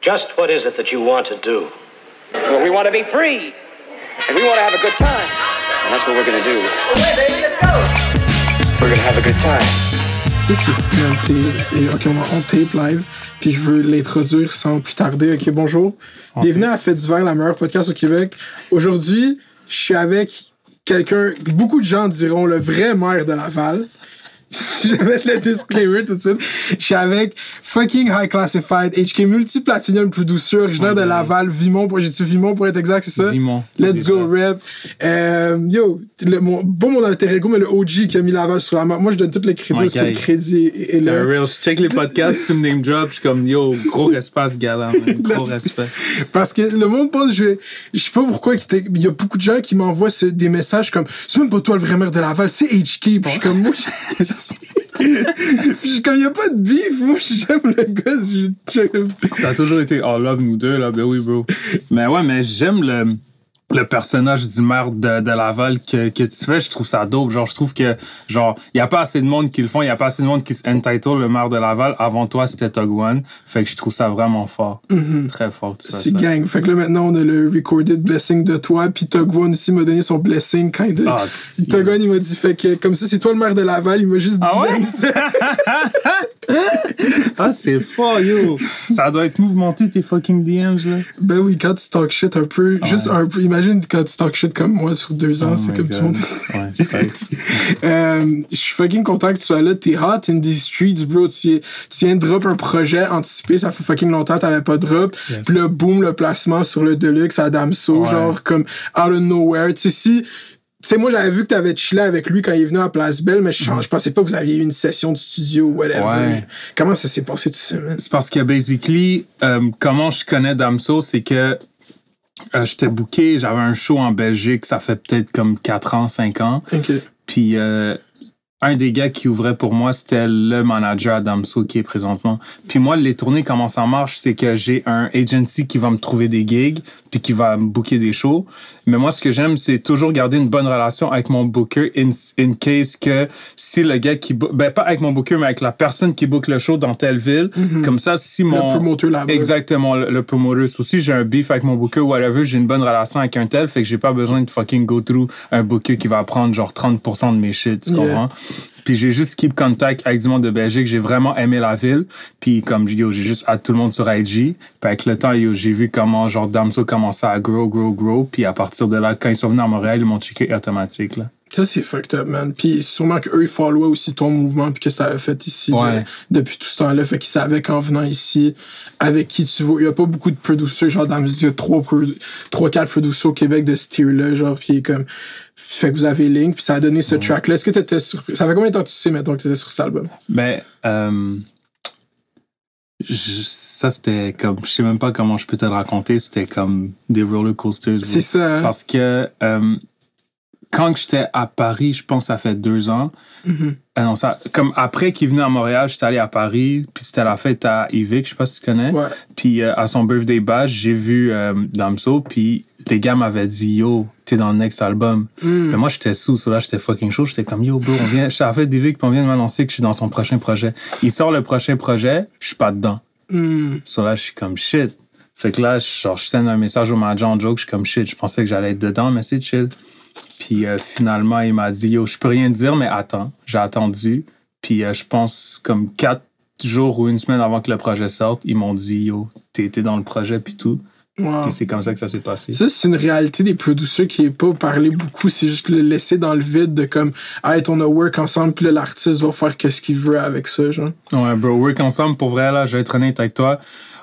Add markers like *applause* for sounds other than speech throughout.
Just what is it that you want to do? Well, we want to be free. And we want to have a good time. And that's what we're going to do. We're going to have a good time. Ça, c'est fou. T'es- et, Ok, on, va- on tape live, puis je veux l'introduire sans plus tarder. Ok, bonjour. Bienvenue à Fait d'hiver, la meilleure podcast au Québec. Aujourd'hui, je suis avec quelqu'un, beaucoup de gens diront le vrai maire de Laval. *laughs* je vais mettre le disclaimer tout de suite. Je suis avec fucking high classified, HK multi-platinum producer, originaire de Laval, Vimont, pour, j'ai dit Vimont pour être exact, c'est ça? Vimont. Let's go, rap. Euh, yo, le, mon, pas mon alter ego, mais le OG qui a mis Laval sur la map. Moi, je donne tout le crédit parce que le crédit est, là. real. Je check les podcasts, tu me name drop, je suis comme yo, gros *laughs* respect à ce gars-là, man. Gros respect. Parce que le monde pense, je, je sais pas pourquoi, il y a beaucoup de gens qui m'envoient des messages comme, c'est même pas toi le vrai maire de Laval, c'est HK. Puis je suis comme, moi, je- Puis je suis comme, y a pas de beef. Moi, *laughs* j'aime le gars. Ça a toujours été all love, nous deux, là, ben oui, bro. Mais ouais, mais j'aime le, le personnage du maire de, de Laval que, que tu fais. Je trouve ça dope. Genre, je trouve que, genre, il y a pas assez de monde qui le font, il y a pas assez de monde qui se entitle le maire de Laval. Avant toi, c'était Tog One. Fait que je trouve ça vraiment fort. Très fort, tu C'est gang. Fait que là, maintenant, on a le recorded blessing de toi. Puis Togwan aussi m'a donné son blessing quand il Ah, Togwan, il m'a dit, fait que comme ça, c'est toi le maire de Laval. Il m'a juste dit, Ah ouais? *laughs* Ah, c'est fort, yo. Ça doit être mouvementé, tes fucking DMs, là. Ben oui, quand tu talk shit un peu, juste un peu, imagine quand tu talk shit comme moi sur deux ans, Oh c'est comme God. tout le monde. *laughs* Ouais, c'est. *laughs* Euh, je suis fucking content que tu sois là. T'es hot in these streets, bro. Tu, tu viens de drop un projet anticipé. Ça fait fucking longtemps que t'avais pas drop. Yes. Puis le boom, le placement sur le Deluxe à Damso, Ouais. genre comme out of nowhere. Tu sais, si. Tu sais, moi, j'avais vu que t'avais chillé avec lui quand il est venu à Place Belle, mais je, je pensais pas que vous aviez eu une session de studio ou whatever. Mm-hmm. Ouais. Comment ça s'est passé tout ça? C'est parce que, basically, euh, comment je connais Damso, c'est que euh, j'étais booké, j'avais un show en Belgique, ça fait peut-être comme 4 ans, 5 ans. Ok. Puis euh, un des gars qui ouvrait pour moi, c'était le manager à Damso qui est présentement. Puis moi, les tournées, comment ça marche, c'est que j'ai un agency qui va me trouver des gigs, puis qui va me booker des shows. Mais moi, ce que j'aime, c'est toujours garder une bonne relation avec mon booker in, in case que si le gars qui... Ben, pas avec mon booker, mais avec la personne qui book le show dans telle ville. Comme ça, si mon... Le promoteur là-bas. Exactement, le, le promoteur. Aussi, j'ai un beef avec mon booker, whatever, j'ai une bonne relation avec un tel, fait que j'ai pas besoin de fucking go through un booker qui va prendre genre 30% de mes shit, tu Yeah. comprends? Puis j'ai juste keep contact avec du monde de Belgique, j'ai vraiment aimé la ville. Puis comme yo, j'ai juste hâte tout le monde sur IG. Puis avec le temps, yo, j'ai vu comment genre Damso commençait à grow, grow, grow. Puis à partir de là, quand ils sont venus à Montréal, ils m'ont checké automatique, là. Ça, c'est fucked up, man. Puis sûrement qu'eux, ils followaient aussi ton mouvement, puis qu'est-ce que t'avais fait ici Ouais. de- depuis tout ce temps-là. Fait qu'ils savaient qu'en venant ici, avec qui tu vas. Il y a pas beaucoup de producers, genre, dans il y a trois, quatre producers au Québec de ce tier-là, genre, puis comme. Fait que vous avez Link, puis ça a donné ce track-là. Est-ce que t'étais surpris? Ça fait combien de temps que tu sais, mettons, que t'étais sur cet album? Mais euh, je- ça, c'était comme... Je sais même pas comment je peux te le raconter. C'était comme des roller coasters. C'est ça, hein? Parce que euh, quand j'étais à Paris, je pense que ça fait deux ans. Mm-hmm. euh, non, ça, comme après qu'il venu à Montréal, j'étais allé à Paris, puis c'était la fête à Yvick, je sais pas si tu connais. Ouais. Puis euh, à son birthday bash, j'ai vu euh, Damso, puis les gars m'avaient dit Yo, t'es dans le next album. Mm. Mais moi, j'étais sous, so là, j'étais fucking chaud. J'étais comme Yo, bro, on vient, j'étais à la fête d'Yvick, puis on vient de m'annoncer que je suis dans son prochain projet. Il sort le prochain projet, je suis pas dedans. So là, je suis comme shit. Fait que là, je, genre, je send un message au manager en joke, je suis comme shit. Je pensais que j'allais être dedans, mais c'est chill. Puis euh, finalement, il m'a dit Yo, je peux rien dire, mais attends. J'ai attendu. Puis euh, je pense comme quatre jours ou une semaine avant que le projet sorte, ils m'ont dit Yo, t'es dans le projet, puis tout. Wow. Puis c'est comme ça que ça s'est passé. Ça, c'est une réalité des producers qui est pas parlé beaucoup. C'est juste le laisser dans le vide de comme, hey, on a work ensemble, puis l'artiste va faire qu'est-ce qu'il veut avec ça, genre. Ouais, bro, work ensemble, pour vrai, là, je vais être honnête avec toi.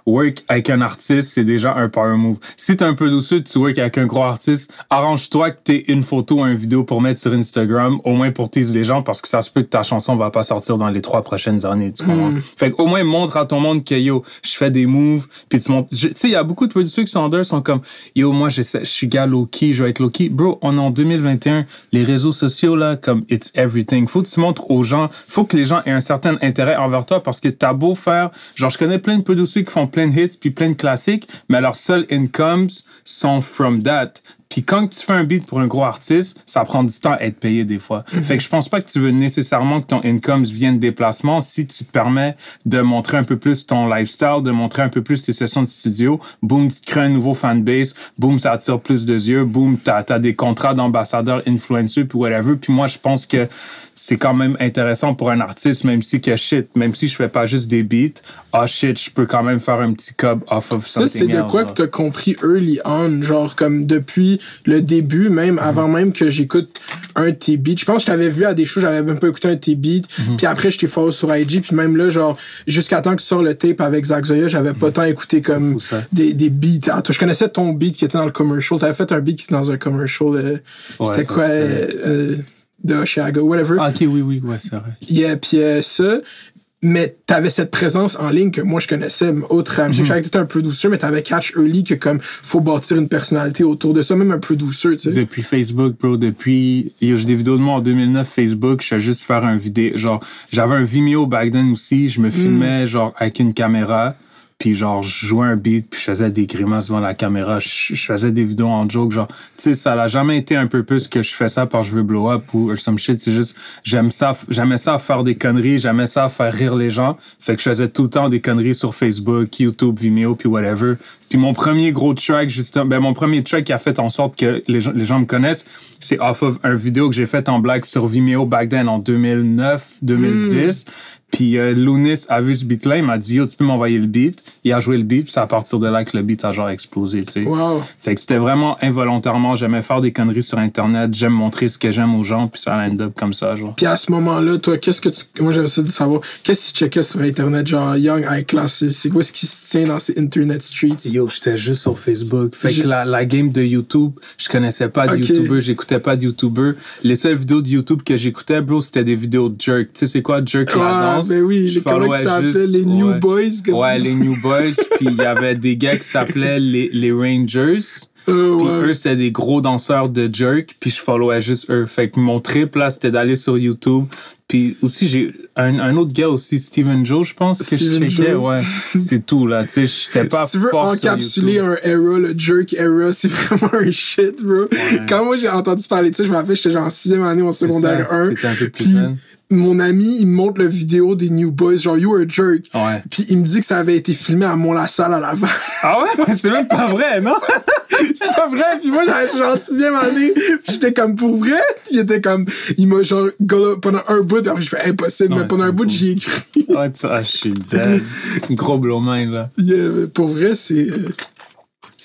Work avec un artiste, c'est déjà un power move. Si t'es un peu douceux, tu work avec un gros artiste, arrange-toi que t'aies une photo ou une vidéo pour mettre sur Instagram, au moins pour teaser les gens, parce que ça se peut que ta chanson va pas sortir dans les trois prochaines années, tu comprends? Fait qu'au moins, montre à ton monde que, yo, je fais des moves, puis tu montres... Tu sais, il y a beaucoup de producteurs qui sont under, sont comme, yo, moi, je suis gars low-key, je vais être low-key. Bro, on est en 2021, les réseaux sociaux, là, comme, it's everything. Faut que tu montres aux gens, faut que les gens aient un certain intérêt envers toi, parce que t'as beau faire, genre, je connais plein de producteurs qui font plein de hits, puis plein de classiques, mais leurs seuls incomes sont from that. Puis quand tu fais un beat pour un gros artiste, ça prend du temps à être payé des fois. Mhm. Fait que je pense pas que tu veux nécessairement que ton income vienne de déplacement si tu te permets de montrer un peu plus ton lifestyle, de montrer un peu plus tes sessions de studio. Boom, tu te crées un nouveau fanbase. Boom, ça attire plus de yeux. Boom, t'as as des contrats d'ambassadeur, influencer, puis whatever. Puis moi, je pense que c'est quand même intéressant pour un artiste, même si que shit, même si je fais pas juste des beats, ah shit, je peux quand même faire un petit cob off of Ça, something c'est de quoi que t'as compris early on, genre comme depuis le début, même avant même que j'écoute un de tes beats. Je pense que je t'avais vu à des shows, j'avais même pas écouté un de tes beats, puis après je t'ai follow sur IG, puis même là, genre, jusqu'à temps que tu sors le tape avec Zach Zoya, j'avais pas tant écouté comme fou, des, des beats. Ah, toi, je connaissais ton beat qui était dans le commercial. T'avais fait un beat qui était dans un commercial. euh, Ouais, C'était quoi? euh, euh, de Oshaga, whatever. Ah, ok, oui, oui, ouais, c'est vrai. Yeah, puis euh, ça, mais t'avais cette présence en ligne que moi je connaissais, autre Mhm. Je savais que t'étais un peu douceur, mais t'avais catch early que comme faut bâtir une personnalité autour de ça, même un peu douceur, tu sais. Depuis Facebook, bro, depuis. J'ai des vidéos de moi en 2009, Facebook, je fais juste faire un vidéo. Genre, j'avais un Vimeo back then aussi, je me filmais, genre, avec une caméra, puis genre, je jouais un beat, puis je faisais des grimaces devant la caméra, je, faisais des vidéos en joke, genre, tu sais, ça n'a jamais été un peu plus que je fais ça parce que je veux blow up ou some shit, c'est juste, j'aime ça, j'aimais ça faire des conneries, j'aimais ça faire rire les gens, fait que je faisais tout le temps des conneries sur Facebook, YouTube, Vimeo, puis whatever. Puis mon premier gros track, justement, ben mon premier track qui a fait en sorte que les gens, les gens me connaissent, c'est off of un vidéo que j'ai fait en blague sur Vimeo back then en 2009, 2010. Puis euh, Lunis a vu ce beat-là, il m'a dit, yo, tu peux m'envoyer le beat. Il a joué le beat, puis c'est à partir de là que le beat a genre explosé, tu sais. Wow. Fait que c'était vraiment involontairement, j'aimais faire des conneries sur Internet, j'aime montrer ce que j'aime aux gens, puis ça end up comme ça, genre. Puis à ce moment-là, toi, qu'est-ce que tu. Moi, j'avais essayé de savoir, qu'est-ce que tu checkais sur Internet, genre Young High Class, c'est- quoi ce qui se tient dans ces Internet streets? Yo, j'étais juste sur Facebook. Fait que la, la game de YouTube, je connaissais pas de Ok. YouTuber, j'écoutais pas de YouTuber. Les seules vidéos de YouTube que j'écoutais, bro, c'était des vidéos de jerk. Tu sais, c'est quoi jerk la Ah, ben oui, Je les, comment s'appelaient, juste- les New ouais. Boys. Ouais, les New Boys. *laughs* Puis il y avait des gars qui s'appelaient les, les Rangers. Euh, Puis ouais. eux, c'était des gros danseurs de jerk. Puis je followais juste eux. Fait que mon trip, là, c'était d'aller sur YouTube. Puis aussi, j'ai un, un autre gars aussi, Steven Joe, je pense, que Steven je checkais. Joe. Ouais, *laughs* c'est tout, là. Tu sais, j'étais pas si tu veux encapsuler un era, le jerk era, *laughs* c'est vraiment un shit, bro. Quand moi j'ai entendu parler de ça, je me rappelle, j'étais genre en sixième année C'est secondaire ça, 1. C'était un peu plus Puis jeune. Mon ami, il me montre la vidéo des New Boys, genre You Are a Jerk. Ouais. Puis il me dit que ça avait été filmé à Mont-la-Salle à Laval. Ah ouais? C'est même pas vrai, *laughs* non? c'est pas vrai. Puis moi, j'étais genre en sixième année. Puis j'étais comme pour vrai? Il était comme, il m'a genre, pendant un bout. Puis après, je fais impossible. Ouais, mais pendant un bout, j'ai écrit. Tu- ah, je suis dead. Gros blow là. *laughs* Yeah, pour vrai, c'est.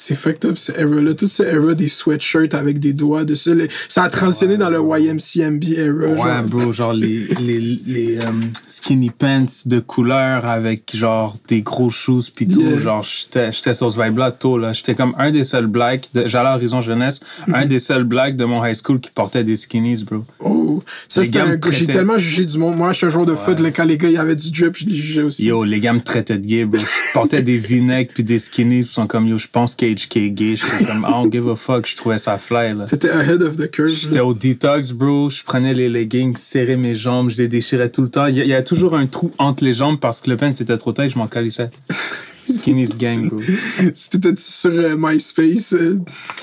C'est fucked up, ce era-là. Toute cette era des sweatshirts avec des doigts dessus. le- Ça a transitionné dans le YMCMB era. Ouais, genre. bro, genre les, les, les euh, skinny pants de couleur avec genre des gros shoes pis tout. Yeah. Genre, j'étais sur ce vibe-là tôt, là. J'étais comme un des seuls blacks, de- j'allais à Horizon Jeunesse, un des seuls blacks de mon high school qui portait des skinnies, bro. Oh, ça Les c'était un J'ai tellement jugé du monde. Moi, je suis un joueur de foot. là, quand les gars, il y avait du drip, je les jugeais aussi. Yo, les gars me traitaient de gay, bro. Je portais des v-necks puis des skinnies, pis ils sont comme, yo, je pense est gay. J'étais comme, I don't give a fuck, je trouvais ça fly, là. C'était ahead of the curve. J'étais au detox, bro. Je prenais les leggings, serrais mes jambes, je les déchirais tout le temps. Il y, y a toujours un trou entre les jambes parce que le pen c'était trop tight, je m'en calissais. *laughs* Skinny's gang, bro. C'était sur euh, MySpace. euh,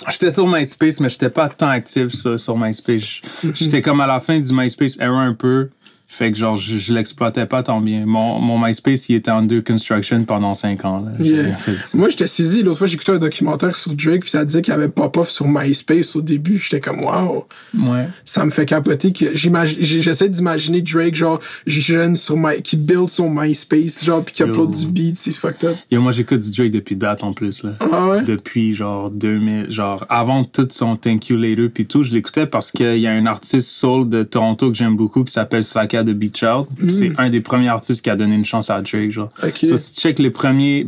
J'étais sur MySpace, mais j'étais pas tant actif sur, sur MySpace. J'étais comme à la fin du MySpace era un peu. Fait que genre, je, je l'exploitais pas tant bien. Mon, mon MySpace, il était en deux construction pendant cinq ans. Là. Yeah. fait. Moi, j'étais saisi. L'autre fois, j'écoutais un documentaire sur Drake, puis ça disait qu'il y avait pop-off sur MySpace au début. J'étais comme, wow, Ouais. ça me fait capoter que j'essaie d'imaginer Drake, genre, jeune sur My, qui build son MySpace, genre, puis qui Yo. upload du beat, c'est fucked up. Et moi, j'écoute du Drake depuis date en plus. Là. Ah ouais? depuis genre 2000, genre avant tout son Thank You Later puis tout, je l'écoutais parce qu'il y a un artiste soul de Toronto que j'aime beaucoup qui s'appelle De Beach Out. Puis C'est un des premiers artistes qui a donné une chance à Drake, genre. Mm. So, si tu check les premiers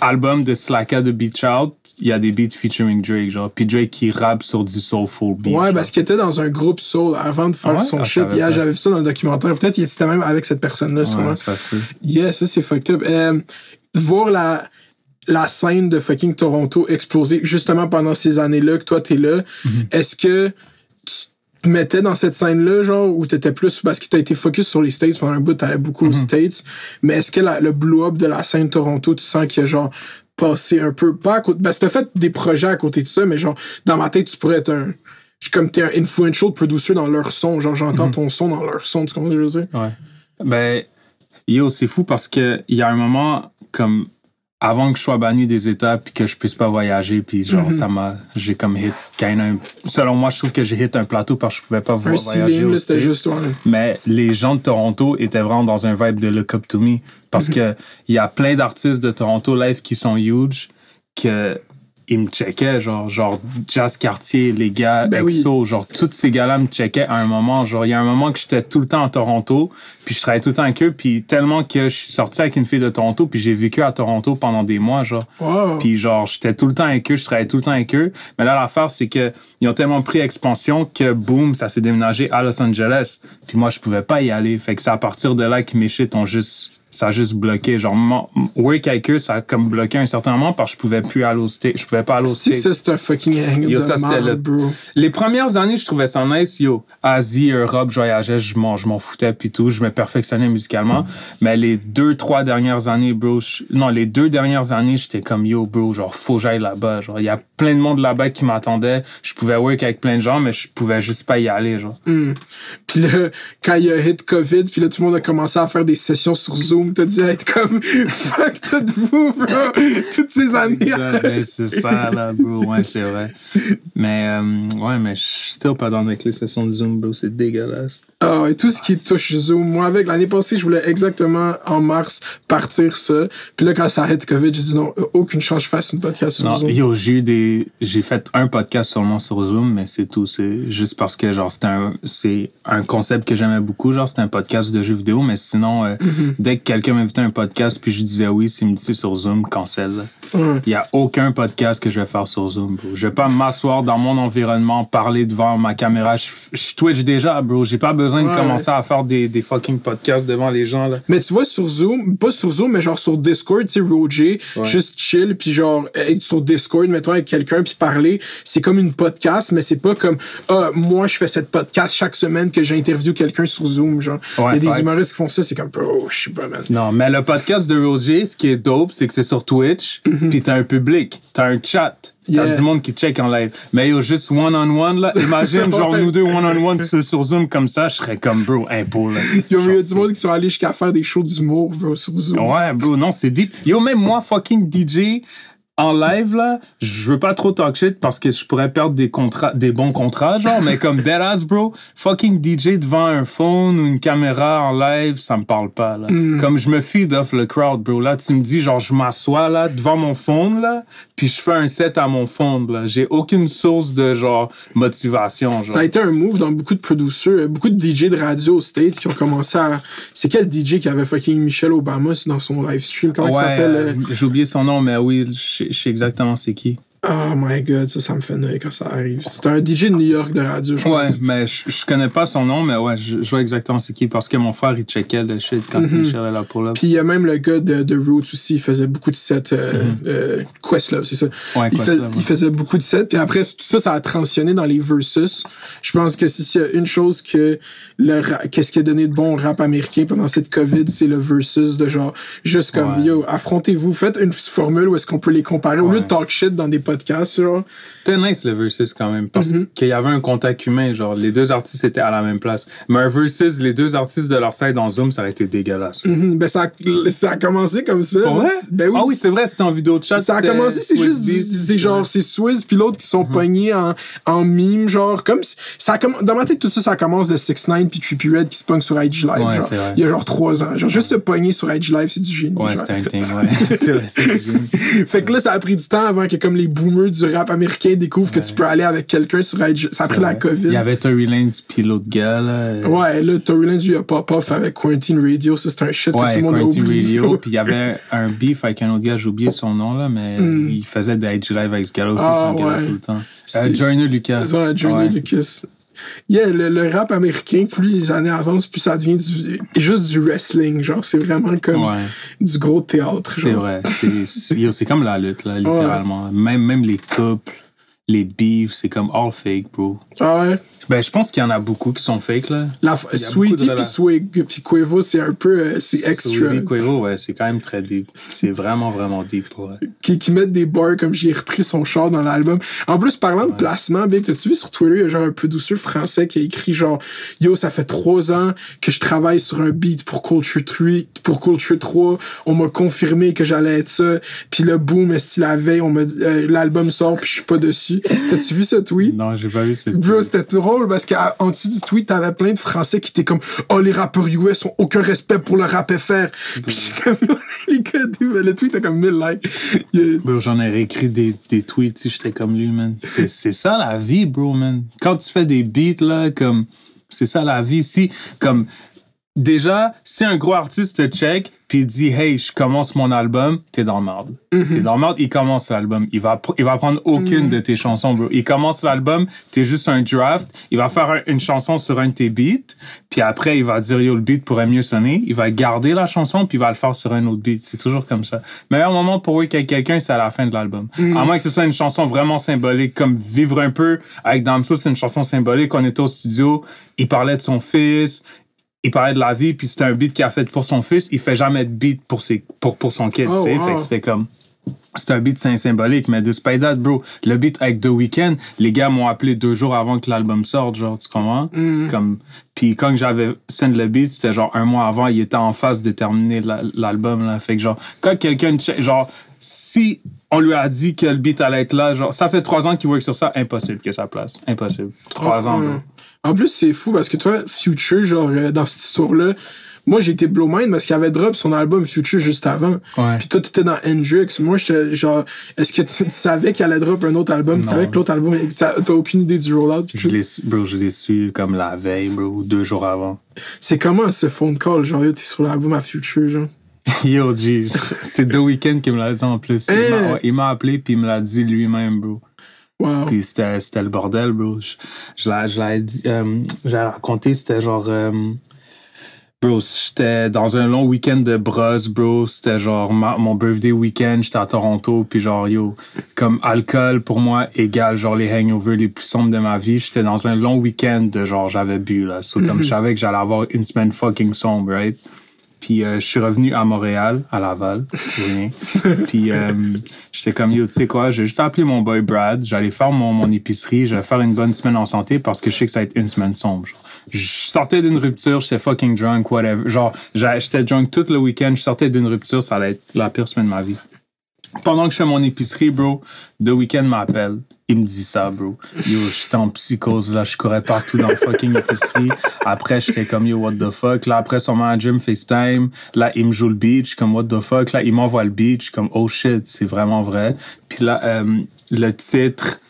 albums de Slacka de Beach Out, il y a des beats featuring Drake, genre. Puis Drake qui rappe sur du soulful beat. Ouais, genre. parce qu'il était dans un groupe soul avant de faire ouais? son Ah, shit. Yeah, j'avais vu ça dans le documentaire. Peut-être qu'il était même avec cette personne-là, sûrement. Ouais, ça se peut. Yeah, ça c'est fucked up. Euh, voir la, la scène de fucking Toronto exploser justement pendant ces années-là que toi t'es là, Mhm. est-ce que te mettais dans cette scène-là, genre, ou t'étais plus parce que t'as été focus sur les States pendant un bout, t'allais beaucoup Mhm. aux States, mais est-ce que la- le blow-up de la scène Toronto, tu sens qu'il y a genre passer un peu, pas à côté, ben, t'as fait des projets à côté de ça, mais genre, dans ma tête, tu pourrais être un, je- comme t'es un influential producer dans leur son, genre, j'entends Mhm. ton son dans leur son, tu comprends ce que je veux dire? Ouais. Ben, yo, c'est fou parce que il y a un moment comme avant que je sois banni des États puis que je puisse pas voyager puis genre Mhm. ça m'a j'ai comme hit of- selon moi je trouve que j'ai hit un plateau parce que je pouvais pas Un vo- voyager c'était juste, ouais. mais les gens de Toronto étaient vraiment dans un vibe de look up to me Mhm. parce que il y a plein d'artistes de Toronto live qui sont huge que ils me checkaient genre genre Jazz Cartier les gars Ben oui. EXO genre tous ces gars-là me checkaient à un moment genre il y a un moment que j'étais tout le temps à Toronto puis je travaillais tout le temps avec eux puis tellement que je suis sorti avec une fille de Toronto puis j'ai vécu à Toronto pendant des mois genre Wow. puis genre, j'étais tout le temps avec eux, je travaillais tout le temps avec eux. Mais là, l'affaire, c'est que ils ont tellement pris expansion que boum, ça s'est déménagé à Los Angeles. Puis moi, je pouvais pas y aller. Fait que c'est à partir de là que mes shit ont juste, ça a juste bloqué. Genre, mon- work avec eux, ça a comme bloqué un certain moment parce que je pouvais plus aller au States. Je pouvais pas aller au Si States. ça, c'est un fucking hang Yo, de ça, le- bro. Les premières années, je trouvais ça nice, yo. Asie, Europe, je voyageais, je m'en, je m'en foutais, puis tout. Je me perfectionnais musicalement. Mais les deux, trois dernières années, bro, je- non, les deux dernières années, j'étais comme, yo, bro, genre, faut que j'aille là-bas. Genre, il y a plein de monde là-bas qui m'attendait. Je pouvais work avec plein de gens, mais je pouvais juste pas y aller, genre. Hmm. Puis là, quand il y a hit COVID, puis là, tout le monde a commencé à faire des sessions sur Zoom, t'as dû être comme *laughs* fuck tout de vous, bro, toutes ces années. Ouais, ben, c'est ça, là, bro. Ouais, c'est vrai. Mais, euh, ouais, mais je suis still pas dans avec les sessions de Zoom, bro. C'est dégueulasse. Ah, et tout ce qui touche Zoom. Moi, avec l'année passée, je voulais exactement en mars partir ça. Puis là, quand ça a hit COVID, j'ai dit non, euh, aucune chance, je fasse une podcast sur Non, Zoom. yo, j'ai eu des. J'ai fait un podcast seulement sur Zoom, mais c'est tout. C'est juste parce que, genre, c'était un, c'est un concept que j'aimais beaucoup. Genre, c'était un podcast de jeux vidéo, mais sinon, euh, dès que quelqu'un m'invitait à un podcast, puis je disais oui, s'il me c'est sur Zoom, cancel. Il y a aucun podcast que je vais faire sur Zoom, bro. Je vais pas m'asseoir dans mon environnement, parler devant ma caméra. Je, je Twitch déjà, bro. J'ai pas besoin de Ouais. commencer à faire des, des fucking podcasts devant les gens, là. Mais tu vois, sur Zoom, pas sur Zoom, mais genre sur Discord, tu sais, Roger, juste chill, puis genre être sur Discord, mettons, avec quelqu'un, puis parler, c'est comme une podcast, mais c'est pas comme, ah, moi, je fais cette podcast chaque semaine que j'interviewe quelqu'un sur Zoom, genre. Il y a des humoristes qui font ça, c'est comme, bro, je sais pas, man. Non, mais le podcast de Roger, ce qui est dope, c'est que c'est sur Twitch, puis t'as un public, t'as un chat, t'as. Yeah. du monde qui check en live. Mais yo, juste one-on-one, là, imagine, *laughs* genre, nous deux one-on-one sur, sur Zoom comme ça, je serais comme, bro, impôt, là. Il y a, il y a Genre, du monde qui sont allés jusqu'à faire des shows d'humour, bro, sur Zoom. Ouais, bro, non, c'est deep. Yo, même moi, fucking DJ, en live, là, je veux pas trop talk shit parce que je pourrais perdre des contrats, des bons contrats, genre, mais comme *laughs* deadass, bro, fucking DJ devant un phone ou une caméra en live, ça me parle pas, là. Comme je me feed off le crowd, bro. Là, tu me dis, genre, je m'assois, là, devant mon phone, là, puis je fais un set à mon phone, là. J'ai aucune source de, genre, motivation, genre. Ça a été un move dans beaucoup de producers, beaucoup de DJ de radio aux States qui ont commencé à. C'est quel DJ qui avait fucking Michelle Obama dans son live stream? Comment il s'appelle? euh, euh? j'ai oublié son nom, mais oui, je sais- exactement c'est qui. Oh my god, ça, ça me fait neuer quand ça arrive. C'est un DJ de New York de radio, je Ouais, pense. mais je, je connais pas son nom, mais ouais, je, je vois exactement c'est qui parce que mon frère il checkait le shit quand Michel est là pour là. Puis il y a même le gars de, de Roots aussi, il faisait beaucoup de sets. Euh, euh, Questlove, c'est ça. Ouais, il, Questlove, fait- ouais. il faisait beaucoup de sets. Puis après, tout ça, ça a transitionné dans les versus. Je pense que si s'il y a une chose que le ra- qu'est-ce qui a donné de bon au rap américain pendant cette COVID, c'est le versus de genre, juste comme, Ouais. yo, affrontez-vous, faites une formule où est-ce qu'on peut les comparer au lieu de Ouais. talk shit dans des podcasts, genre. C'était nice le versus quand même parce Mhm. qu'il y avait un contact humain, genre les deux artistes étaient à la même place. Mais un versus, les deux artistes de leur side en Zoom, ça aurait été dégueulasse. Mhm, ben, ça, a- ça a commencé comme ça. Pour vrai? Ben oui, ah oui, c'est vrai, c'était en vidéo de chat. Ça a commencé, c'est juste, c'est genre, c'est Swizz puis l'autre qui sont pognés en, en mime, genre, comme si- ça a dans ma tête, tout ça, ça commence de 6 9 puis Trippie Red qui se pogne sur IG Live, Ouais, genre, il y a genre 3 ans, genre, juste se pogner sur IG Live, c'est du génie, Ouais, c'était un thing, ouais. *laughs* c'est vrai, c'est du génie. *laughs* Fait que là, ça a pris du temps avant que, comme les boomers du rap américain découvrent que tu peux aller avec quelqu'un sur IG, ça a pris la Ouais. COVID. Il y avait Tory Lanez puis l'autre gars, là. Ouais, là, Tory Lanez, lui, a pop-off avec Quarantine Radio, ça, c'est un shit que tout Ouais, le monde a Quarantine oublié. Radio. *laughs* Puis il y avait un beef avec un autre gars, j'ai oublié son nom, là, mais il faisait des IG Live avec ce gars-là aussi, Hmm. Ah, son ouais. tout le temps. Euh, Joyner Lucas. La Ouais. Lucas. Yeah, le, le rap américain, plus les années avancent, plus ça devient du, juste du wrestling. Genre, c'est vraiment comme Ouais, du gros théâtre. c'est vrai. C'est comme la lutte, là, *laughs* littéralement. Même, même les couples. Les beefs, c'est comme all fake, bro. Ah ouais. Ben, je pense qu'il y en a beaucoup qui sont fake, là. La, Sweetie puis Swig puis Quavo, c'est un peu. euh, c'est extra. Sweetie Quavo, ouais, c'est quand même très deep. C'est vraiment, vraiment deep pour elle. qui, qui mettent des bars comme j'ai repris son char dans l'album. En plus, parlant de placement, Big, t'as-tu vu sur Twitter, il y a genre un producteur français qui a écrit genre Yo, ça fait trois ans que je travaille sur un beat pour Culture 3, pour Culture 3. On m'a confirmé que j'allais être ça. Puis le boom, est la veille, on m'a euh, l'album sort puis je suis pas dessus. T'as-tu vu ce tweet? Non, j'ai pas vu ce Bro, c'était drôle parce qu'en dessous du tweet, t'avais plein de Français qui étaient comme Oh, les rappeurs US ont aucun respect pour le rap FR. Puis comme, *laughs* les gars, le tweet a comme 1000 likes. Il- Bro, j'en ai réécrit des, des tweets si j'étais comme lui, man. C'est c'est ça la vie, bro, man. Quand tu fais des beats, là, comme. C'est ça la vie. Si, comme. Déjà, si un gros artiste te check, puis il dit, hey, je commence mon album, t'es dans le marde. T'es dans le marde, il commence l'album. Il va, il va prendre aucune de tes chansons, bro. Il commence l'album, t'es juste un draft. Il va faire un- une chanson sur un de tes beats, puis après, il va dire, yo, le beat pourrait mieux sonner. Il va garder la chanson, puis il va le faire sur un autre beat. C'est toujours comme ça. Meilleur moment pour work avec quelqu'un, c'est à la fin de l'album. À moins que ce soit une chanson vraiment symbolique, comme Vivre un peu avec Damso, c'est une chanson symbolique. On était au studio, il parlait de son fils, il parlait de la vie, puis c'était un beat qu'il a fait pour son fils. Il fait jamais de beat pour, ses, pour, pour son kid, Oh, tu sais. wow. Fait que c'était comme. C'est un beat symbolique, mais despite that, bro, le beat avec The Weeknd, les gars m'ont appelé deux jours avant que l'album sorte, genre, tu comprends? Comme, puis quand j'avais send le beat, c'était genre un mois avant, il était en phase de terminer la- l'album, là. Fait que genre, quand quelqu'un, genre, si on lui a dit que le beat allait être là, genre, ça fait trois ans qu'il work sur ça, impossible que ça place. Impossible. Trois ans, bro. En plus, c'est fou parce que toi, Future, genre, euh, dans cette histoire-là, moi, j'ai été blow mind parce qu'il avait drop son album Future juste avant. Ouais. Puis toi, t'étais dans Hendrix. Moi, j'étais genre, est-ce que tu, tu *laughs* savais qu'il allait drop un autre album? Tu Non. savais que l'autre album, t'as aucune idée du rollout? Je l'ai su, bro, je l'ai su comme la veille, bro, ou deux jours avant. C'est comment ce phone call? Genre, t'es sur l'album à Future, genre? *laughs* Yo, G, c'est The Weeknd qui me l'a dit en plus. Il Hein? il m'a appelé puis il me l'a dit lui-même, bro. Puis c'était le bordel, bro. Je, je l'ai- dit, euh, j'ai raconté, c'était genre. euh, bro, j'étais dans un long week-end de bros, bro. C'était genre ma- mon birthday week-end, j'étais à Toronto, puis genre, yo, comme alcool pour moi égale genre les hangovers les plus sombres de ma vie. J'étais dans un long week-end de genre, j'avais bu, là. So, comme je savais que j'allais avoir une semaine fucking sombre, right? Puis euh, je suis revenu à Montréal, à Laval, oui. *laughs* Puis euh, j'étais comme, yo, tu sais quoi, j'ai juste appelé mon boy Brad, j'allais faire mon, mon épicerie, je vais faire une bonne semaine en santé parce que je sais que ça va être une semaine sombre. genre. Je sortais d'une rupture, j'étais fucking drunk, whatever. Genre, j'étais drunk tout le week-end, je sortais d'une rupture, ça allait être la pire semaine de ma vie. Pendant que je fais mon épicerie, bro, The Weeknd m'appelle. Il me dit ça, bro. Yo, j'étais en psychose, là. Je courais partout dans le fucking épicerie. Après, j'étais comme, yo, what the fuck? Là, après, son manager me FaceTime. Là, il me joue le beach, comme, what the fuck? Là, il m'envoie le beach, comme, oh shit, c'est vraiment vrai. Puis là, euh, le titre,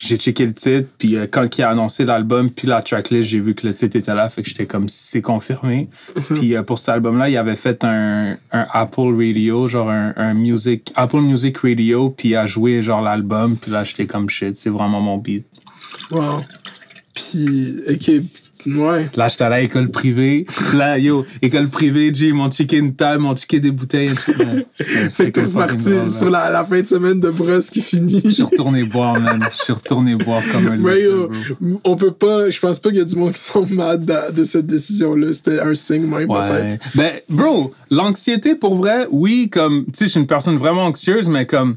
j'ai checké le titre, puis euh, quand il a annoncé l'album, puis la tracklist, j'ai vu que le titre était là, fait que j'étais comme, c'est confirmé. puis euh, pour cet album-là, il avait fait un, un Apple Radio, genre un, un music, Apple Music Radio, puis il a joué genre l'album, puis là, j'étais comme shit, c'est vraiment mon beat. Wow. Puis, ok, ouais. Là, j'étais à l'école privée, là, yo, école privée, G, mon une table, mon checké des bouteilles, *laughs* fucking reparti drôle, sur la, la fin de semaine de brosse qui finit. Je suis retourné boire, man. Je suis retourné boire comme un loser, yo, on peut pas, je pense pas qu'il y a du monde qui sont mad de, de cette décision-là. C'était un signe, même, peut-être. Ouais. Ben, bro, l'anxiété, pour vrai, oui, comme, tu sais, je suis une personne vraiment anxieuse, mais comme,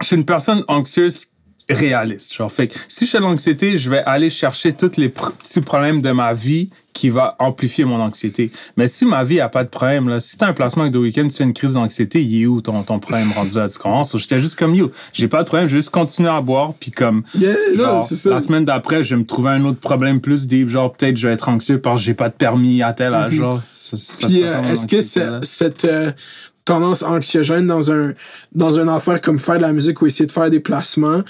je suis une personne anxieuse réaliste. Genre, fait que si j'ai de l'anxiété, je vais aller chercher tous les pr- petits problèmes de ma vie qui va amplifier mon anxiété. Mais si ma vie a pas de problème, là, si t'as un placement avec The Weeknd, tu fais une crise d'anxiété, il est où ton, ton problème rendu là? Tu comprends? J'étais juste comme, yo, j'ai pas de problème, je vais juste continuer à boire, puis comme, Yeah, Genre, ça. la semaine d'après, je vais me trouver un autre problème plus deep. Genre, peut-être je vais être anxieux parce que j'ai pas de permis à tel âge. Genre, ça, ça Puis euh, est-ce que cette euh, tendance anxiogène dans un dans une affaire comme faire de la musique ou essayer de faire des placements,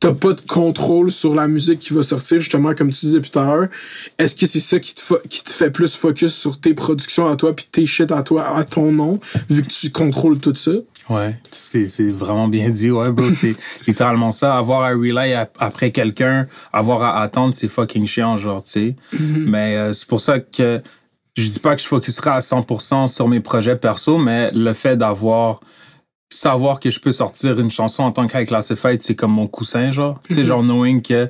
t'as pas de contrôle sur la musique qui va sortir, justement, comme tu disais plus tard. Est-ce que c'est ça qui te, qui te fait plus focus sur tes productions à toi puis tes shit à toi, à ton nom, vu que tu contrôles tout ça? Ouais, c'est vraiment bien dit. Ouais, bro, c'est *laughs* littéralement ça. Avoir à relay ap- après quelqu'un, avoir à attendre, c'est fucking chiant, genre, tu sais. Mais euh, c'est pour ça que je dis pas que je focuserai à 100% sur mes projets perso, mais le fait d'avoir savoir que je peux sortir une chanson en tant qu'High Classified, c'est comme mon coussin, genre. Tu sais, genre, knowing que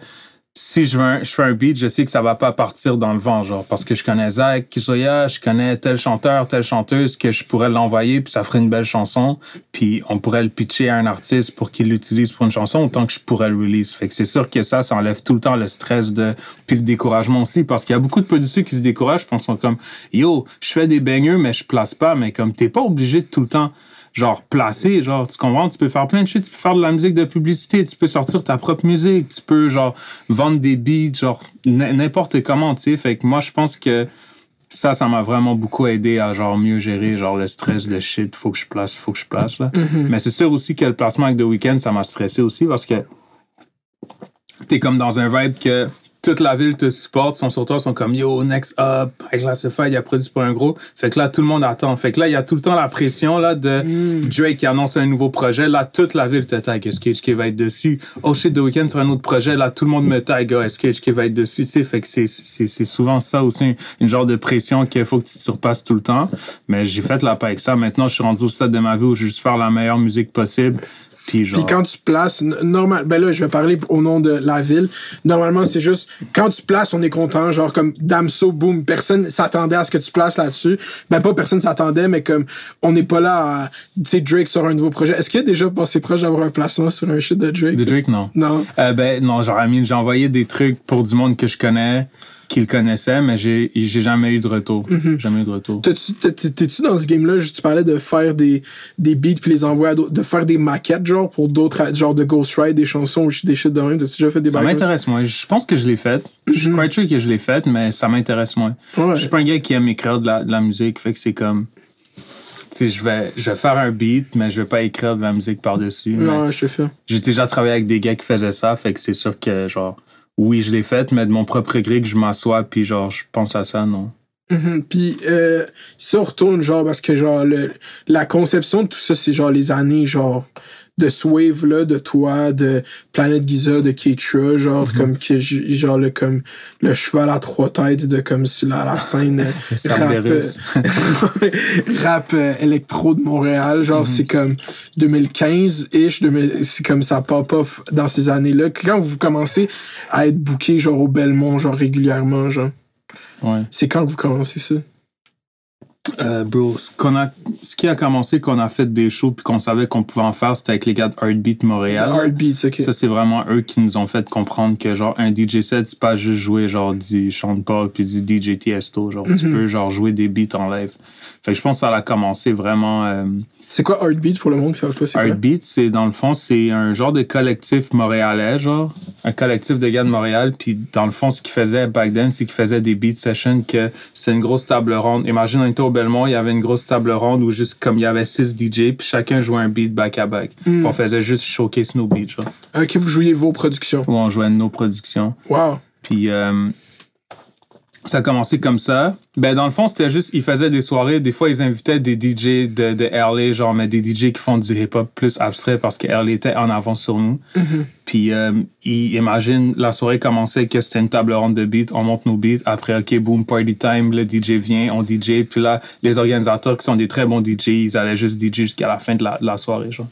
si je, veux un- je fais un beat, je sais que ça va pas partir dans le vent, genre, parce que je connais Zach, Kisoya, je connais tel chanteur, telle chanteuse, que je pourrais l'envoyer, puis ça ferait une belle chanson, puis on pourrait le pitcher à un artiste pour qu'il l'utilise pour une chanson, autant que je pourrais le release. Fait que c'est sûr que ça, ça enlève tout le temps le stress de, puis le découragement aussi, parce qu'il y a beaucoup de producteurs qui se découragent, sont comme, yo, je fais des baigneux, mais je place pas, mais comme t'es pas obligé de tout le temps genre placé, genre tu comprends, tu peux faire plein de shit, tu peux faire de la musique de publicité, tu peux sortir ta propre musique, tu peux genre vendre des beats, genre n'importe comment, tu sais. Fait que moi je pense que ça, ça m'a vraiment beaucoup aidé à genre mieux gérer genre le stress de shit, faut que je place, faut que je place là. Mais c'est sûr aussi que le placement avec The Weeknd, ça m'a stressé aussi parce que t'es comme dans un vibe que toute la ville te supporte, sont sur toi, sont comme yo, next up, avec Classified, il a produit pour un gros. Fait que là, tout le monde attend. Fait que là, il y a tout le temps la pression là de Drake qui annonce un nouveau projet. Là, toute la ville te tag. Est-ce que HK va être dessus? Oh shit, The Weeknd sur un autre projet. Là, tout le monde me tag. Oh, Est-ce que HK va être dessus? Tu sais, fait que c'est, c'est, c'est souvent ça aussi, une genre de pression qu'il faut que tu te surpasses tout le temps. Mais j'ai fait la paix avec ça. Maintenant, je suis rendu au stade de ma vie où je veux juste faire la meilleure musique possible. Puis quand tu places, normal, ben là, je vais parler au nom de la ville. Normalement, c'est juste, quand tu places, on est content. Genre, comme Damso, boom, personne s'attendait à ce que tu places là-dessus. Ben, pas personne s'attendait, mais comme, on n'est pas là à, tu sais, Drake sur un nouveau projet. Est-ce qu'il a déjà passé proche d'avoir un placement sur un shit de Drake? De Drake, non. Non. Euh, ben non, genre Amine, j'ai envoyé des trucs pour du monde que je connais, qui le connaissait, mais j'ai jamais eu de retour. Jamais eu de retour. T'es-tu dans ce game-là, tu parlais de faire des, des beats puis les envoyer à d'autres, de faire des maquettes, genre, pour d'autres, genre de Ghostwrite, des chansons ou des shit de même? T'as-tu déjà fait des Ça m'intéresse moins. Je pense que je l'ai fait. Je suis quite sûr que je l'ai fait, mais ça m'intéresse moins. Ouais. Je suis pas un gars qui aime écrire de la, de la musique, fait que c'est comme. Tu sais, je vais, je vais faire un beat, mais je vais pas écrire de la musique par-dessus. Non, je te fais. J'ai déjà travaillé avec des gars qui faisaient ça, fait que c'est sûr que, genre, oui, je l'ai fait, mais de mon propre gré que je m'assois, puis genre, je pense à ça, non. Mhm. Puis euh, ça retourne genre parce que genre la conception de tout ça c'est genre les années genre de Swave là de toi de Planet Giza de Keitra genre comme que j- genre le comme le cheval à trois têtes de comme si la, la scène euh, *laughs* rap, euh, *laughs* rap euh, électro de Montréal genre c'est comme 2015 ish c'est comme ça pop off dans ces années là quand vous commencez à être booké genre au Belmont genre régulièrement genre. Ouais. c'est quand que vous commencez ça? Euh, bro, ce, qu'on a, ce qui a commencé, qu'on a fait des shows puis qu'on savait qu'on pouvait en faire, c'était avec les gars de Heartbeat Montréal. Heartbeats, ok. Ça, c'est vraiment eux qui nous ont fait comprendre que, genre, un DJ set, c'est pas juste jouer, genre, du Sean Paul puis du DJ Tiesto. Genre, tu peux, genre, jouer des beats en live. Fait que je pense que ça a commencé vraiment. euh, C'est quoi Heartbeat pour le monde qui savent pas c'est quoi? Heartbeat, c'est dans le fond, c'est un genre de collectif montréalais, genre. Un collectif de gars de Montréal. Puis dans le fond, ce qu'ils faisaient back then, c'est qu'ils faisaient des beat sessions que c'est une grosse table ronde. Imagine, on était au Belmont, il y avait une grosse table ronde où juste comme il y avait six DJ, puis chacun jouait un beat back à back. Mm. On faisait juste showcase nos beats, genre. Ok, vous jouiez vos productions. Où on jouait nos productions. Wow. Puis euh, ça a commencé comme ça. Ben, dans le fond, c'était juste, ils faisaient des soirées. Des fois, ils invitaient des DJ de, de LA, genre, mais des DJ qui font du hip-hop plus abstrait parce que LA était en avance sur nous. Puis, euh, ils imaginent, la soirée commençait que c'était une table ronde de beats. On monte nos beats. Après, OK, boom, party time. Le DJ vient, on DJ. Puis là, les organisateurs qui sont des très bons DJ, ils allaient juste DJ jusqu'à la fin de la, de la soirée, genre.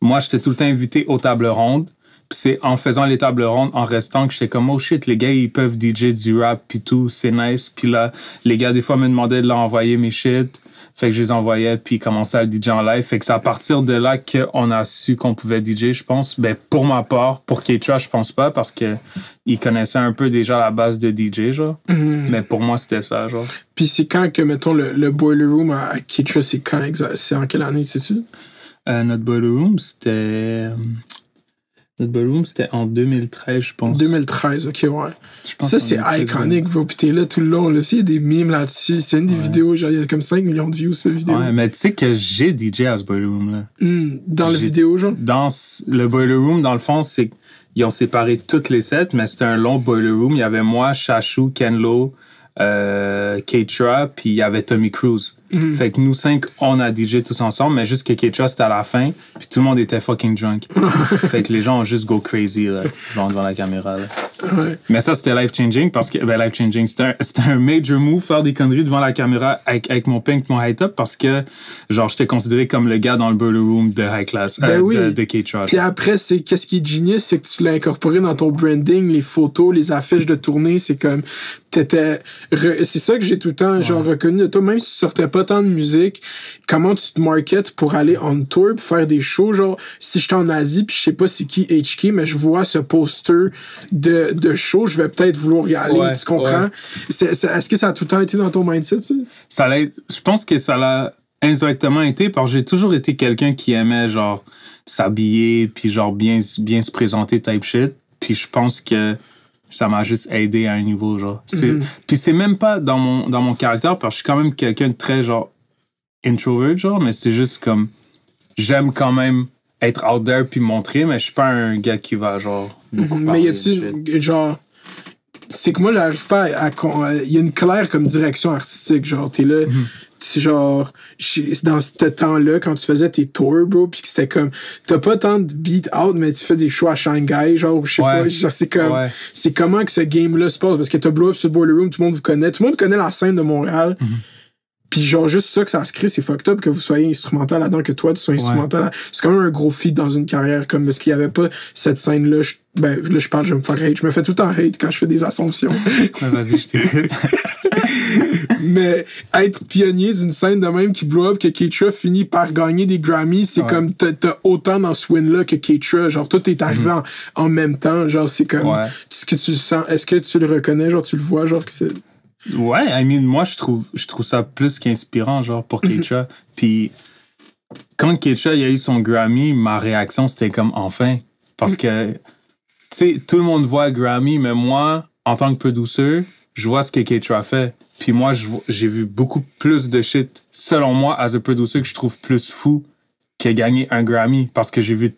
Moi, j'étais tout le temps invité aux tables rondes. C'est en faisant les tables rondes, en restant, que j'étais comme, oh shit, les gars, ils peuvent DJ du rap, puis tout, c'est nice. Puis là, les gars, des fois, me demandaient de leur envoyer mes shit. Fait que je les envoyais, puis ils commençaient à le DJ en live. Fait que c'est à partir de là qu'on a su qu'on pouvait DJ, je pense. Ben, pour ma part, pour Keitra, je pense pas, parce que ils connaissaient un peu déjà la base de DJ, genre. Mais pour moi, c'était ça, genre. Puis c'est quand que, mettons, le, le Boiler Room à, Keitra, c'est quand exact? C'est en quelle année, sais-tu? Euh, notre Boiler Room, c'était. Notre Boiler Room, c'était en 2013, je pense. 2013, ok, ouais. Je pense Ça, c'est 2013, iconique, bro. Puis t'es là tout le long, là. Il y a des memes là-dessus. C'est une des Ouais. vidéos, genre, il y a comme 5 millions de views, cette vidéo. Ouais, mais tu sais que j'ai DJ à ce Boiler Room, là. Hmm, dans la vidéo, genre. Dans le Boiler Room, dans le fond, c'est ils ont séparé toutes les sets, mais c'était un long Boiler Room. Il y avait moi, Chachou, Kenlo, euh, Keitra, puis il y avait Tommy Cruise. Fait que nous cinq, on a DJ tous ensemble, mais juste que Keitra, c'était à la fin, puis tout le monde était fucking drunk. *laughs* fait que les gens ont juste go crazy, là, devant la caméra, là. Ouais. Mais ça, c'était life-changing parce que, ben, life-changing, c'était un, un major move, faire des conneries devant la caméra avec, avec mon pink, mon high top, parce que, genre, j'étais considéré comme le gars dans le boiler room de high class, Ben euh, oui. de, de Keitra. Puis après, c'est qu'est-ce qui est genius, c'est que tu l'as incorporé dans ton branding, les photos, les affiches de tournée, c'est comme t'étais c'est ça que j'ai tout le temps genre reconnu de toi même si tu sortais pas tant de musique comment tu te marketes pour aller on tour pour faire des shows genre si j'étais en Asie puis je sais pas c'est qui HK mais je vois ce poster de, de show je vais peut-être vouloir y aller Ouais, tu comprends? ouais. C'est- c'est- est-ce que ça a tout le temps été dans ton mindset ça? Je pense que ça l'a indirectement été parce que j'ai toujours été quelqu'un qui aimait genre s'habiller puis genre bien bien se présenter type shit puis je pense que ça m'a juste aidé à un niveau genre c'est puis c'est même pas dans mon dans mon caractère parce que je suis quand même quelqu'un de très genre introvert genre mais c'est juste comme j'aime quand même être out there puis montrer mais je suis pas un gars qui va genre beaucoup mais parler y a-tu genre c'est que moi j'arrive pas à con- euh, il y a une claire comme direction artistique genre t'es là Mhm. C'est genre dans ce temps-là quand tu faisais tes tours bro puis que c'était comme t'as pas tant de beat out mais tu fais des shows à Shanghai genre je sais Ouais. pas genre c'est comme Ouais. c'est comment que ce game là se passe parce que t'as blow up sur le boiler room tout le monde vous connaît tout le monde connaît la scène de Montréal Mhm. puis genre juste ça que ça se crée c'est fucked up que vous soyez instrumental là-dedans que toi tu sois instrumental là. c'est quand même un gros feat dans une carrière comme parce qu'il y avait pas cette scène là ben là je parle je vais me faire hate je me fais tout le temps hate quand je fais des assumptions *laughs* Ouais, vas-y je t'écoute *laughs* mais être pionnier d'une scène de même qui blow up que Keitra finit par gagner des Grammys c'est Ouais. comme t'as autant dans ce win là que Keitra genre tout est arrivé en, en même temps genre c'est comme Ouais. est-ce que tu le sens est-ce que tu le reconnais? Genre tu le vois genre que c'est Ouais, I mean, moi, je trouve, je trouve ça plus qu'inspirant, genre, pour Keisha. Puis, quand Keisha il a eu son Grammy, ma réaction, c'était comme, enfin. Parce que, tu sais, tout le monde voit Grammy, mais moi, en tant que peu douceur, je vois ce que Keisha fait. Puis moi, j'ai vu beaucoup plus de shit, selon moi, as a producer, que je trouve plus fou qu'il a gagné un Grammy. Parce que j'ai vu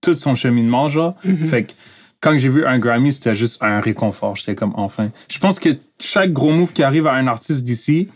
tout son cheminement, genre. Fait que quand j'ai vu un Grammy, c'était juste un réconfort. J'étais comme enfin. Je pense que chaque gros move qui arrive à un artiste d'ici,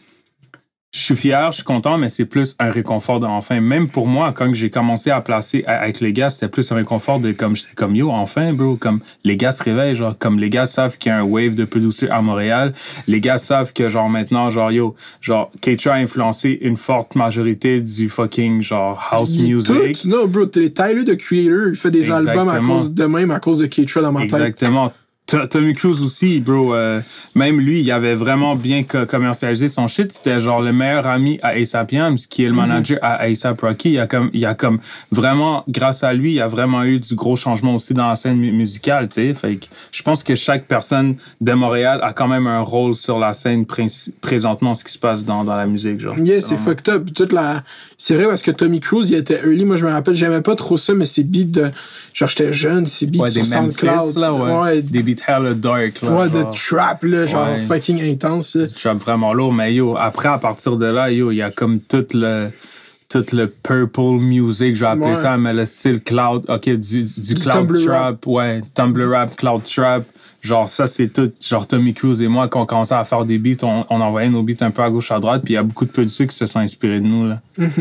je suis fier, je suis content, mais c'est plus un réconfort de enfin. Même pour moi, quand j'ai commencé à placer avec les gars, c'était plus un réconfort de comme j'étais comme yo, enfin, bro, comme les gars se réveillent, genre comme les gars savent qu'il y a un wave de producer à Montréal, les gars savent que genre maintenant, genre yo, genre Keitra a influencé une forte majorité du fucking genre house music. tout- non bro t'es Tyler the Creator il fait des albums à cause de même à cause de Keitra dans ma tête Exactement. Tommy Cruise aussi, bro. euh, même lui, il avait vraiment bien co- commercialisé son shit. C'était genre le meilleur ami à ASAP Yams, qui est le manager à ASAP Rocky. Il y a comme, il y a comme vraiment, grâce à lui, il y a vraiment eu du gros changement aussi dans la scène mu- musicale, tu sais. Fait que je pense que chaque personne de Montréal a quand même un rôle sur la scène présentement, ce qui se passe dans, dans la musique, genre. Yeah, c'est fucked up. Toute la... C'est vrai parce que Tommy Cruise, il était early. Moi, je me rappelle, j'aimais pas trop ça, mais ses beats de. Genre, j'étais jeune, ses beats Ouais, sur des SoundCloud. Memphis, là, ouais. ouais. Des beats hella dark, là. ouais, de genre. trap, là, genre Ouais. fucking intense. là. trap vraiment lourd, mais yo, après, à partir de là, yo, il y a comme tout le, tout le purple music, je vais appeler Ouais. ça, mais le style cloud, ok, du, du, du cloud Tumblr trap, ouais, Tumblr rap, cloud trap, genre ça, c'est tout, genre Tommy Cruise et moi, quand on commençait à faire des beats, on, on envoyait nos beats un peu à gauche, à droite, puis il y a beaucoup de producteurs qui se sont inspirés de nous, là. Puis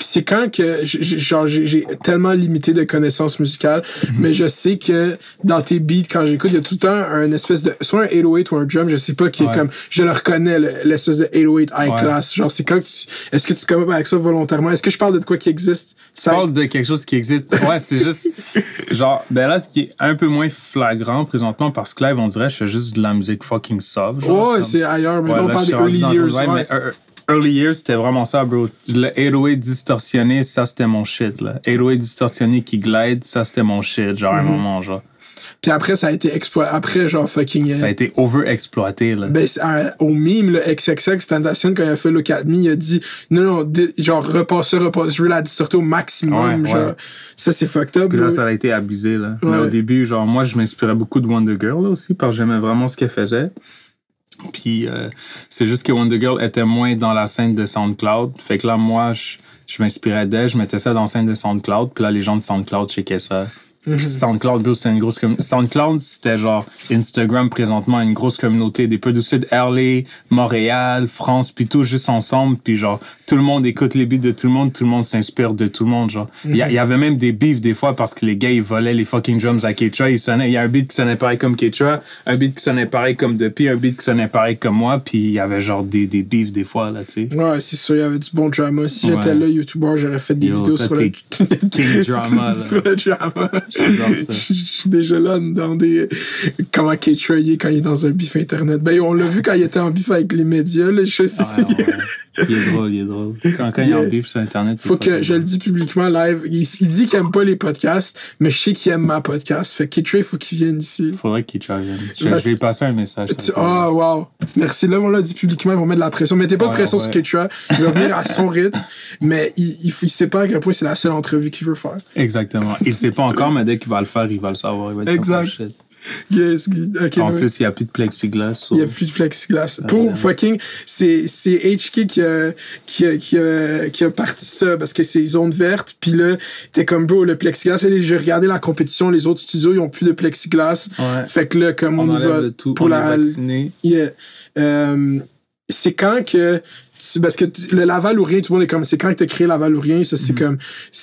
c'est quand que. Genre, j'ai tellement limité de connaissances musicales, Mhm. mais je sais que dans tes beats, quand j'écoute, il y a tout le temps un espèce de. Soit un 808 ou un drum, je sais pas, qui est comme. Je le reconnais, le- l'espèce de 808 high Ouais. class. Genre, c'est quand que tu. Est-ce que tu commences avec ça volontairement? Est-ce que je parle de quoi qui existe? Tu Ça, parles de quelque chose qui existe. Ouais, c'est juste. *laughs* Genre, ben là, ce qui est un peu moins flagrant présentement, parce que live, on dirait, je fais juste de la musique fucking soft. genre, ouais, c'est ailleurs, mais Ouais, on parle des early years. une vibe, ouais. mais, euh, Early Years, c'était vraiment ça, bro. Le 808 distorsionné, ça, c'était mon shit, là. 808 distorsionné qui glide, ça, c'était mon shit, genre, à un moment, genre. Puis après, ça a été exploité. Après, genre, fucking. Ça a euh, été overexploité, là. ben, euh, au mime, le XXX Tentation, quand il a fait Look At Me, il a dit non, non, genre, repasser, repasser, je veux la distorter au maximum. Ouais, genre, ouais. ça, c'est fucked up. Puis là, ça a été abusé, là. Mais Ouais. au début, genre, moi, je m'inspirais beaucoup de Wonder Girl, là, aussi, parce que j'aimais vraiment ce qu'elle faisait. Puis euh, c'est juste que Wonder Girl était moins dans la scène de SoundCloud. Fait que là, moi, je, je m'inspirais d'elle, je mettais ça dans la scène de SoundCloud. Puis là, les gens de SoundCloud checkaient ça. Puis SoundCloud, c'était une grosse communauté. SoundCloud, c'était genre Instagram présentement, une grosse communauté des peu du sud, LA, Montréal, France, puis tout juste ensemble. Puis genre, tout le monde écoute les beats de tout le monde, tout le monde s'inspire de tout le monde, genre. Il y, y avait même des beefs des fois parce que les gars, ils volaient les fucking drums à Ketra. Ils sonnaient, il y a un beat qui sonnait pareil comme Ketra, un beat qui sonnait pareil comme Depi, un beat qui sonnait pareil comme moi, puis il y avait genre des, des beefs des fois, là, tu sais. Ouais, c'est sûr, il y avait du bon drama. Si j'étais Ouais. là, YouTuber, j'aurais fait des Yo, vidéos sur le... *laughs* King drama, là. sur le drama. Ça. *laughs* Je suis déjà là dans des. Comment il est quand il est dans un bif internet. Ben, on l'a vu quand il était en bif avec les médias, là. Je sais. Ouais, ouais. Il est drôle, il est drôle. Quand, quand il y a un Yeah. beef sur Internet, Faut c'est pas que je le dis publiquement live. Il, il dit qu'il aime pas les podcasts, mais je sais qu'il aime ma podcast. Fait que Ketra, il faut qu'il vienne ici. Faudrait qu'il try. Je, vais lui passer un message. Ah, wow. Merci. Là, on l'a dit publiquement, ils vont mettre de la pression. Mettez pas de pression ouais. sur Ketra. Il va venir à son rythme, mais il, il, il sait pas à quel point c'est la seule entrevue qu'il veut faire. Exactement. Il sait pas encore, mais dès qu'il va le faire, il va le savoir. Il va être Exact. *laughs* Yes. En ouais. plus, il n'y a plus de plexiglas. Il n'y a plus de plexiglas. Pour fucking, c'est HK qui a, qui, a, qui, a, qui a parti ça parce que c'est zone verte. Puis là, t'es comme bro, le plexiglas. J'ai regardé la compétition, les autres studios, ils ont plus de plexiglas. Ouais. Fait que là, comme on, On y va tout. pour on la. Yeah. Euh, c'est quand que. Parce que le Laval ou rien, tout le monde est comme. C'est quand que t'as créé Laval ou rien, ça c'est comme.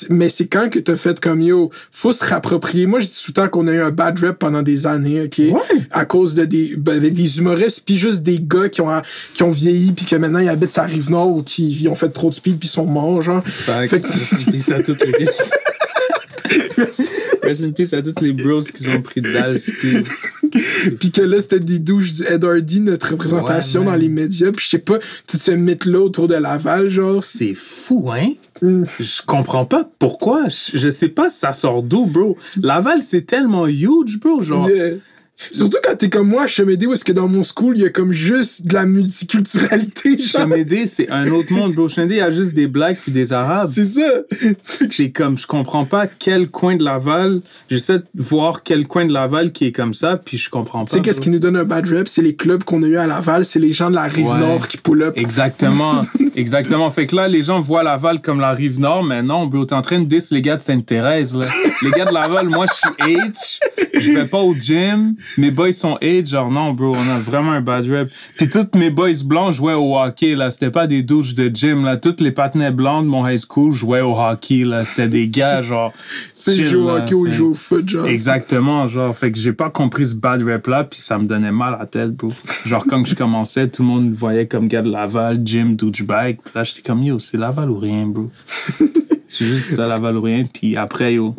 Mais c'est quand que t'as fait comme yo, faut se rapproprier. Moi, je dis tout le temps qu'on a eu un bad rep pendant des années, ok? À cause de des, ben, des humoristes, puis juste des gars qui ont, qui ont vieilli, puis que maintenant ils habitent à Rive-Nord ou qui ils ont fait trop de speed, puis ils sont morts, genre. Fait que à toutes les Rest in peace à tous les bros qui ont pris de dalle speed. *laughs* Puis que là, c'était des douches du Ed Hardy, notre représentation Ouais, dans les médias. Puis je sais pas, tout ce mythe-là autour de Laval, genre. C'est fou, hein? Mm. Je comprends pas pourquoi. Je, je sais pas ça sort d'où, bro. Laval, c'est tellement huge, bro. Genre, Yeah. Surtout quand t'es comme moi Chemédé, où est-ce que dans mon school, il y a comme juste de la multiculturalité, genre? Chamédé, c'est un autre monde, bro. Chamédé, il y a juste des blacks puis des arabes. C'est ça. C'est comme, je comprends pas quel coin de Laval. J'essaie de voir quel coin de Laval qui est comme ça, puis je comprends Tu sais, pas. qu'est-ce qui nous donne un bad rep? C'est les clubs qu'on a eu à Laval, c'est les gens de la rive Ouais. nord qui pull up. Exactement, *laughs* exactement. Fait que là, les gens voient Laval comme la rive nord, mais non, bro, t'es en train de diss les gars de Sainte-Thérèse, là. Les gars de Laval, moi, je suis H, je vais pas au gym, mes boys sont H, genre non, bro, on a vraiment un bad rep. Puis tous mes boys blancs jouaient au hockey, là, c'était pas des douches de gym, là. Toutes les patinets blancs de mon high school jouaient au hockey, là. C'était des gars, genre. *laughs* C'est ils jouent au hockey ou ils jouent au foot, genre. Exactement, genre, fait que j'ai pas compris ce bad rap là, puis ça me donnait mal à la tête, bro. Genre, quand je commençais, tout le monde me voyait comme gars de Laval, Jim, douchebag, puis là, j'étais comme, yo, c'est Laval ou rien, bro? *laughs* c'est juste ça, Laval ou rien, puis après, yo,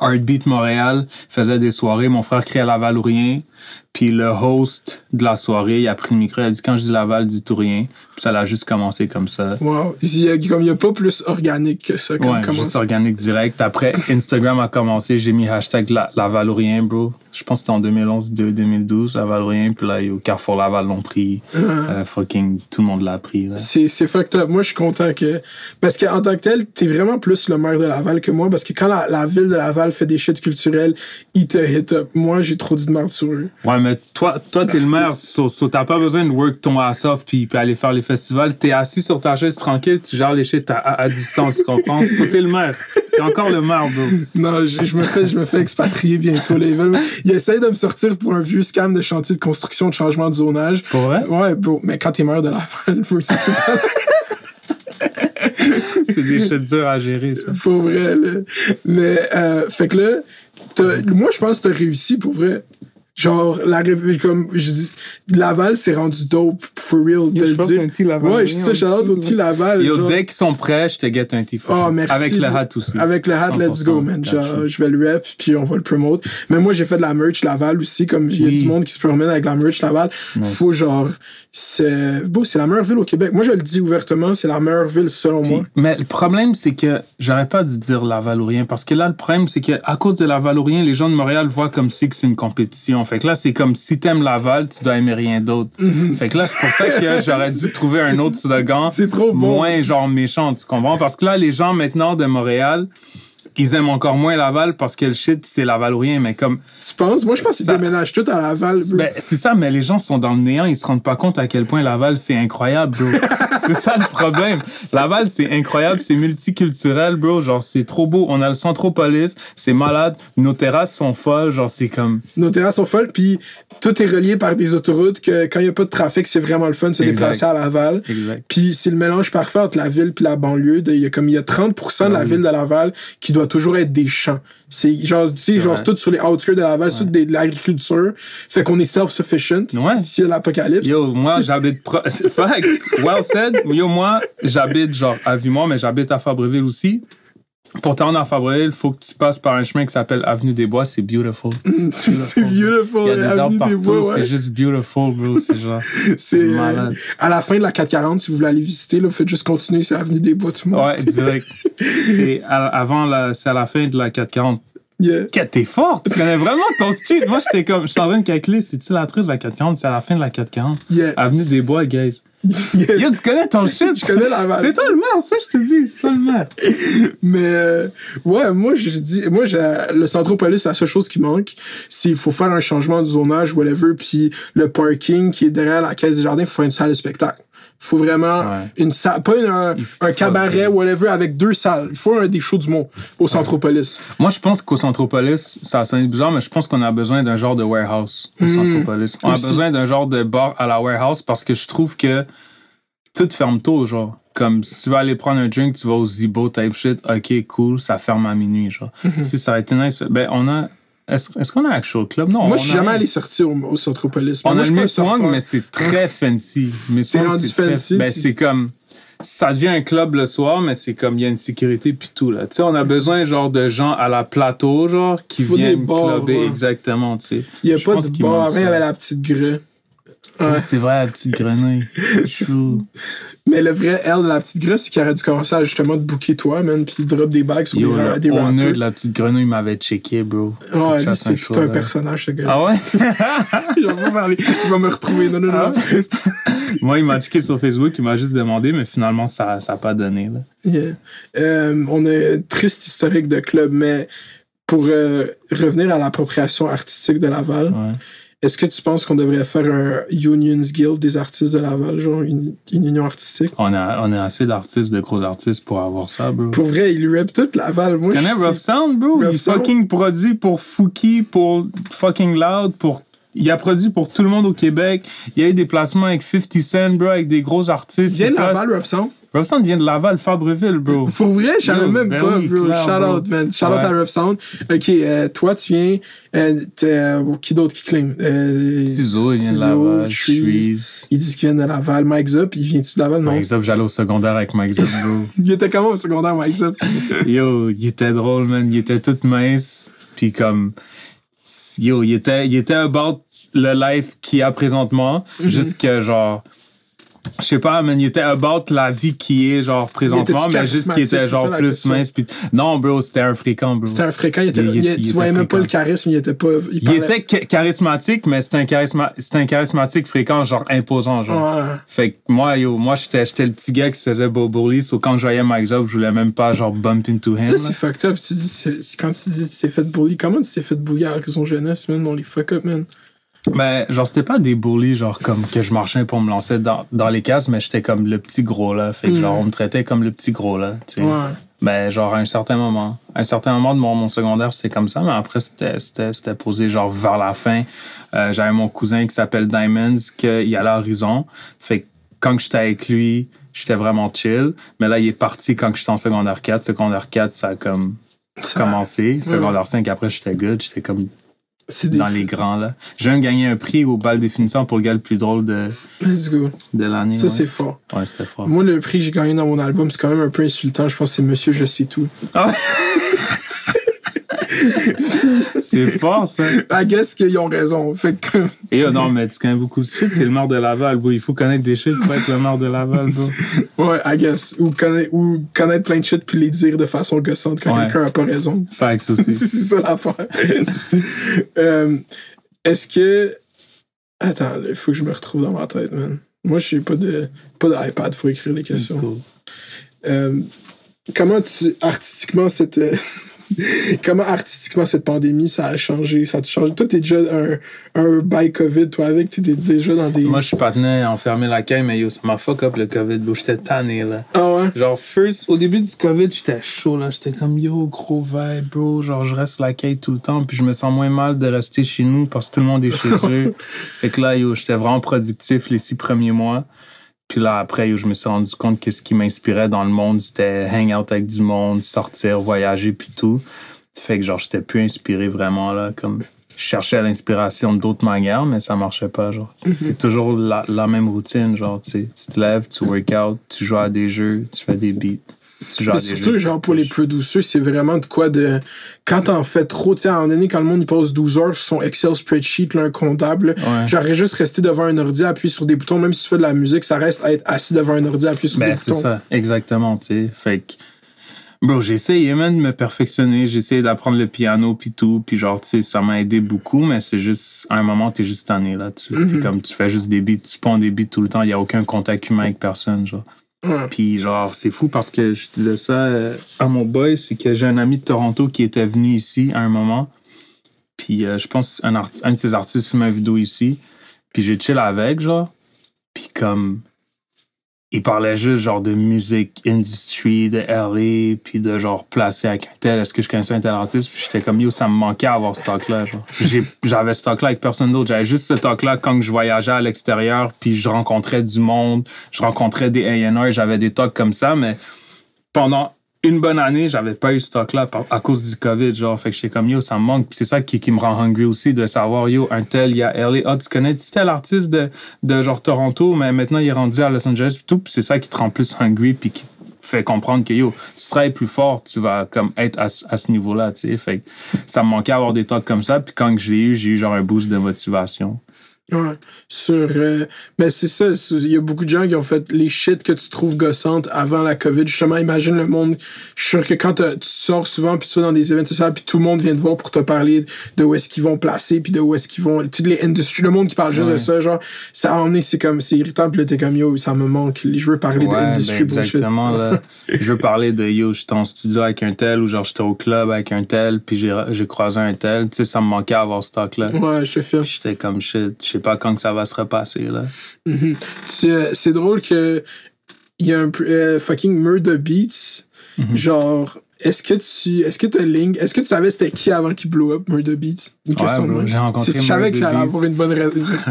Heartbeat Montréal faisait des soirées, mon frère créait Laval ou rien, puis le host de la soirée, il a pris le micro, il a dit, quand je dis Laval, dis tout rien, puis ça l'a juste commencé comme ça. Wow. Il y a, a pas plus organique que ça, comme Ouais, comment juste organique direct. Après, Instagram a commencé, j'ai mis hashtag la, la Valorien, bro. Je pense que c'était en 2011, de- 2012, la Valorien. Puis là, yo, Carrefour Laval l'ont pris. Euh, fucking, tout le monde l'a pris. C'est, c'est fucked up. Moi, je suis content que. Parce qu'en tant que tel, t'es vraiment plus le maire de Laval que moi. Parce que quand la, la ville de Laval fait des shit culturels, ils te hit up. Moi, j'ai trop dit de merde sur eux. Ouais, mais toi, toi, t'es le *laughs* maire, so, so t'as pas besoin de work ton ass off puis, puis aller faire les festivals. T'es assis sur ta chaise tranquille, tu gères les shit à, distance, tu comprends? So, t'es le maire. T'es encore le maire, bro. Non, je, je me fais, je me fais expatrier bientôt. Ils, veulent- ils essayent de me sortir pour un vieux scam de chantier de construction de changement de zonage. Pour vrai? Ouais, bro. Mais quand t'es maire de Laval, *laughs* bro, c'est *laughs* C'est des shit durs à gérer, ça. pour vrai. Là. Mais, euh, fait que là, moi, je pense que t'as réussi pour vrai. Genre, la comme je dis, Laval, c'est rendu dope, for real, de le dire. petit Laval, Ouais, je dis ça, dit, au petit Laval. Yo, genre. dès qu'ils sont prêts, je te get un t Oh, merci. Avec le hat aussi. Avec le hat, let's go, 100%, man. Genre, je vais le rep, puis on va le promote. Mais moi, j'ai fait de la merch Laval aussi, comme il y a Oui. du monde qui se promène avec la merch Laval. Nice. Faut genre, c'est, bon, c'est la meilleure ville au Québec. Moi, je le dis ouvertement, c'est la meilleure ville selon Puis- moi. mais le problème, c'est que j'aurais pas dû dire la Valorien parce que là, le problème, c'est que à cause de la Valorien, les gens de Montréal voient comme si que c'est une compétition. Fait que là, c'est comme si t'aimes Laval, tu dois aimer rien d'autre. Fait que là, c'est pour ça que *laughs* j'aurais dû trouver un autre slogan C'est trop bon. moins genre méchant, tu comprends? Parce que là, les gens maintenant de Montréal, ils aiment encore moins Laval parce que le shit, c'est Laval ou rien, mais comme. Tu penses? Moi, je pense qu'ils déménagent tout à Laval, bro. Ben, c'est ça, mais les gens sont dans le néant, ils se rendent pas compte à quel point Laval, c'est incroyable, bro. *laughs* c'est ça le problème. Laval, c'est incroyable, c'est multiculturel, bro. Genre, c'est trop beau. On a le Centropolis, c'est malade. Nos terrasses sont folles, genre, c'est comme. Nos terrasses sont folles, puis tout est relié par des autoroutes que quand il n'y a pas de trafic, c'est vraiment le fun de se Exact. déplacer à Laval. Exact. Puis c'est le mélange parfait entre la ville puis la banlieue. Il y a comme il y a 30% de la Ah oui. ville de Laval qui doit toujours être des champs. C'est genre, tu sais, C'est genre tout sur les outskirts de Laval, c'est tout des- de l'agriculture. Fait qu'on est self-sufficient. Ouais. À l'apocalypse. Yo, moi, j'habite. Pro... *laughs* Fact. Well said. Yo, moi, j'habite, genre, à Vimont, mais j'habite à Fabreville aussi. Pour te rendre à Fabreville, il faut que tu passes par un chemin qui s'appelle Avenue des Bois. C'est beautiful. *laughs* c'est beautiful. Il y a des Avenue arbres partout. Ouais. C'est juste beautiful, bro. C'est genre. *laughs* C'est euh, malade. à la fin de la 440, si vous voulez aller visiter, là, vous faites juste continuer, c'est Avenue des Bois, tout le monde. Ouais, direct. *laughs* C'est à- avant la, c'est à la fin de la 440. Yeah. Que T'es forte! Tu connais vraiment ton style. Moi, j'étais comme, je suis en train de calculer, c'est-tu la triste de la 440? C'est à la fin de la 440. Yeah. Avenue des Bois, guys. *laughs* Yo, tu connais ton shit! Je connais Laval. C'est toi le maire, ça, je te dis, c'est toi le maire. Mais euh, ouais, moi je dis, moi le Centropolis, la seule chose qui manque, c'est qu'il faut faire un changement de zonage, whatever, puis le parking qui est derrière la caisse des jardins, faut faire une salle de spectacle. Faut vraiment Ouais. une salle, pas une- un, un cabaret, whatever, avec deux salles. Il faut un des shows du monde au Centropolis. Moi, je pense qu'au Centropolis, ça sonne bizarre, mais je pense qu'on a besoin d'un genre de warehouse au Centropolis. On a Hmm. Besoin d'un genre de bar à la warehouse parce que je trouve que tout ferme tôt, genre. Comme si tu vas aller prendre un drink, tu vas au Zibo type shit, ok, cool, ça ferme à minuit, genre. Mhm. Si ça aurait été nice, ben on a. Est-ce qu'on a Actual Club? Non. Moi, je suis jamais allé sortir au, au Centropolis. On a le suis Miss pas un Wang, sorteur. mais c'est très fancy. C'est rendu fancy, Ben, c'est- comme. Ça devient un club le soir, mais c'est comme il y a une sécurité puis tout là. Tu sais, on a besoin genre de gens à la plateau genre qui Faut viennent clubber exactement, tu sais. Il n'y a pas de bar. y avait la petite grue. Ouais. c'est vrai, la petite grenouille. Chou. Mais le vrai L de la petite grue, c'est qu'il aurait dû commencer à justement te booker toi, man, puis drop des bags sur Yo, des, le des owner rappers. de la petite grenouille m'avait checké, bro. Ouais, lui, c'est tout un personnage, ce gars. Ah ouais? *laughs* Il va pas parler. Il va me retrouver. Non, non, non. Ah *laughs* Moi, il m'a checké sur Facebook, il m'a juste demandé, mais finalement, ça n'a pas donné. Là. Yeah. Euh, on a un triste historique de club, mais pour euh, revenir à l'appropriation artistique de Laval, Ouais. Est-ce que tu penses qu'on devrait faire un Unions Guild des artistes de Laval, genre une, une union artistique? On, a, on a assez d'artistes, de gros artistes pour avoir ça, bro. Pour vrai, il rap tout Laval. Moi, Tu connais Rough Sound, bro? Rough il Sound? fucking produit pour Fouki, pour fucking Loud, pour. Il a produit pour tout le monde au Québec. Il y a eu des placements avec 50 Cent, bro, avec des gros artistes. Il vient de Laval, Rough Sound. Rough Sound vient de Laval, Fabreville, bro. *laughs* Pour vrai, je savais même ben pas, bro. clair, Shout bro. out, man. Shout out Ouais. à Rough Sound. Ok, euh, toi, tu viens. Euh, euh, qui d'autre qui claim? Ciseaux, il vient de Laval. Trees. Ils disent qu'ils viennent de Laval. Mike Zop, il vient-tu de Laval? Non. Mike Zop, j'allais au secondaire avec Mike Zop, bro. *laughs* Il était comment au secondaire, Mike Zop? *laughs* Yo, il était drôle, man. Il était tout mince. Puis comme. Yo, il était, il était about le life qu'il a présentement. Mhm. Jusque genre. Je sais pas, man, il était about la vie qui est, genre, présentement, mais juste qu'il était, ça, genre, plus mince. Puis... Non, bro, c'était un fréquent, bro. C'était un fréquent. Il était, Il- il- il- il tu était voyais même pas le charisme, il était pas. Il, parlait- était cha- charismatique, mais c'était un, charisma... un charismatique fréquent, genre, imposant, genre. Ouais. Fait que moi, yo, moi, j'étais le petit gars qui se faisait beau bully, so quand je voyais Mike je voulais même pas, genre, bump into him. Ça, c'est fucked up. Tu dis, quand tu dis tu t'es fait bully, comment tu t'es fait bully à raison jeunesse, man? On les fuck up, man? Ben, genre, c'était pas des bullies, genre, comme que je marchais pour me lancer dans, dans les cases, mais j'étais comme le petit gros, là. Fait que, Mm. genre, on me traitait comme le petit gros, là. tu sais. Ouais. Ben, genre, à un certain moment. À un certain moment de mon, mon secondaire, c'était comme ça, mais après, c'était- posé, genre, vers la fin. Euh, J'avais mon cousin qui s'appelle Diamonds, qu'il allait à Horizon. Fait que quand j'étais avec lui, j'étais vraiment chill. Mais là, il est parti quand j'étais en secondaire 4. Secondaire 4, ça a comme Ça- commencé. Secondaire 5, après, j'étais good. J'étais comme. Dans les grands, là. J'ai même gagné un prix au bal définissant pour le gars le plus drôle de, de l'année. Ça, ouais. c'est fort. Ouais, c'était fort. Moi, le prix que j'ai gagné dans mon album, c'est quand même un peu insultant. Je pense que c'est Monsieur Je sais tout. Ah. *laughs* *laughs* c'est fort, ça. I guess qu'ils ont raison. Fait que. Et euh, non, mais tu connais beaucoup de shit. T'es le maire de Laval, bro. Il faut connaître des shit pour être le maire de Laval, bro. *laughs* Ouais, I guess. Ou connaître, ou connaître plein de shit puis les dire de façon gossante quand Ouais. quelqu'un a pas raison. Facts *laughs* c'est aussi. ça l'affaire. Euh, Est-ce que. Attends, il faut que je me retrouve dans ma tête, man. Moi, je n'ai pas de pas d'iPad pour écrire les questions. Cool. Euh, comment tu artistiquement euh, *laughs* Comment artistiquement cette pandémie, ça a changé? Ça a changé? Toi, t'es déjà un, un by COVID, toi, avec, t'es déjà dans des. Moi, je suis pas tenu enfermé la caille, mais yo, ça m'a fuck up le COVID, bro. J'étais tanné, là. Ah ouais? Genre, first, au début du COVID, j'étais chaud, là. J'étais comme, yo, gros vibe, bro. Genre, je reste la caille tout le temps, puis je me sens moins mal de rester chez nous parce que tout le monde est chez *laughs* eux. Fait que là, yo, j'étais vraiment productif les six premiers mois. Puis là, après, je me suis rendu compte que ce qui m'inspirait dans le monde, c'était hang out avec du monde, sortir, voyager, puis tout. Fait que, genre, j'étais plus inspiré vraiment, là. Comme, je cherchais l'inspiration d'autres manières, mais ça marchait pas, genre. C'est toujours la, la même routine, genre, tu sais. Tu te lèves, tu work out, tu joues à des jeux, tu fais des beats. Mais surtout, genre, pour les producers, c'est vraiment de quoi de. Quand t'en fais trop, tu sais, à un moment donné, quand le monde il passe 12 heures sur son Excel spreadsheet, là, un comptable, Ouais. j'aurais juste resté devant un ordi, appuyer sur des boutons, même si tu fais de la musique, ça reste à être assis devant un ordi, appuyer sur Ben, des c'est boutons. ça, exactement, tu sais. Fait que, bro, j'ai essayé même de me perfectionner, j'ai essayé d'apprendre le piano puis tout, puis genre, tu sais, ça m'a aidé beaucoup, mais c'est juste, à un moment, t'es juste tanné, là. Tu, t'es Mhm. comme, tu fais juste des beats, tu ponds des beats tout le temps, il y a aucun contact humain avec personne, genre. Ouais. Puis genre, c'est fou parce que je disais ça euh, à mon boy, c'est que j'ai un ami de Toronto qui était venu ici à un moment. Puis euh, je pense un, un de ses artistes filme une vidéo ici. Puis j'ai chill avec, genre. Puis comme, il parlait juste genre de musique industry, de LA, puis de genre placer avec un tel, est-ce que je connaissais un tel artiste? Puis j'étais comme, yo, ça me manquait à avoir ce talk-là, J'avais ce talk-là avec personne d'autre. J'avais juste ce talk-là quand je voyageais à l'extérieur, puis je rencontrais du monde, je rencontrais des A&R, j'avais des talks comme ça, mais pendant une bonne année, j'avais pas eu ce stock-là à cause du COVID, genre. Fait que j'étais comme, yo, ça me manque. Puis c'est ça qui, me rend hungry aussi, de savoir, yo, un tel, il y a LA. Ah, tu connais, tu tel artiste de, de genre Toronto, mais maintenant il est rendu à Los Angeles, puis tout. Puis c'est ça qui te rend plus hungry, puis qui te fait comprendre que, yo, si tu travailles plus fort, tu vas comme être à, à ce niveau-là, tu sais. Fait que ça me manquait d'avoir des talks comme ça. Puis quand je l'ai eu, j'ai eu genre un boost de motivation. Ouais. Sur. euh, mais c'est ça, il y a beaucoup de gens qui ont fait les shit que tu trouves gossantes avant la COVID. Justement, imagine le monde. Je suis sûr que quand tu sors souvent, puis tu vas dans des événements sociaux, puis tout le monde vient te voir pour te parler de où est-ce qu'ils vont placer, puis de où est-ce qu'ils vont. Toutes les industries, le monde qui parle juste de ça, genre, ça a emmené, c'est comme, c'est irritant, puis là, t'es comme, yo, ça me manque. Je veux parler Ouais, d'industrie ben bullshit. exactement. Là. je veux parler de yo, j'étais en studio avec un tel ou genre j'étais au club avec un tel, puis j'ai croisé un tel. Tu sais, ça me manquait avoir ce talk-là. Ouais, je te J'étais comme shit, sais pas quand que ça va se repasser là. Mhm. C'est c'est drôle que il y a un euh, fucking Murder Beats. Mhm. Genre, est-ce que tu est-ce que tu Link, est-ce que tu savais c'était qui avant qu'il blow up Murder Beats? Une Ouais, question même. j'ai rencontré Je savais que Beats. avoir une bonne raison.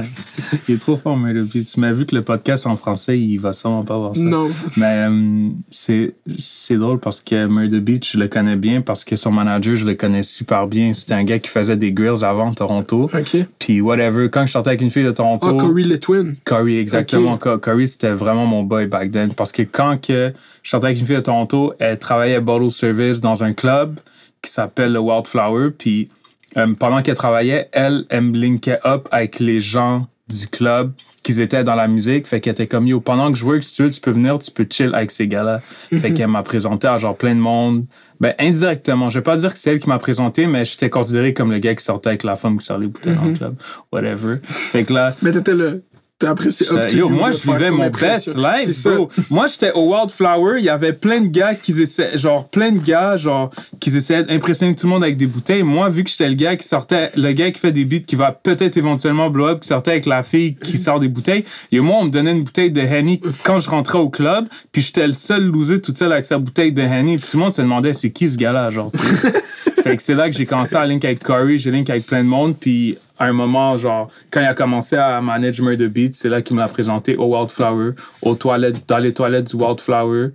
*laughs* Il est trop fort, Murder Beats. Mais vu que le podcast en français, il va sûrement pas voir ça. non. Mais euh, c'est c'est drôle parce que Murder Beach, je le connais bien parce que son manager, je le connais super bien. C'était un gars qui faisait des grills avant Toronto. Ok. Puis whatever, quand je sortais avec une fille de Toronto. Ah, Corey Litwin. Corey, exactement. Co- Corey, c'était vraiment mon boy back then. Parce que quand que je sortais avec une fille de Toronto, elle travaillait à bottle service dans un club qui s'appelle le Wildflower. Puis euh, pendant qu'elle travaillait, elle, elle me linkait up avec les gens du club qui étaient dans la musique. Fait qu'elle était comme, yo, pendant que je work, si tu veux, tu peux venir, tu peux chill avec ces gars-là. Fait qu'elle m'a présenté à genre plein de monde. Ben, indirectement. Je vais pas dire que c'est elle qui m'a présenté, mais j'étais considéré comme le gars qui sortait avec la femme qui sort les bouteilles dans le club. Whatever. Fait que là, Mais t'étais là. Après, c'est up to Yo, you moi, je vivais mon best life, bro. Moi, j'étais au Wildflower, il y avait plein de gars qui essaient, genre, plein de gars, genre, qui essayaient d'impressionner tout le monde avec des bouteilles. Moi, vu que j'étais le gars qui sortait, le gars qui fait des beats qui va peut-être éventuellement blow up, qui sortait avec la fille qui *laughs* sort des bouteilles, et moi, on me donnait une bouteille de Henny quand je rentrais au club, puis j'étais le seul loser tout seul avec sa bouteille de Henny, puis tout le monde se demandait, c'est qui ce gars-là, genre. *laughs* Fait que c'est là que j'ai commencé à link avec Corey, j'ai link avec plein de monde, puis à un moment, genre, quand il a commencé à manager Murder Beats, c'est là qu'il me l'a présenté au Wildflower, aux toilettes, dans les toilettes du Wildflower.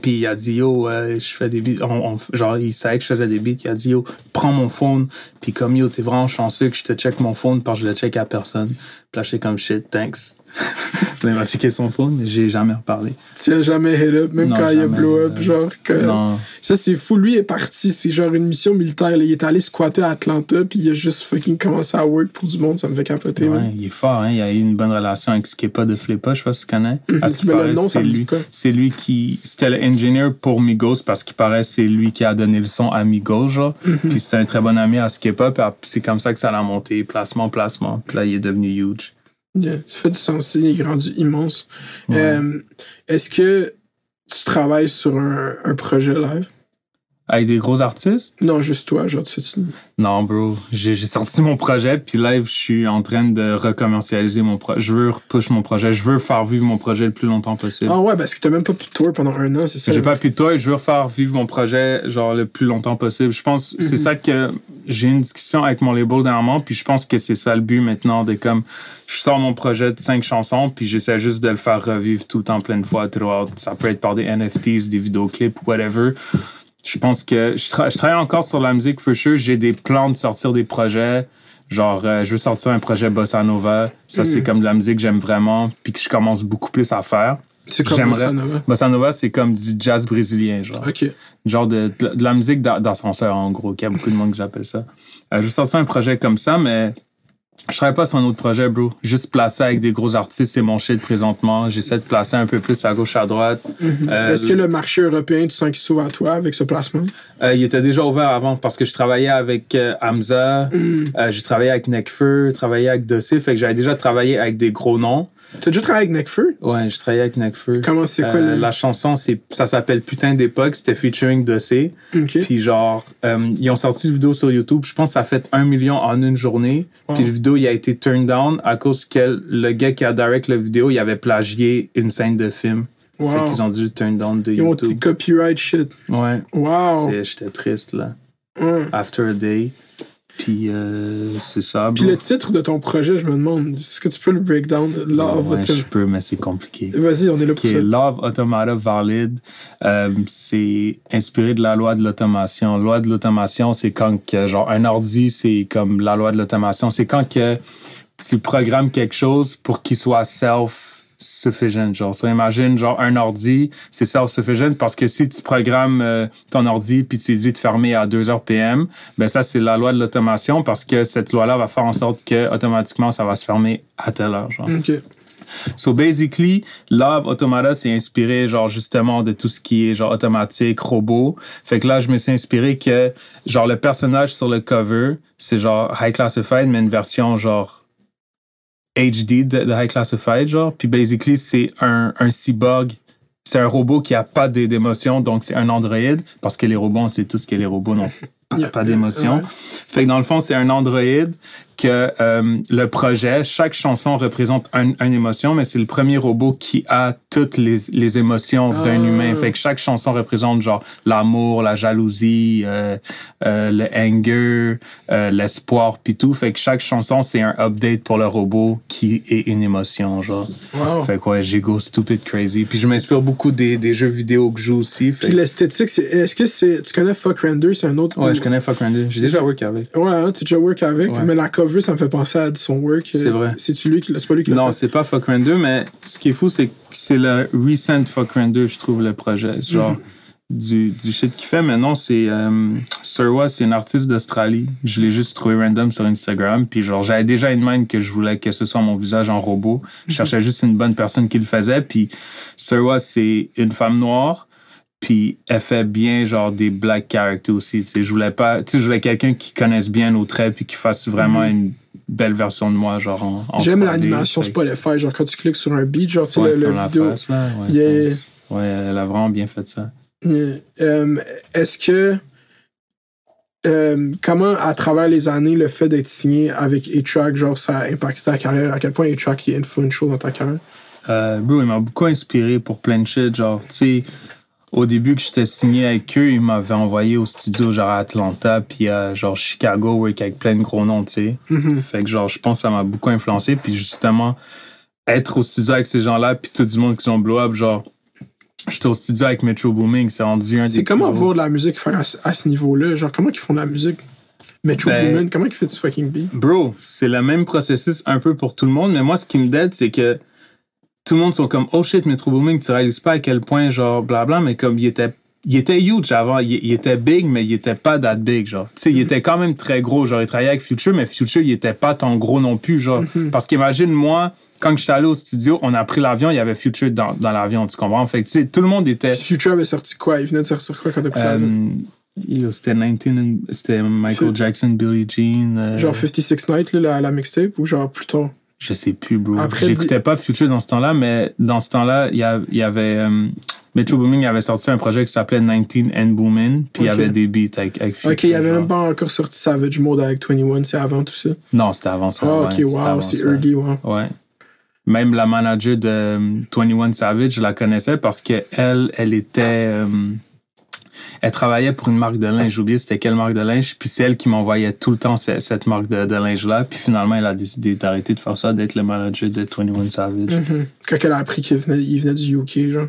Puis il a dit, yo, euh, je fais des beats. Genre, il savait que je faisais des beats. Il a dit, yo, prends mon phone. Puis comme, yo, t'es vraiment chanceux que je te check mon phone parce que je le check à personne. Puis comme, shit, thanks. *laughs* Il m'a checké son phone, mais j'ai jamais reparlé. Tu as jamais hit up, même Non, quand il a blow up, euh, genre que. Non. Ça, c'est fou. Lui est parti. C'est genre une mission militaire. là. Il est allé squatter à Atlanta, puis il a juste fucking commencé à work pour du monde. Ça me fait capoter, Ouais, man. il est fort, hein. Il a eu une bonne relation avec Skippa de Flippa, je sais pas si tu connais. À ce qui Mais le paraît, c'est lui, c'est lui qui. C'était l'ingénieur pour Migos parce qu'il paraît c'est lui qui a donné le son à Migos, genre. Mhm. Puis c'était un très bon ami à Skippa, puis c'est comme ça que ça a monté, placement, placement. Puis là, il est devenu huge. Yeah, ça fait du sens. Il est rendu immense. Ouais. Euh, Est-ce que tu travailles sur un, un projet live? Avec des gros artistes? Non, juste toi, genre, tu sais, Non, bro. J'ai sorti mon projet, puis live, je suis en train de recommercialiser mon projet. Je veux repush mon projet. Je veux faire vivre mon projet le plus longtemps possible. Ah ouais, parce que t'as même pas pu tour pendant un an, c'est ça? J'ai pas pu et je veux faire vivre mon projet genre le plus longtemps possible. Je pense c'est ça que j'ai une discussion avec mon label dernièrement puis je pense que c'est ça le but maintenant de comme je sors mon projet de cinq chansons puis j'essaie juste de le faire revivre tout le temps plein de fois throughout. Ça peut être par des NFTs, des vidéoclips, whatever. Je pense que je, tra- je travaille encore sur la musique for sure. J'ai des plans de sortir des projets. Genre, euh, je veux sortir un projet Bossa Nova. Ça, c'est comme de la musique que j'aime vraiment puis que je commence beaucoup plus à faire. C'est comme ça, Nova? Bossa Nova, c'est comme du jazz brésilien, genre. Ok. Genre de, de, de la musique d'a- d'ascenseur, en gros, qu'il y a beaucoup de monde qui appelle ça. Euh, je vais sortir un projet comme ça, mais je travaille pas sur un autre projet, bro. Juste placer avec des gros artistes, c'est mon shit présentement. J'essaie de placer un peu plus à gauche, à droite. Euh, Est-ce que le marché européen, tu sens qu'il s'ouvre à toi avec ce placement? euh, il était déjà ouvert avant parce que je travaillais avec euh, Hamza, euh, j'ai travaillé avec Nekfeu, travaillé avec Dossé, fait que j'avais déjà travaillé avec des gros noms. T'as déjà travaillé avec Nekfeu? Ouais, j'ai travaillé avec Nekfeu. Comment c'est quoi Euh, le... La chanson, c'est, ça s'appelle Putain d'époque, c'était featuring Dossé. Ok. Puis genre, euh, ils ont sorti une vidéo sur YouTube. Je pense que ça a fait un million en une journée. Wow. Puis la vidéo, il a été turned down à cause que le gars qui a direct la vidéo, il avait plagié une scène de film. Fait Wow. qu'ils ont dû turn down de Ils ont des YouTube. copyright shit. Ouais. Wow. J'étais triste, là. Hum. After a day. Puis euh, c'est ça. Puis bro. le titre de ton projet, je me demande, est-ce que tu peux le breakdown? Love Ouais, Autom- je peux, mais c'est compliqué. Vas-y, on est là pour ça. Love Automata Valid. Euh, c'est inspiré de la loi de l'automation. Loi de l'automation, c'est quand que, genre, un ordi, c'est comme la loi de l'automation. C'est quand que tu programmes quelque chose pour qu'il soit self-sufficient. Genre, so, imagine, genre, un ordi, c'est self-sufficient parce que si tu programmes euh, ton ordi puis tu dis de fermer à 2 heures PM, ben ça, c'est la loi de l'automation parce que cette loi-là va faire en sorte que automatiquement, ça va se fermer à telle heure. Genre. Ok. So basically, Love Automata s'est inspiré genre justement de tout ce qui est genre automatique, robot. Fait que là, je me suis inspiré que genre le personnage sur le cover, c'est genre High Classified, mais une version genre HD de, de High Classified, genre. Puis basically, c'est un, un cyborg. C'est un robot qui a pas d'émotion, donc c'est un androïde, parce que les robots, on sait tous que les robots n'ont *laughs* pas d'émotion. Ouais. Fait que dans le fond, c'est un androïde que euh, le projet, chaque chanson représente un- une émotion, mais c'est le premier robot qui a toutes les, les émotions d'un Ah. humain. Fait que chaque chanson représente genre l'amour, la jalousie, euh, euh, le anger, euh, l'espoir, puis tout. Fait que chaque chanson, c'est un update pour le robot qui est une émotion, genre. Wow. Fait que ouais, j'ai go stupid crazy. Puis je m'inspire beaucoup des, des jeux vidéo que je joue aussi. Fait Puis que- l'esthétique, c'est. Est-ce que c'est. Tu connais Fuck Render, c'est un autre. ouais, je connais Fuck Randy. J'ai déjà work avec. Ouais, hein, t'as déjà work avec, Ouais. mais la cover, ça me fait penser à son work. C'est vrai. C'est-tu lui qui. C'est pas lui qui l'a Non, fait? c'est pas Fuck Render, mais ce qui est fou, c'est que c'est le recent Fuck Render, je trouve, le projet. C'est Genre, du, du shit qu'il fait. Mais non, c'est. Euh, Surwa, c'est une artiste d'Australie. Je l'ai juste trouvé random sur Instagram. Puis, genre, j'avais déjà une mind que je voulais que ce soit mon visage en robot. Je cherchais juste une bonne personne qui le faisait. Puis, Surwa, c'est une femme noire. Puis elle fait bien genre des black characters aussi. Tu sais, je voulais pas, tu sais, je voulais quelqu'un qui connaisse bien nos traits puis qui fasse vraiment une belle version de moi genre en. en J'aime 3D. l'animation Spotify, genre quand tu cliques sur un beat, genre tu Ouais, le, vidéo. face, là. Ouais, Yeah. thanks. Ouais, elle a vraiment bien fait ça. Euh, Est-ce que. euh, comment, à travers les années, le fait d'être signé avec A-Track, genre, ça a impacté ta carrière? À quel point A-Track est influential dans ta carrière? Euh, bro, il m'a beaucoup inspiré pour plein de shit. Genre, tu sais, au début que j'étais signé avec eux, ils m'avaient envoyé au studio, genre à Atlanta, puis à genre Chicago, avec plein de gros noms, tu sais. Mhm. Fait que, genre, je pense que ça m'a beaucoup influencé. Puis justement, être au studio avec ces gens-là, puis tout du monde qui sont blow-up, genre, j'étais au studio avec Metro Booming, c'est rendu un des C'est comment voir de la musique faire à, ce- à ce niveau-là? Genre, comment ils font de la musique? Metro Ben- Boomin, comment ils font du fucking beat? Bro, c'est le même processus un peu pour tout le monde, mais moi, ce qui me dead, c'est que tout le monde sont comme, oh shit, Metro Booming, tu réalises pas à quel point, genre, blabla, mais comme il était, il était huge avant, il, il était big, mais il était pas that big, genre. Tu sais, il était quand même très gros, genre, il travaillait avec Future, mais Future, il était pas tant gros non plus, genre. Parce qu'imagine, moi, quand j'étais allé au studio, on a pris l'avion, il y avait Future dans, dans l'avion, tu comprends? Fait que, tu sais, tout le monde était. Future avait sorti quoi? Il venait de sortir quoi quand t'as pris l'album? euh, c'était 19, and- c'était Michael Jackson, Billie Jean. euh, Genre 56 Night, là, la, la mixtape, ou genre plus tard? Je sais plus, bro. J'écoutais pas Future dans ce temps-là, mais dans ce temps-là, il y, y avait. euh, Metro Boomin avait sorti un projet qui s'appelait 19 and Boomin, puis il y avait des beats avec, avec Future. Ok, il y avait même pas encore sorti Savage Mode avec 21, c'est avant tout ça? Non, c'était avant ça. Ah, ouais, ok, wow, c'est early, wow. Ouais. Même la manager de euh, 21 Savage, je la connaissais parce que elle, elle était. euh, elle travaillait pour une marque de linge. J'ai oublié c'était quelle marque de linge. Puis c'est elle qui m'envoyait tout le temps ce- cette marque de, de linge-là. Puis finalement, elle a décidé d'arrêter de faire ça, d'être le manager de 21 Savage. Mhm. Quand elle a appris qu'il venait, il venait du UK, genre.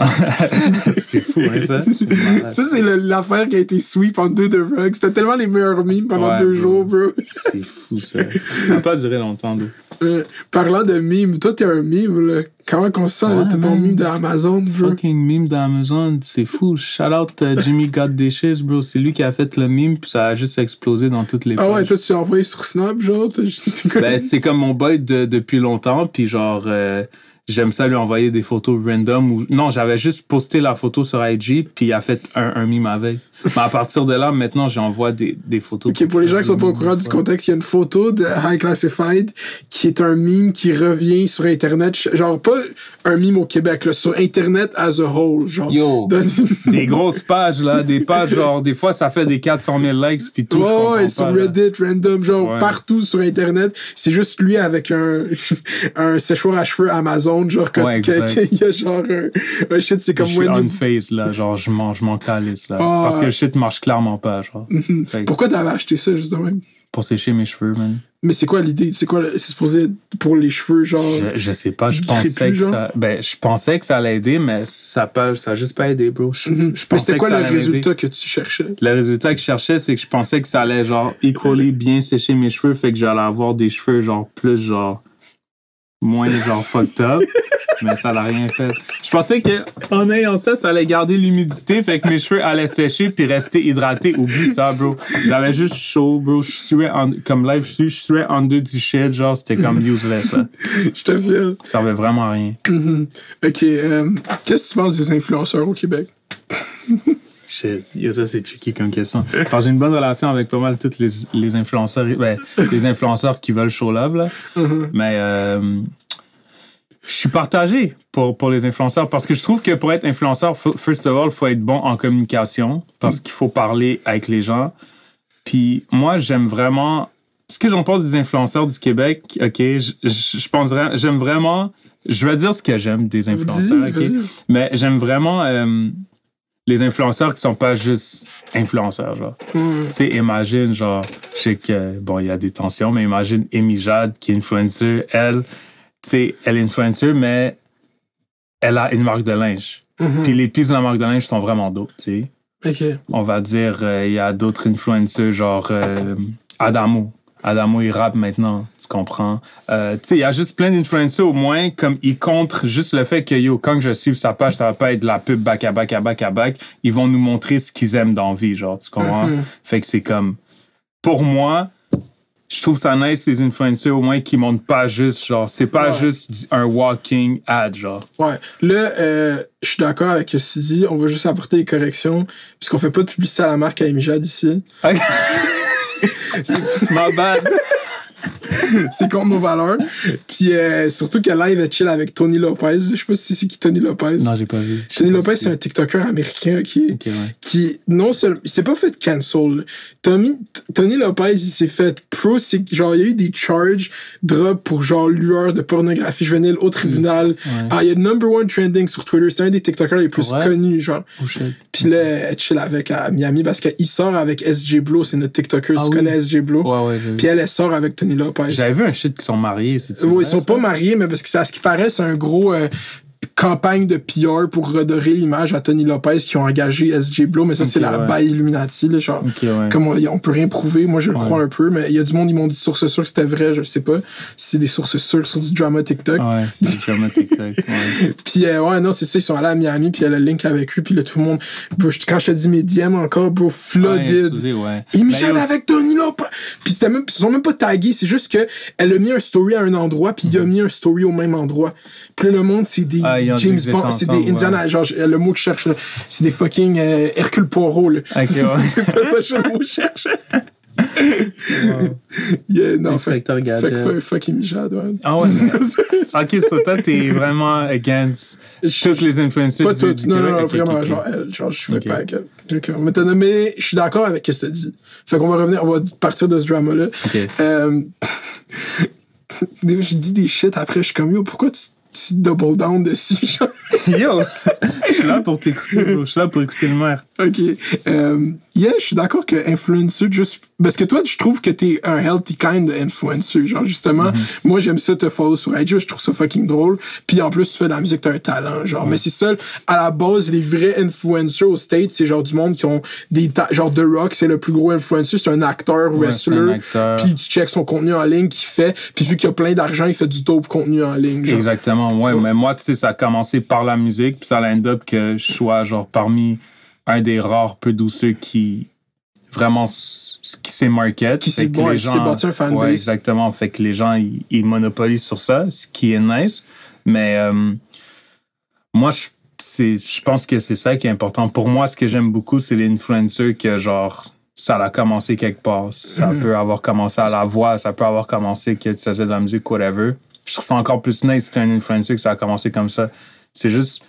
*laughs* c'est fou, hein, ça? *laughs* Ça, c'est l'affaire qui a été sweep en deux de rug. C'était tellement les meilleurs memes pendant Ouais, deux bro. jours, bro. C'est fou, ça. *laughs* Ça n'a pas duré longtemps, bro. Euh, parlant de memes, toi, t'es un meme, là. Comment qu'on se sent, là? Ouais, T'es ton meme d'Amazon, bro? Fucking meme d'Amazon, c'est fou. Shout out euh, Jimmy Got Dishes, bro. C'est lui qui a fait le meme, puis ça a juste explosé dans toutes les Ah ouais, pages. toi, tu l'as envoyé sur Snap, genre? t'as- C'est quoi? Ben, c'est comme mon boy de- depuis longtemps, puis genre, euh, j'aime ça lui envoyer des photos random. Ou... Non, j'avais juste posté la photo sur IG, puis il a fait un, un meme avec. Mais à partir de là, maintenant, j'envoie des, des photos. Ok, pour les gens qui sont pas au courant du contexte, il y a une photo de High Classified qui est un meme qui revient sur Internet. Genre, pas un meme au Québec, là, sur Internet as a whole. Genre, Yo. *laughs* Des grosses pages, là, des pages, genre, des fois, ça fait des 400 000 likes, puis tout. je Ouais, sur là. Reddit, random, genre Ouais. partout sur Internet. C'est juste lui avec un, *laughs* un séchoir à cheveux Amazon, genre, Ouais, exact. *laughs* qu'il y a genre un, un shit, c'est Je comme suis on you- face, là, genre, je m'en, je m'en calisse, là. Ah, Parce que le shit marche clairement pas, genre. *laughs* Pourquoi t'avais acheté ça, justement? pour sécher mes cheveux, man. Mais c'est quoi l'idée? C'est quoi? C'est supposé être pour les cheveux, genre? Je, je sais pas, je pensais que genre? ça. Ben, je pensais que ça allait aider, mais ça pas, ça a juste pas aidé, bro. Je, Mhm. je Mais que quoi ça le résultat que tu cherchais? Le résultat que je cherchais, c'est que je pensais que ça allait, genre, equally bien sécher mes cheveux, fait que j'allais avoir des cheveux, genre, plus, genre, moins, genre, fucked up. *laughs* mais ça l'a rien fait. Je pensais que, en ayant ça, ça allait garder l'humidité, fait que mes cheveux allaient sécher puis rester hydratés. Oublie ça, bro. J'avais juste chaud, bro. Je suais en, comme live, je suis, suais en deux shit, genre, c'était comme *laughs* useless, là. Je te file. Ça servait vraiment à rien. Mhm. Ok, euh, qu'est-ce que tu penses des influenceurs au Québec? *laughs* Shit, yo, ça c'est tricky comme question. Parce que j'ai une bonne relation avec pas mal tous les, les influenceurs, ben, les influenceurs qui veulent show love, là. Mhm. Mais euh, je suis partagé pour, pour les influenceurs parce que je trouve que pour être influenceur, first of all, il faut être bon en communication parce qu'il faut parler avec les gens. Puis moi, j'aime vraiment. Ce que j'en pense des influenceurs du Québec, ok, je, pense j'aime vraiment. Je vais dire ce que j'aime des influenceurs, ok? Mais j'aime vraiment euh, les influenceurs qui sont pas juste influenceurs, genre. Mhm. Tu sais, imagine, genre, je sais que, bon, il y a des tensions, mais imagine Amy Jade, qui est elle, tu sais, elle est mais elle a une marque de linge. Mhm. Puis les pieces de la marque de linge sont vraiment d'autres, tu sais. On va dire, euh, il y a d'autres influenceurs, genre euh, Adamo. Adamo, il rappe maintenant, tu comprends? Euh, tu sais, il y a juste plein d'influenceurs, au moins, comme ils contre juste le fait que, yo, quand je suis sa page, ça va pas être de la pub back à back à back à back. Ils vont nous montrer ce qu'ils aiment dans la vie, genre, tu comprends? Mhm. Fait que c'est comme, pour moi, je trouve ça nice, les influenceurs, au moins, qui montrent pas juste, genre, c'est pas Ouais. juste un walking ad, genre. Ouais. Là, euh, je suis d'accord avec ce que tu dis. On va juste apporter des corrections. Puisqu'on fait pas de publicité à la marque Amy Jade ici. *laughs* *laughs* My bad. *laughs* C'est contre nos valeurs. Puis euh, surtout que live est chill avec Tony Lopez. Je sais pas si c'est qui Tony Lopez. Non, j'ai pas vu. Tony Lopez, c'est un TikToker américain qui, ouais. qui non seulement il s'est pas fait cancel Tommy, Tony Lopez il s'est fait pro c'est genre il y a eu des charges drop pour genre lueur de pornographie juvénile au tribunal ah il y a number one trending sur Twitter c'est un des TikTokers les plus Ouais. connus genre Oh puis là elle chill avec à Miami parce qu'il sort avec SJ Blow c'est notre TikToker Ah tu oui. connais SJ Blow puis elle elle sort avec Tony Lopez J'avais vu un shit qui sont mariés, c'est Ouais, ils sont pas mariés, mais parce que à ce qui paraît, c'est un gros euh, campagne de PR pour redorer l'image à Tony Lopez qui ont engagé SJ Blow, mais ça, c'est la ouais. baille Illuminati, là, genre. Ouais. Comme on, on peut rien prouver, moi je le Ouais. crois un peu, mais il y a du monde, ils m'ont dit sources sûres que c'était vrai, je sais pas. Si c'est des sources sûres sur du drama TikTok. Ouais, c'est du drama TikTok. Ouais. *laughs* Puis euh, ouais, non, c'est ça, ils sont allés à Miami, puis elle a le link avec lui, puis là tout le monde. Bro, quand je te dis mes DM encore, bro, flooded. excusez, ouais. Il me yo, avec Tony Lopez. Puis c'était même, ils sont même pas tagués, c'est juste que elle a mis un story à un endroit, puis il a mis un story au même endroit. Puis là, le monde, c'est des Ah, ils ont dit James Bond, c'est des ensemble, Indiana, genre le mot que je cherche, là, c'est des fucking euh, Hercule Poirot. Là. Ok, *laughs* ouais. c'est pas ça que le mot que je cherche. Yeah, non, fait, Inspecteur fait Gadget. que fuck Amy Jad, ouais. Ah ouais, mais- *laughs* Ok, so toi, t'es vraiment against toutes les influencers Pas du, tout, du non, Québec? non, Ok, vraiment, ok, ok. genre elle, genre je fais Ok. pas avec elle. Ok, Mais t'as nommé, je suis d'accord avec ce que t'as dit. Fait qu'on va revenir, on va partir de ce drama-là. Ok. Euh, *laughs* j'ai dit des shit après, je suis comme yo, pourquoi tu, tu double down dessus, *laughs* genre? Yo, je suis là pour t'écouter, bro. Je suis là pour écouter le maire. Ok. Euh, yeah, je suis d'accord que influencer, juste. Parce que toi, je trouve que t'es un healthy kind influencer. Genre, justement, moi, j'aime ça te follow sur IG, je trouve ça fucking drôle. Puis en plus, tu fais de la musique, t'as un talent. Genre, mais c'est ça, à la base, les vrais influencers aux States, c'est genre du monde qui ont des. ta- Genre, The Rock, c'est le plus gros influencer, c'est un acteur, Ouais, un wrestler. acteur. Puis tu checks son contenu en ligne qu'il fait. Puis vu qu'il a plein d'argent, il fait du dope contenu en ligne. Genre. Exactement, ouais. Mais moi, tu sais, ça a commencé par la musique, puis ça a end up que je sois, genre, parmi un des rares peu douceux qui vraiment qui s'est market. Qui s'est bon- un fanbase. Ouais, exactement. Fait que les gens, ils, ils monopolisent sur ça, ce qui est nice. Mais euh, moi, je, je pense que c'est ça qui est important. Pour moi, ce que j'aime beaucoup, c'est les influencers que, genre, ça a commencé quelque part. Ça Mhm. peut avoir commencé à la voix, ça peut avoir commencé que tu faisais de la musique, whatever. Je trouve ça encore plus nice t'es un influencer que ça a commencé comme ça. C'est juste.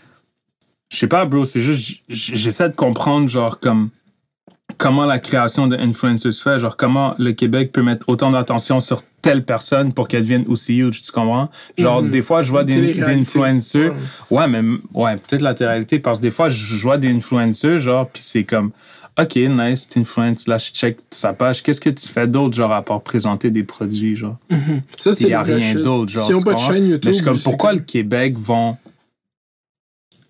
Je sais pas, bro, c'est juste. J'essaie de comprendre, genre, comme. Comment la création d'influencers se fait, genre, comment le Québec peut mettre autant d'attention sur telle personne pour qu'elle devienne aussi huge, tu comprends? Genre, des fois, je vois des, des influencers. Ouais. Mais ouais, peut-être la réalité, parce que des fois, je vois des influencers, genre, puis c'est comme, OK, nice, t'influences, là, je check sa page. Qu'est-ce que tu fais d'autre, genre, à part présenter des produits, genre? Ça, Il n'y a rien d'autre, genre. N'ont tu pas de chaîne YouTube. Mais je suis comme, c'est pourquoi le Québec vont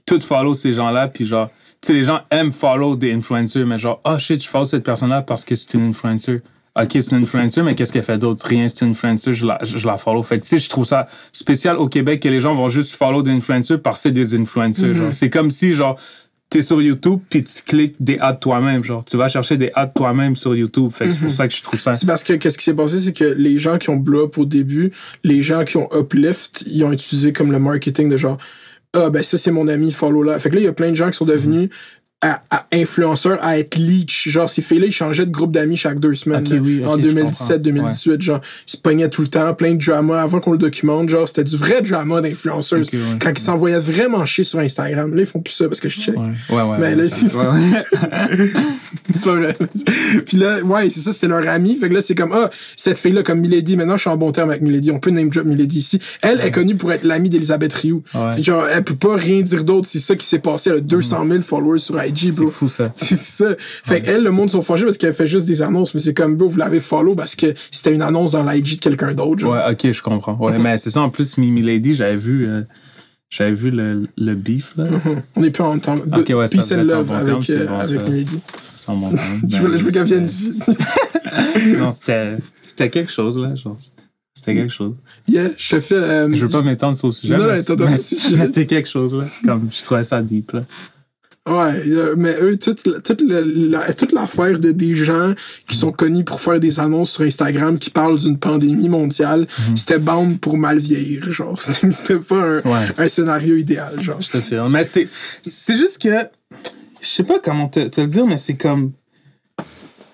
tout follow ces gens-là, puis genre, tu sais, les gens aiment follow des influencers, mais genre, oh shit, je follow cette personne-là parce que c'est une influencer. Ok, c'est une influencer, mais qu'est-ce qu'elle fait d'autre? Rien, c'est une influencer, je la, je la follow. Fait que, tu sais, je trouve ça spécial au Québec que les gens vont juste follow des influencers parce que c'est des influencers. Mm-hmm. C'est comme si, genre, t'es sur YouTube, puis tu cliques des ads toi-même, genre. Tu vas chercher des ads toi-même sur YouTube. Fait que c'est pour ça que je trouve ça. C'est parce que qu'est-ce qui s'est passé, c'est que les gens qui ont blow up au début, les gens qui ont uplift, ils ont utilisé comme le marketing de genre ah ben ça c'est mon ami follow là. Fait que là il y a plein de gens qui sont devenus à, à influenceurs à être leech. Genre ces filles-là ils changeaient de groupe d'amis chaque deux semaines. Ok, là. oui, ok, en je 2017, 2018, genre ils se pognaient tout le temps, plein de drama avant qu'on le documente. Genre c'était du vrai drama d'influenceurs. Ok, ouais. Quand ils s'envoyaient vraiment chier sur Instagram. Là ils font plus ça parce que je check. Ouais, ouais, ouais. Mais ouais, là, *laughs* c'est- ouais, ouais. Pas vrai. Puis là, ouais, c'est ça, c'est leur ami. Fait que là, c'est comme, ah, cette fille-là, comme Milady, maintenant, je suis en bon terme avec Milady. On peut name drop Milady ici. Elle est connue pour être l'amie d'Elisabeth Rioux. Ouais. Genre, elle peut pas rien dire d'autre. C'est ça qui s'est passé. Elle a 200 000 followers sur IG, C'est bro. fou, ça. C'est ça. Fait qu'elle, le monde sont fâchés parce qu'elle fait juste des annonces. Mais c'est comme, bro, vous l'avez follow parce que c'était une annonce dans l'IG de quelqu'un d'autre. Ouais, ok, je comprends. Ouais, mais c'est ça, en plus, Mimi Lady, j'avais vu, euh, j'avais vu le, le beef, là. *laughs* On est plus en temps. Ok, ouais, ça, Peace vous and love bon avec, terme, c'est euh, bon, avec ça. *laughs* Temps. Je veux, je veux qu'elle vienne ici. *laughs* Non, c'était, quelque chose, là. Genre, c'était quelque chose. yeah, je te fais. euh, Je veux pas m'étendre sur le sujet, Non, mais, mais c'était quelque chose, là. Comme, je trouvais ça deep, là. Ouais, euh, mais eux, toute, toute, le- la- toute l'affaire de des gens qui sont connus pour faire des annonces sur Instagram qui parlent d'une pandémie mondiale, c'était bound pour mal vieillir, genre. *laughs* C'était c'était pas un, Ouais. un scénario idéal, genre. Je te file. Mais c'est, c'est juste que, je sais pas comment te, te le dire, mais c'est comme,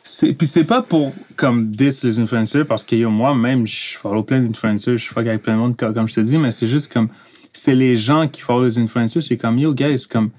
c'est, puis c'est pas pour comme diss les influenceurs parce que yo, moi-même, je follow plein d'influenceurs, je fuck avec plein de monde, comme, comme je te dis, mais c'est juste comme, c'est les gens qui follow les influenceurs, c'est comme, yo, guys, comme,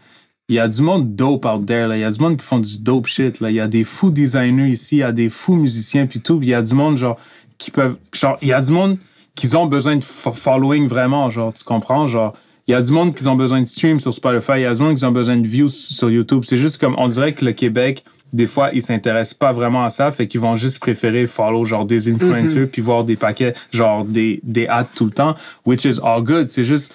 il y a du monde dope out there, là. Il y a du monde qui font du dope shit, là. Il y a des fous designers ici, il y a des fous musiciens, puis tout. Il y a du monde, genre, qui peuvent. Genre, il y a du monde qui ont besoin de fo- following vraiment, genre, tu comprends? Genre, il y a du monde qui ont besoin de stream sur Spotify, il y a du monde qui ont besoin de views sur YouTube. C'est juste comme, on dirait que le Québec, des fois, ils s'intéressent pas vraiment à ça, fait qu'ils vont juste préférer follow, genre, des influencers, puis voir des paquets, genre, des, des ads tout le temps, which is all good. C'est juste,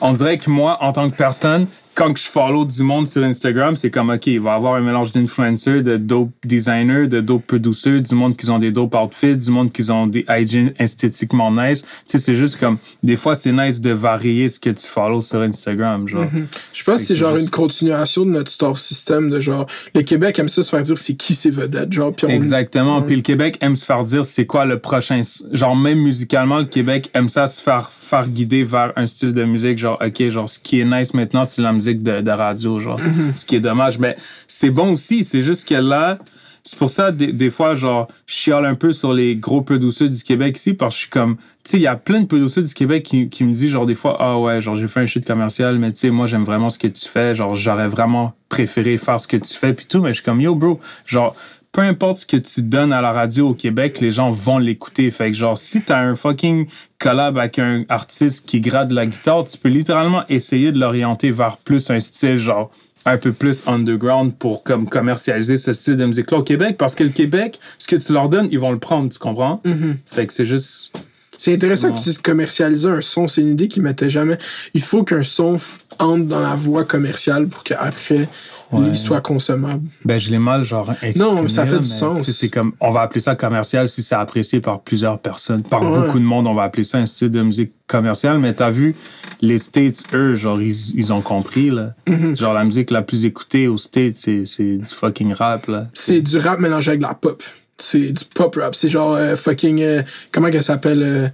on dirait que moi, en tant que personne, quand je follow du monde sur Instagram, c'est comme, OK, il va y avoir un mélange d'influenceurs, de dope designers, de dope producers, du monde qui ont des dope outfits, du monde qui ont des hygiene esthétiquement nice. Tu sais, c'est juste comme, des fois, c'est nice de varier ce que tu follow sur Instagram, genre. Je pense que c'est genre juste- une continuation de notre star system de genre, le Québec aime ça se faire dire c'est qui ses vedettes, genre, puis on- Exactement. Puis le Québec aime se faire dire c'est quoi le prochain. Genre, même musicalement, le Québec aime ça se faire, faire guider vers un style de musique. Genre, OK, genre, ce qui est nice maintenant, c'est la musique de, de radio, genre. Ce qui est dommage. Mais c'est bon aussi. C'est juste que là, c'est pour ça, des, des fois, genre, je chiale un peu sur les gros producers du Québec ici, parce que je suis comme, tu sais, il y a plein de producers du Québec qui, qui me disent, genre, des fois, ah ouais, genre, j'ai fait un shit commercial, mais tu sais, moi, j'aime vraiment ce que tu fais, genre, j'aurais vraiment préféré faire ce que tu fais, puis tout, mais je suis comme, yo, bro, genre, peu importe ce que tu donnes à la radio au Québec, les gens vont l'écouter. Fait que genre, si t'as un fucking collab avec un artiste qui grade la guitare, tu peux littéralement essayer de l'orienter vers plus un style genre un peu plus underground pour comme commercialiser ce style de musique-là au Québec. Parce que le Québec, ce que tu leur donnes, ils vont le prendre, tu comprends? Fait que c'est juste... C'est intéressant bon. que tu dises commercialiser un son. C'est une idée qui m'était jamais. Il faut qu'un son entre dans la voie commerciale pour qu'après, Ouais. il soit consommable. Ben, je l'ai mal, genre, exprimé, Non, mais ça fait du mais, sens. C'est comme, on va appeler ça commercial si c'est apprécié par plusieurs personnes. Par Ouais. beaucoup de monde, on va appeler ça un style de musique commerciale. Mais t'as vu, les States, eux, genre, ils, ils ont compris, là. Mm-hmm. Genre, la musique la plus écoutée aux States, c'est, c'est du fucking rap, là. C'est du rap mélangé avec de la pop. C'est du pop rap. C'est genre euh, fucking. euh, comment qu'elle s'appelle euh,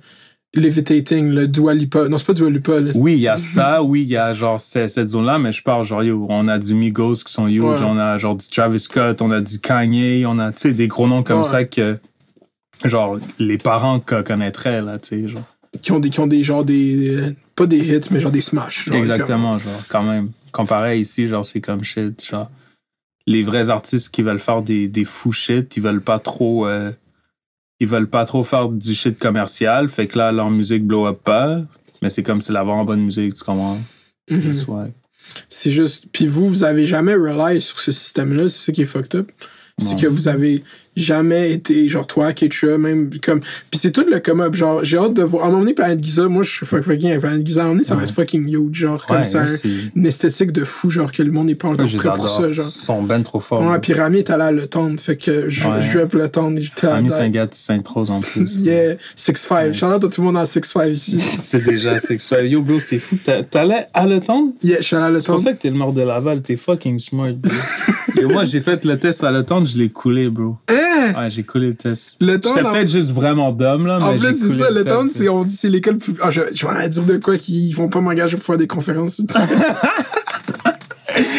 Levitating, le Dua Lipa. Non, c'est pas Dua Lipa. là. Oui, il y a ça, oui, il y a genre ce- cette zone-là, mais je parle genre, yo, on a du Migos qui sont huge, Ouais. on a genre du Travis Scott, on a du Kanye, on a, tu sais, des gros noms comme Ouais. ça que, genre, les parents co- connaîtraient, là, tu sais, genre. Qui ont des, qui ont des genre des. euh, pas des hits, mais genre des smash. genre, Exactement, genre, quand même. Comparé ici, genre, c'est comme shit, genre. Les vrais artistes qui veulent faire des, des fous shit, ils veulent pas trop. euh, ils veulent pas trop faire du shit commercial, fait que là, leur musique blow up pas. Mais c'est comme c'est la vraiment bonne musique, tu comprends? C'est Mhm. juste, ouais. C'est juste. Puis vous, vous avez jamais rely sur ce système-là. C'est ça qui est fucked up. C'est que vous avez jamais été, genre toi, Ketcha, même comme. Puis c'est tout le come up. Genre, j'ai hâte de voir. À un moment donné, Planet Giza, moi, je suis fuck- fucking avec Planet Giza. À un moment donné, ça va Ouais. être fucking huge. Genre, comme Ouais, ça. c'est- Une esthétique de fou, genre, que le monde n'est pas encore les prêt pour ça. Genre. Ils sont ben trop forts. Ouais, puis Rami est allé à le tendre. Fait que je, Ouais. vais le tendre. J'étais à Rami la- Saint-Gat, Sainte-Rose en plus. *laughs* Yeah, 6-5. Nice. Shout out à tout le monde en 6-5 ici. *laughs* C'est déjà sexuel. Yo, bro, c'est fou. T'a- T'allais à le temps? Yeah, je suis allé à le C'est pour tendre. ça que t'es le mort de Laval. T'es fucking smart, bro. *laughs* Et moi, j'ai fait le test à le temps, je l'ai coulé, bro. Ouais, j'ai coulé le test. Le temps, J'étais en- peut-être juste vraiment dumb, là, mais En plus, c'est ça, le là. c'est, on dit c'est l'école plus. Ah, je, je vais dire de quoi qu'ils vont pas m'engager pour faire des conférences. *laughs*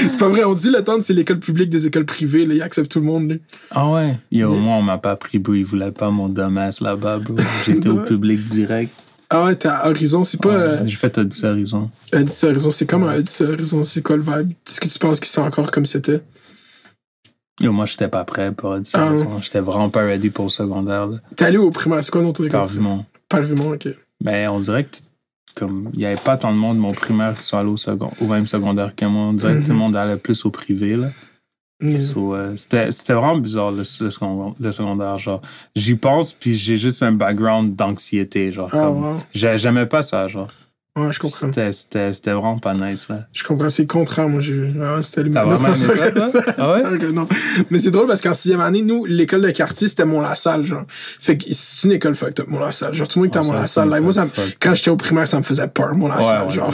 c'est pas vrai, on dit le temps, c'est l'école publique des écoles privées, là, ils acceptent tout le monde. Là. Ah ouais? Yo, moi, on m'a pas pris, bro. Ils voulaient pas mon dumbass là-bas, bro. *laughs* J'étais au public direct. Ah ouais, t'es à Horizon, c'est pas. Ouais, euh, J'ai fait Odyssey Horizon. Odyssey Horizon, c'est comme un Odyssey Horizon, c'est quoi le vibe? Est-ce que tu penses qu'ils sont encore comme c'était? Yo, moi, j'étais pas prêt pour Odyssey Ah. Horizon. J'étais vraiment pas ready pour le secondaire. T'es allé au primaire, c'est quoi dans ton école? Carrément. Parvimont, ok. Mais on dirait que, comme, il y avait pas tant de monde, mon primaire, qui sont allés au, second, au même secondaire que moi. On dirait que tout le Mhm. monde allait plus au privé, là. Mm. So, euh, c'était vraiment bizarre, le, le second- le secondaire. Genre, j'y pense, puis j'ai juste un background d'anxiété, genre. Ah, wow. j'ai- J'aimais pas ça, genre. Ouais, je comprends. C'était- C'était c'était vraiment pas nice, là. Je comprends, c'est le contraire, moi, j'ai. Ah, c'était c'est *laughs* toi? Ah ouais? c'est non. Mais c'est drôle parce qu'en sixième année, nous, l'école de quartier, c'était Mont-la-Salle, genre. Fait que c'est une école fucked up, Mont-la-Salle. Genre, tout le monde était à c'est là, une moi, ça quand j'étais au primaire, ça me faisait peur, Mont-la-Salle. Ouais, ouais, genre,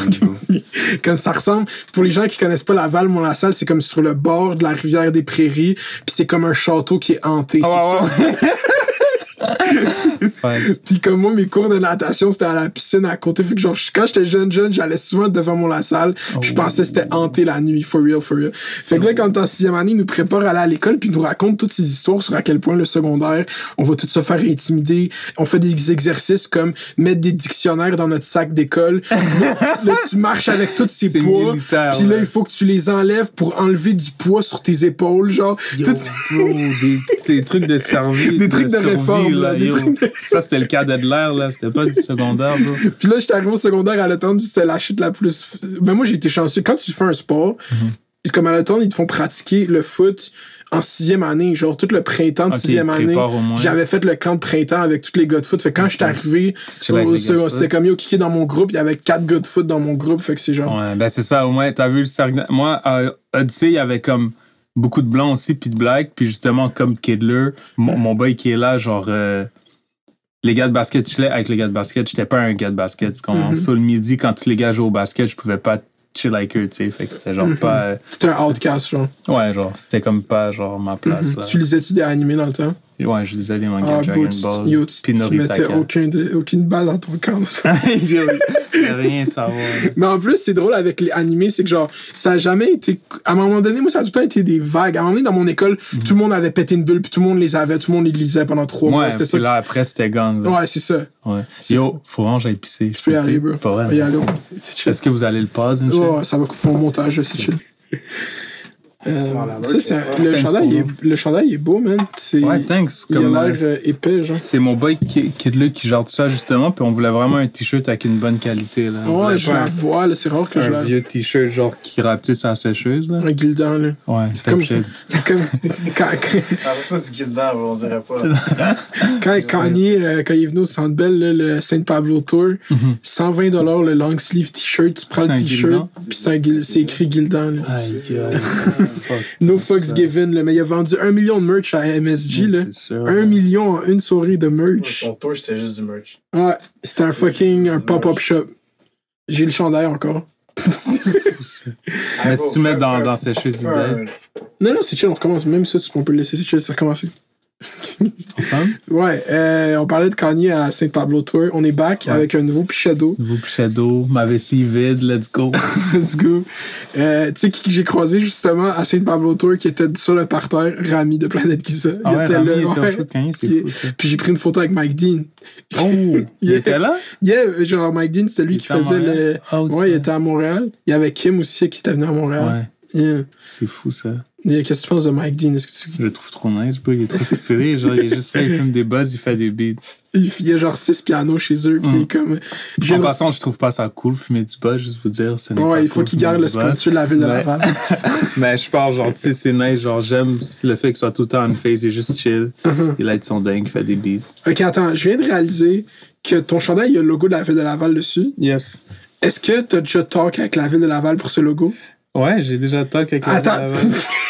*laughs* comme ça ressemble. Pour les gens qui connaissent pas Laval, Mont-la-Salle, c'est comme sur le bord de la rivière des Prairies, puis c'est comme un château qui est hanté. c'est Ah, *laughs* ça. Puis comme moi, mes cours de natation, c'était à la piscine à côté. Fait que genre, quand j'étais jeune, jeune, j'allais souvent devant mon la salle. Puis je Oh. pensais que c'était hanté la nuit, for real, for real. Fait que là, quand t'es en sixième année, ils nous préparent à aller à l'école, puis ils nous racontent toutes ces histoires sur à quel point le secondaire, on va tout se faire intimider. On fait des exercices comme mettre des dictionnaires dans notre sac d'école. là, *laughs* là, tu marches avec tous ces poids. Puis là, ouais. il faut que tu les enlèves pour enlever du poids sur tes épaules, genre. Yo, Toutes ces- bro, des, ces trucs de survie. Des trucs de survie, réforme, là, des yo. trucs de- Ça, c'était le cadet de l'air, là. C'était pas du secondaire, bro. Puis là, j'étais arrivé au secondaire à l'automne, c'était la chute la plus. Ben, moi, j'ai été chanceux. Quand tu fais un sport, Mhm. comme à l'automne, ils te font pratiquer le foot en sixième année. Genre, tout le printemps de sixième année, j'avais fait le camp de printemps avec tous les gars de foot. Fait que quand j'étais arrivé, les gars de foot. c'était comme yo kické dans mon groupe, il y avait quatre gars de foot dans mon groupe. Fait que c'est genre. Ouais, ben c'est ça, au moins, t'as vu le cercle. Moi, à Odyssey, il y avait comme beaucoup de blancs aussi, puis de blacks, puis justement, comme Kidler, mon, mon boy qui est là, genre, euh, les gars de basket, je avec les gars de basket, j'étais pas un gars de basket. tu comprends? Mhm. Sur le midi, quand tous les gars jouaient au basket, je pouvais pas chill avec eux, tu sais, fait que c'était genre Mhm. pas. euh, C'était un outcast, genre. ouais, genre, c'était comme pas, genre, ma place, là. Tu lisais-tu des animés dans le temps? Ouais, je lisais les mangas Ah, Dragon tu- Ball. yo, tu, puis tu mettais aucun de- aucune balle dans ton camp. *laughs* Yo, rien savoir. Mais en plus, c'est drôle avec les animés, c'est que genre, ça a jamais été. À un moment donné, moi, ça a tout le temps été des vagues. À un moment donné, dans mon école, tout le monde avait pété une bulle, puis tout le monde les avait, tout le monde les lisait pendant trois mois. Ouais, C'était puis ça. là, après, c'était gone. là. Ouais, c'est ça. Ouais. Yo, faut que j'aille pisser. Tu peux y aller, bro. Pas vrai. Est-ce que vous allez le pause, une Ouais, ça va couper mon montage, c'est chill. Euh, ça, c'est un- est le, Thanks chandail, est, le chandail il est beau, man. C'est, Ouais, thanks. il a Comme, l'air euh, euh, épais, genre. c'est mon boy Ki- Kid Luke qui gère tout ça, justement, puis on voulait vraiment un t-shirt avec une bonne qualité. Là. Ouais, je la un- vois, là. C'est rare que je un la. vieux t-shirt genre qui rapetisse à la sécheuse. Là. Un guildan, là. Ouais, c'est comme- shit. Comme, *laughs* quand, quand, Ah, c'est pas du Gildan, on dirait pas. *laughs* quand Kanye, euh, quand il est venu au Centre Bell, là, le Saint Pablo Tour, 120 le long sleeve t-shirt, tu prends C'est le un t-shirt, puis c'est, un c'est écrit Gildan, là. Aïe, aïe. Fuck. No fucks given, là. Mais il a vendu un million de merch à MSG, là. C'est sûr. Un million en une soirée de merch. Son tour, c'était juste du merch. Ouais, c'était un fucking un pop-up shop. J'ai le chandail encore. *laughs* Mais si tu mets dans, dans un- idéale. Non, non, c'est chill, on recommence. Même ça, tu- on peut le laisser, c'est chill, ça a commencé. Enfin, Ouais, euh, on parlait de Kanye à Saint Pablo Tour. On est back Ouais. avec un nouveau Shadow. Nouveau shadow, ma vessie vide, let's go. *laughs* Let's go. Euh, tu sais qui j'ai croisé justement à Saint Pablo Tour qui était sur le parterre, Rami de Planète Giza. Ah ouais, Rami était au ouais. show de Kanye, c'est fou ça. Puis j'ai pris une photo avec Mike Dean. Oh, *laughs* il était là? Yeah, genre Mike Dean, c'était lui Il qui était faisait le. Ah. Ouais, il était à Montréal. Il y avait Kim aussi qui était venu à Montréal. Ouais, Yeah. c'est fou ça. Qu'est-ce que tu penses de Mike Dean? Est-ce que tu- Je le trouve trop nice, bro. Il est trop stylé. Genre, il est juste là, il filme des buzz, il fait des beats. Il y a genre six pianos chez eux, puis Mm. il est comme. j'ai- En passant, je trouve pas ça cool, fumer du buzz, juste vous dire. ce n'est pas Ouais, il faut cool, qu'il garde le sponsor de la ville de. Laval. *laughs* Mais je parle, genre, tu sais, c'est nice. Genre, j'aime le fait qu'il soit tout le temps en face, il est juste chill. Mhm. Il aide son dingue, il fait des beats. Ok, attends, je viens de réaliser que ton chandail, il y a le logo de la ville de Laval dessus. Yes. Est-ce que t'as déjà talk avec la ville de Laval pour ce logo? Ouais, j'ai déjà talk avec la Attends. Laval. *laughs*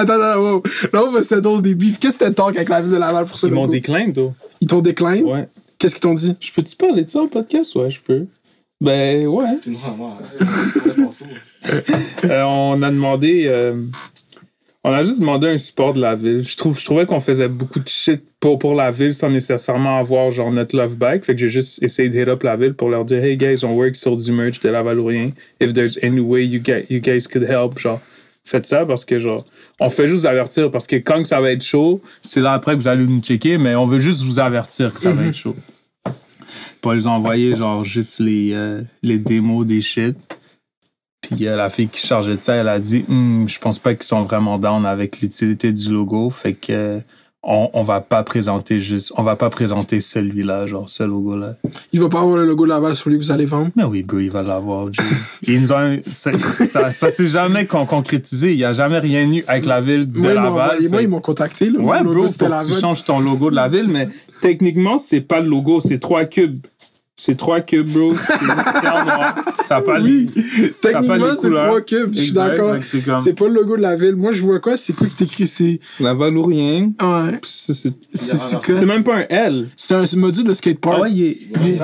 Attends, attends, wow. Là, on va se settle des beefs. Qu'est-ce que t'as talk avec la ville de Laval pour ce Ils m'ont logo? décline, toi. Ils t'ont décline? Ouais. Qu'est-ce qu'ils t'ont dit? Je peux-tu parler de ça en podcast? Ouais, je peux. Ben, ouais. *laughs* Euh, on a demandé. euh, on a juste demandé un support de la ville. Je, trouve, je trouvais qu'on faisait beaucoup de shit pour, pour la ville sans nécessairement avoir genre notre love back. Fait que j'ai juste essayé de hit up la ville pour leur dire Hey guys, on work sur du merch de la Valourien. If there's any way you, guys, you guys could help, genre, faites ça parce que genre, on fait juste vous avertir parce que quand ça va être chaud, c'est là après que vous allez nous checker, mais on veut juste vous avertir que ça va être chaud. Pour les envoyer, genre, juste les, euh, les démos des shit. Puis euh, la fille qui chargeait de ça, elle a dit Hum, Je pense pas qu'ils sont vraiment down avec l'utilité du logo. Fait que euh, on, on va pas présenter juste. On va pas présenter celui-là, genre ce logo-là. Il va pas avoir le logo de Laval sur lui que vous allez vendre? Mais oui, bro, il va l'avoir. Ils nous ont- ça, ça, ça s'est jamais con- concrétisé. Il y a jamais rien eu avec la ville de Moi, ils Laval. envoyé- moi, ils m'ont contacté. Là. Ouais, logo, bro, pour que tu changes ton logo de la ville, mais techniquement, c'est pas le logo, c'est trois cubes. C'est trois cubes, bro. C'est c'est en noir. Ça pas Oui, les- ça a pas techniquement, les c'est couleurs. trois cubes. Je suis Exact, d'accord. C'est comme C'est pas le logo de la ville. Moi, je vois quoi? C'est quoi qui t'écrit? C'est. la Valourien. Ouais. C'est c'est- C'est c'est c'est quoi? même pas un L. C'est un module de skatepark. Ah ouais, il est, il est-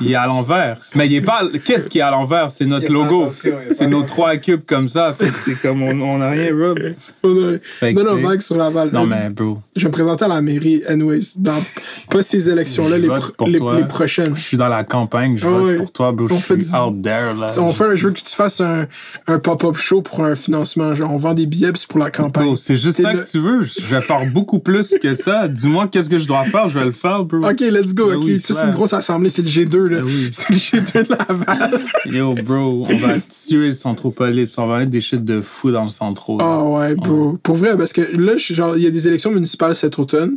il est à l'envers. Mais il est pas. Qu'est-ce qui est à l'envers? C'est notre logo. C'est nos trois cubes comme ça. Fait que c'est comme on on a rien, bro. Non, non, vague sur Laval. Non, mais bro, Je vais me présenter à la mairie, anyways, dans pas ces élections-là, les, les, toi. les prochaines. je suis dans la campagne, je Ah vote ouais. pour toi, bro. On Je fait suis du- out there, là. On fait un jeu que tu fasses un, un pop-up show pour un financement. Genre, on vend des billets, puis pour la campagne. C'est juste ça le- que tu veux. Je vais faire beaucoup plus que ça. Dis-moi qu'est-ce que je dois faire, je vais le faire, bro. Ok, let's go. Ben ok, oui, ça, c'est une grosse assemblée. C'est le G2, là. Ben oui. C'est le G2 de Laval. Yo, bro, on va tuer le Centropolis. On va mettre des shit de fou dans le centro. Ah ouais, bro. Pour vrai, parce que là, genre, il y a des élections municipales cet automne,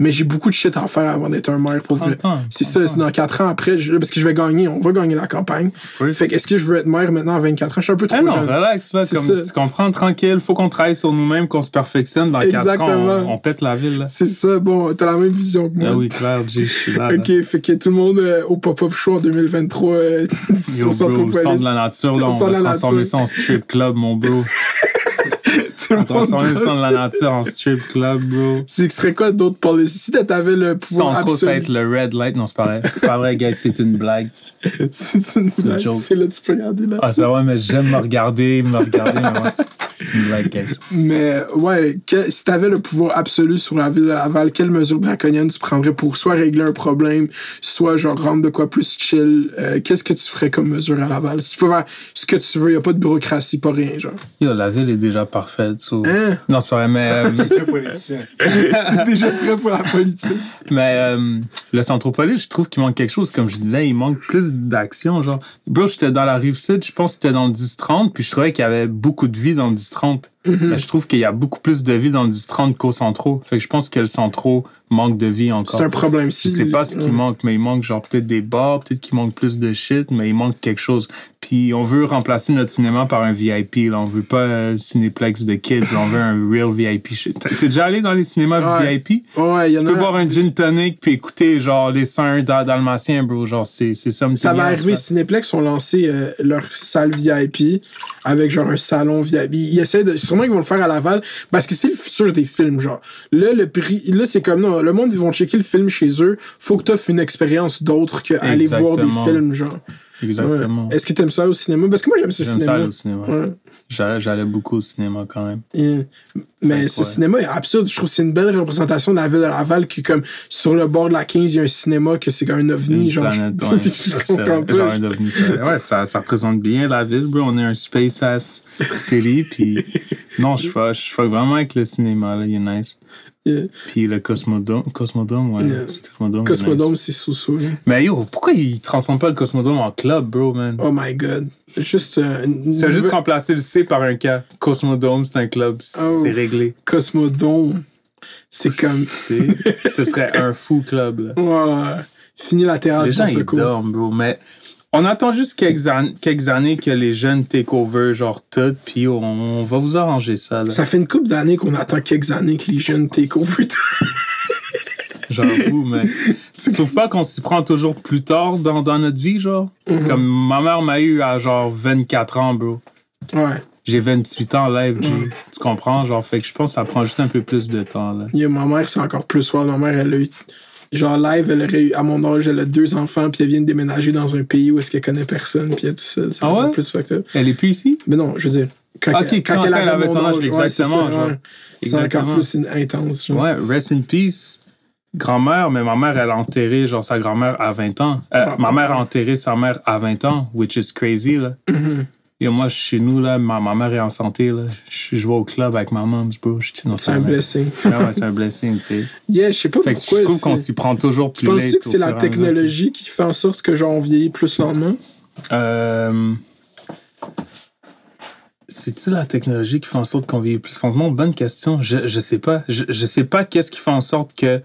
mais j'ai beaucoup de shit à faire avant d'être un maire, pour vrai. C'est ça, c'est dans 4 ans après, je- parce que je vais gagner, on va gagner la campagne. Oui. Fait que est-ce que je veux être maire maintenant à 24 ans? Je suis un peu trop Ah non, jeune. relax, là. Comme, ça. tu comprends, tranquille. Faut qu'on travaille sur nous-mêmes, qu'on se perfectionne. Dans 4 ans, Exactement. on, on pète la ville, là. C'est ça, bon, t'as la même vision que moi. Ah oui, clair, je suis là. Ok, fait que tout le monde euh, au pop-up show en 2023 euh, Yo, *laughs* bro, le de la nature, là, on centre va transformer nature. ça en strip club, mon bro. *laughs* Tout le On va transformer le monde- centre de la nature en strip club, bro. C'est ce serait quoi d'autres policies? Si t'avais le pouvoir Sans trop ça être le red light. Non, c'est pas vrai. C'est pas vrai, guys, c'est une blague. *laughs* C'est une blague. C'est là, tu peux regarder là. Ah, c'est vrai, mais j'aime me regarder, me regarder. mais ouais. C'est une blague, guys. Mais ouais, que- si t'avais le pouvoir absolu sur la ville de Laval, quelle mesure draconienne tu prendrais pour soit régler un problème, soit genre rendre de quoi plus chill? Euh, Qu'est-ce que tu ferais comme mesure à Laval? Si tu peux faire ce que tu veux, y a pas de bureaucratie, pas rien, genre. Yo, la ville est déjà parfaite. So- Hein? Non, c'est pas vrai, mais, euh, Le *laughs* politicien. T'es déjà prêt *laughs* pour la politique? mais euh, le Centropolis, je trouve qu'il manque quelque chose. Comme je disais, il manque plus d'action. Genre, bro, j'étais dans la rive sud, je pense que c'était dans le 10-30, puis je trouvais qu'il y avait beaucoup de vie dans le 10-30. Mais je trouve qu'il y a beaucoup plus de vie dans le 10-30 qu'au centro. Fait que je pense que le centro manque de vie encore. C'est un problème. Je Si, sais pas ce qui manque, mais il manque genre peut-être des bars, peut-être qu'il manque plus de shit, mais il manque quelque chose. Puis on veut remplacer notre cinéma par un VIP. Là. On veut pas un cinéplex de kids, on veut un real VIP shit. T'es déjà allé dans les cinémas Ouais. VIP? Ouais, y en Tu peux boire un gin tonic puis écouter genre les saints dal- dalmatiens, bro. Genre c'est c'est something Ça va arriver. Cinéplex ont lancé euh, leur salle VIP avec genre un salon VIP. Ils essaient de. Sûrement qu'ils vont le faire à Laval parce que c'est le futur des films, genre. Là, le prix. Là, c'est comme non, le monde, ils vont checker le film chez eux. Faut que t'offres une expérience d'autre que aller voir des films, genre. Exactement. Ouais. Est-ce que t'aimes ça au cinéma? Parce que moi, j'aime ce J'aime ça cinéma. aller au cinéma. Ouais. J'allais j'allais beaucoup au cinéma quand même. Et- mais ce cinéma est absurde. Je trouve que c'est une belle représentation de la ville de Laval qui, comme, sur le bord de la 15, il y a un cinéma que c'est comme un ovni, Une genre. planète, je, *laughs* ouais. je comprends vrai, genre pas. un ovni. Ouais, ça, ça représente bien la ville, bro. On est un space ass city, puis *laughs* non, je fuck, je fuck vraiment avec le cinéma, là, il est nice. Yeah. Puis le Cosmodome, Cosmodome, ouais. Yeah. Cosmodome, nice. c'est sous-sous. Mais yo, pourquoi ils transforment pas le Cosmodome en club, bro, man? Oh my god. Juste. Euh, une Tu as juste remplacé le C par un K. Cosmodome, c'est un club, c'est Oh. réglé. Cosmodome. C'est comme. *laughs* Ce serait un fou club, là. Ouais. Fini la terrasse Les gens, pour ce ils coup. dorment, bro. Mais on attend juste quelques, an- quelques années que les jeunes take over, genre tout, puis on, on va vous arranger ça, là. Ça fait une couple d'années qu'on attend quelques années que les jeunes take over. J'avoue, mais tu trouves pas qu'on s'y prend toujours plus tard dans, dans notre vie, genre? Mhm. Comme ma mère m'a eu à genre 24 ans, bro. ouais. J'ai 28 ans live, G. Mhm. Tu comprends? Genre, fait que je pense que ça prend juste un peu plus de temps, là. Ma mère, c'est encore plus fort. Ma mère, elle a eu. Genre, live, elle aurait eu, à mon âge, elle a deux enfants, puis elle vient de déménager dans un pays où est-ce qu'elle connaît personne, puis elle est tout seule. C'est Ah ouais? plus fucked up. Elle est plus ici? Mais non, je veux dire. Quand, Ok, elle, quand elle avait ton âge, ouais, exactement, ça, ouais. C'est encore plus intense. genre. Ouais, rest in peace. Grand-mère, mais ma mère, elle a enterré genre sa grand-mère à 20 ans. Euh, Ah, ma ah, mère a ah. enterré sa mère à 20 ans, which is crazy, là. Mhm. Et moi, chez nous, là, ma, ma mère est en santé, là. Je je vais au club avec ma bro. Dans C'est un blessing. *laughs* Ouais, c'est un blessing, tu sais. Yeah, je sais pas Fait que pourquoi. je trouve qu'on s'y prend toujours plus penses-tu late que au c'est la technologie qui fait en sorte que genre on vieillit plus lentement? Euh, C'est-tu la technologie qui fait en sorte qu'on vieillit plus lentement? Bonne question. Je, je sais pas. Je, je sais pas qu'est-ce qui fait en sorte que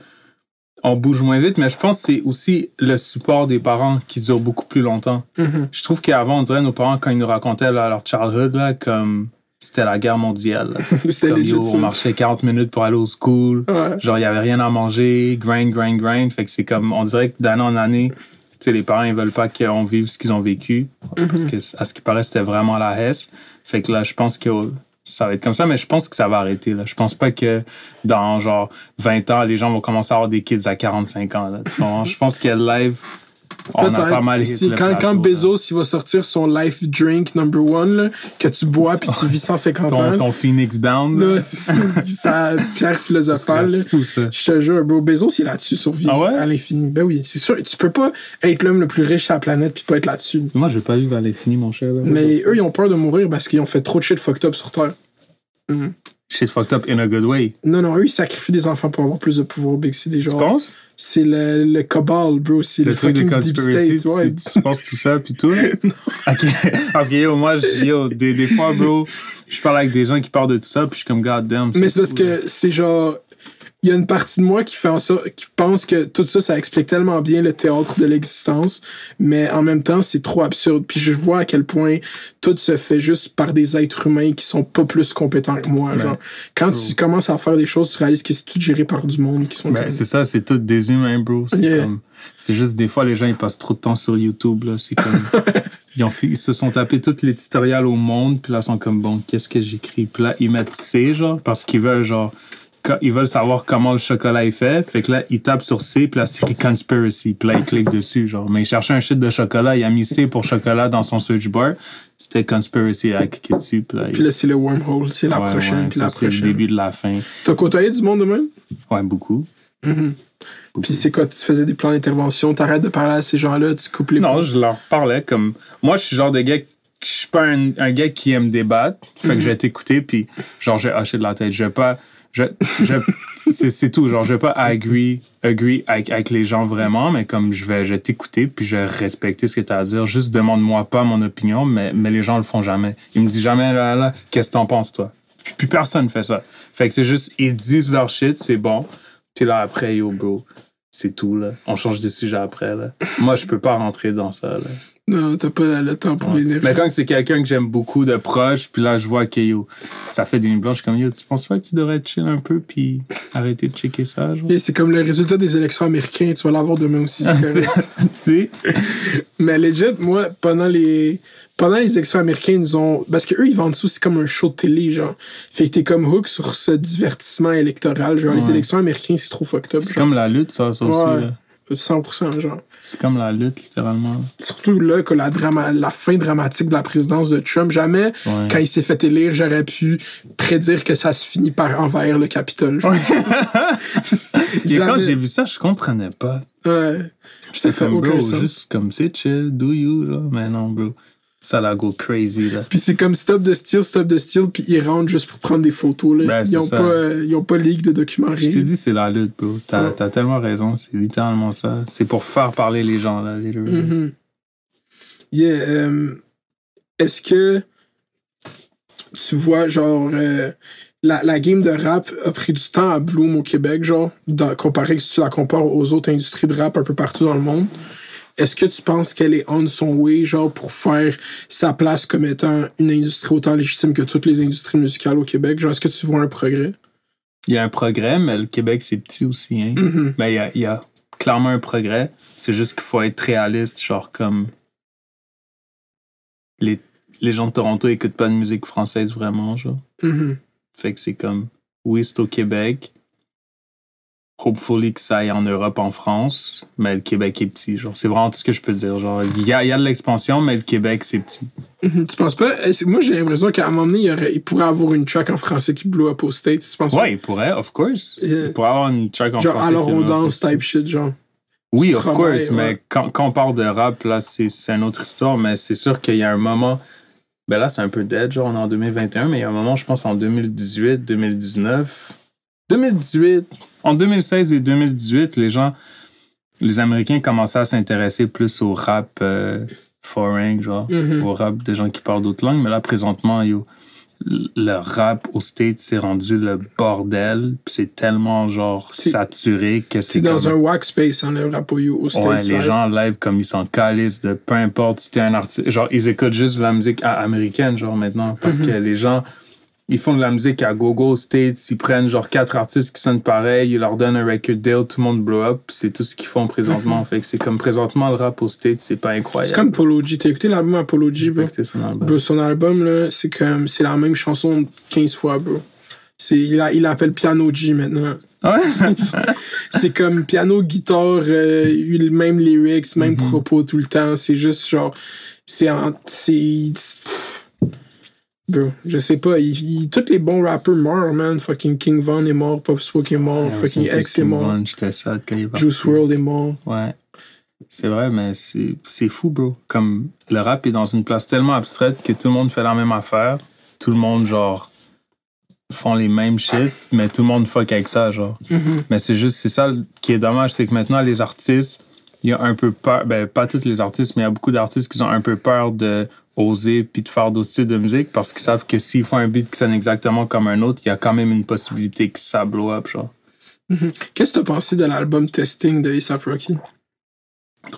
on bouge moins vite, mais je pense que c'est aussi le support des parents qui dure beaucoup plus longtemps. Mhm. Je trouve qu'avant, on dirait nos parents, quand ils nous racontaient là, leur childhood, là, comme c'était la guerre mondiale. *laughs* C'était on marchait 40 minutes pour aller au school. Ouais. Genre, il y avait rien à manger, grind, grind, grind. Fait que c'est comme, on dirait que d'année en année, les parents, ils veulent pas qu'on vive ce qu'ils ont vécu. Parce que, à ce qui paraît, c'était vraiment la hesse. Fait que là, je pense que ça va être comme ça, mais je pense que ça va arrêter, là. Je pense pas que dans, genre, 20 ans, les gens vont commencer à avoir des kids à 45 ans, là. Tu je pense que live, on a pas mal Si- quand, plateau, quand là. Bezos il va sortir son life drink number one, là, que tu bois puis tu vis *laughs* 150 ans. Ton, Phoenix Down, Là, *laughs* ça, pierre philosophale. fou, ça. Je te jure, bro, Bezos, il est là-dessus sur vie Ah ouais? à l'infini. Ben oui, c'est sûr. Tu peux pas être l'homme le plus riche sur la planète puis pas être là-dessus. Moi, je vais pas vivre à l'infini, mon cher, là. Mais eux, ils ont peur de mourir parce qu'ils ont fait trop de shit fucked up sur Terre. Shit fucked up in a good way. Non, non, eux, ils sacrifient des enfants pour avoir plus de pouvoir. Big, c'est des Tu penses? C'est le, le cabal, bro. C'est le, le truc de conspiracy, state. Ouais. tu, tu penses tout ça, puis tout? *laughs* Ok. Parce que, yo, moi, yo, des, des fois, bro, je parle avec des gens qui parlent de tout ça, puis je suis comme, god damn. Mais c'est parce cool, que c'est genre. Il y a une partie de moi qui fait en sorte, qui pense que tout ça, ça explique tellement bien le théâtre de l'existence, mais en même temps, c'est trop absurde. Puis je vois à quel point tout se fait juste par des êtres humains qui sont pas plus compétents que moi. Ben, genre, quand tu commences à faire des choses, tu réalises que c'est tout géré par du monde qui sont. Ben, c'est ça, c'est tout des humains, bro. C'est Yeah. comme. C'est juste des fois, les gens, ils passent trop de temps sur YouTube, là. C'est comme. *laughs* ils, ont ils se sont tapés toutes les tutoriels au monde, puis là, ils sont comme, bon, qu'est-ce que j'écris? Puis là, ils mettent C, genre, parce qu'ils veulent, genre, ils veulent savoir comment le chocolat est fait. Fait que là, ils tapent sur C, puis là, c'est conspiracy. Puis là, ils cliquent dessus, genre. Mais il cherchait un shit de chocolat, il a mis C pour chocolat dans son search bar. C'était conspiracy, il a cliqué dessus, puis là, il- là, c'est le wormhole, c'est la Ouais, prochaine, ouais, puis la c'est le prochaine. début de la fin. T'as côtoyé du monde de même? Ouais, beaucoup. Puis c'est quoi, tu faisais des plans d'intervention, t'arrêtes de parler à ces gens-là, tu coupes les Non, je leur parlais comme. Moi, je suis genre de gars. Je suis pas un, un gars qui aime débattre. Fait que je vais t'écouter, puis genre, j'ai haché de la tête. Je vais pas. Je, *laughs* c'est, tout. Genre, je vais pas agree, agree avec, les gens vraiment, mais comme je vais, je t'écouter, puis je vais respecter ce que tu as à dire. Juste demande-moi pas mon opinion, mais, mais les gens le font jamais. Ils me disent jamais, là, là, qu'est-ce que t'en penses, toi? Puis, puis personne fait ça. Fait que c'est juste, ils disent leur shit, c'est bon. Puis là, après, yo, bro, c'est tout, là. On change de sujet après, là. Moi, je peux pas rentrer dans ça, là. Non, t'as pas le temps pour Ouais. lire. Mais quand c'est quelqu'un que j'aime beaucoup de proche, puis là, je vois que yo, ça fait des nuits blanches comme yo, tu penses pas que tu devrais chill un peu puis arrêter de checker ça, genre? Et c'est comme le résultat des élections américaines, tu vas l'avoir demain aussi. c'est *laughs* tu sais? Mais legit, moi, pendant les, pendant les élections américaines, ils ont. Parce qu'eux, ils vendent ça aussi comme un show de télé, genre. Fait que t'es comme hook sur ce divertissement électoral. Genre, les élections américaines, c'est trop fucked up. C'est comme la lutte, ça, ça aussi. Là. 100%, genre. C'est comme la lutte, littéralement. Surtout là, que la, drama, la fin dramatique de la présidence de Trump, jamais, Ouais. quand il s'est fait élire, j'aurais pu prédire que ça se finit par envahir le Capitole. *laughs* Et quand j'ai vu ça, je comprenais pas. Ouais. Ça J'étais fait comme, aucun bro, sens. juste comme c'est chill, do you, genre. Mais non, bro. Ça la go crazy, là. Puis c'est comme stop de style, stop de style, puis ils rentrent juste pour prendre des photos. Là. Ben, ils, c'est ont ça. pas, euh, ils ont pas leak de documents, Je t'ai dit, c'est la lutte, bro. T'as Ouais. tellement raison, c'est littéralement ça. C'est pour faire parler les gens, là, les Mhm. Yeah. euh, Est-ce que tu vois, genre, euh, la, la game de rap a pris du temps à bloom au Québec, genre, dans, comparé si tu la compares aux autres industries de rap un peu partout dans le monde? Est-ce que tu penses qu'elle est on son way, genre, pour faire sa place comme étant une industrie autant légitime que toutes les industries musicales au Québec? Genre, est-ce que tu vois un progrès? Il y a un progrès, mais le Québec, c'est petit aussi. Hein? Mhm. Mais il y a, il y a clairement un progrès. C'est juste qu'il faut être réaliste, genre comme. Les, les gens de Toronto écoutent pas de musique française vraiment, genre. Mhm. Fait que c'est comme. Oui, c'est au Québec. Hopefully que ça aille en Europe, en France. Mais le Québec est petit, genre. C'est vraiment tout ce que je peux dire. Genre, il y a, y a de l'expansion, mais le Québec, c'est petit. Mhm. Tu penses pas? Moi, j'ai l'impression qu'à un moment donné, il, y aurait- il pourrait avoir une track en français qui blow up au States. Tu penses pas? Ouais, il pourrait, of course. Yeah. Il pourrait avoir une track en Genre, français alors qui on danse type shit, genre. Oui, of course, ouais. mais quand, quand on parle de rap, là, c'est c'est une autre histoire, mais c'est sûr qu'il y a un moment. Ben là, c'est un peu dead, genre, on est en 2021, mais il y a un moment, je pense, en 2018, 2019. 2018, en 2016 et 2018, les gens, les Américains commençaient à s'intéresser plus au rap euh, foreign, genre, Mhm. au rap des gens qui parlent d'autres langues, mais là, présentement, yo, le rap aux States, c'est rendu le bordel, puis c'est tellement, genre, saturé que C'est c'est dans comme- un wax space, hein, le rap au, au States. Ouais, les live. gens en live, comme ils s'en calissent de peu importe si t'es un artiste. Genre, ils écoutent juste la musique américaine, genre, maintenant. Parce Mhm. que les gens, ils font de la musique à gogo States, ils prennent, genre, quatre artistes qui sonnent pareil, ils leur donnent un record deal, tout le monde blow up, c'est tout ce qu'ils font présentement. Fait que c'est comme présentement, le rap aux States, c'est pas incroyable. Mhm. C'est comme Polo G. T'as écouté l'album Apollo G, bro? son album. Bro, son album, là, c'est comme. C'est la même chanson 15 fois, bro. C'est, il, a, il l'appelle Piano G maintenant. Ouais. *laughs* c'est comme piano, guitare, euh, même lyrics, même Mhm. propos tout le temps. C'est juste genre. C'est. C'est. Bro, je sais pas. Il, il- tous les bons rappeurs meurent, man. Fucking King Von est mort, Pop Smoke est mort, fucking X est mort, J'étais sad quand il est parti. Juice WRLD est mort. Ouais. C'est vrai, mais c'est fou, bro. Comme le rap est dans une place tellement abstraite que tout le monde fait la même affaire. Tout le monde, genre, font les mêmes shit, mais tout le monde fuck avec ça, genre. Mhm. Mais c'est juste, c'est ça qui est dommage, c'est que maintenant, les artistes, il y a un peu peur, ben, pas tous les artistes, mais il y a beaucoup d'artistes qui ont un peu peur de oser puis de faire d'autres styles de musique parce qu'ils savent que s'ils font un beat qui sonne exactement comme un autre, il y a quand même une possibilité que ça blow up, genre. Qu'est-ce que t'as pensé de l'album Testing de A$AP Rocky?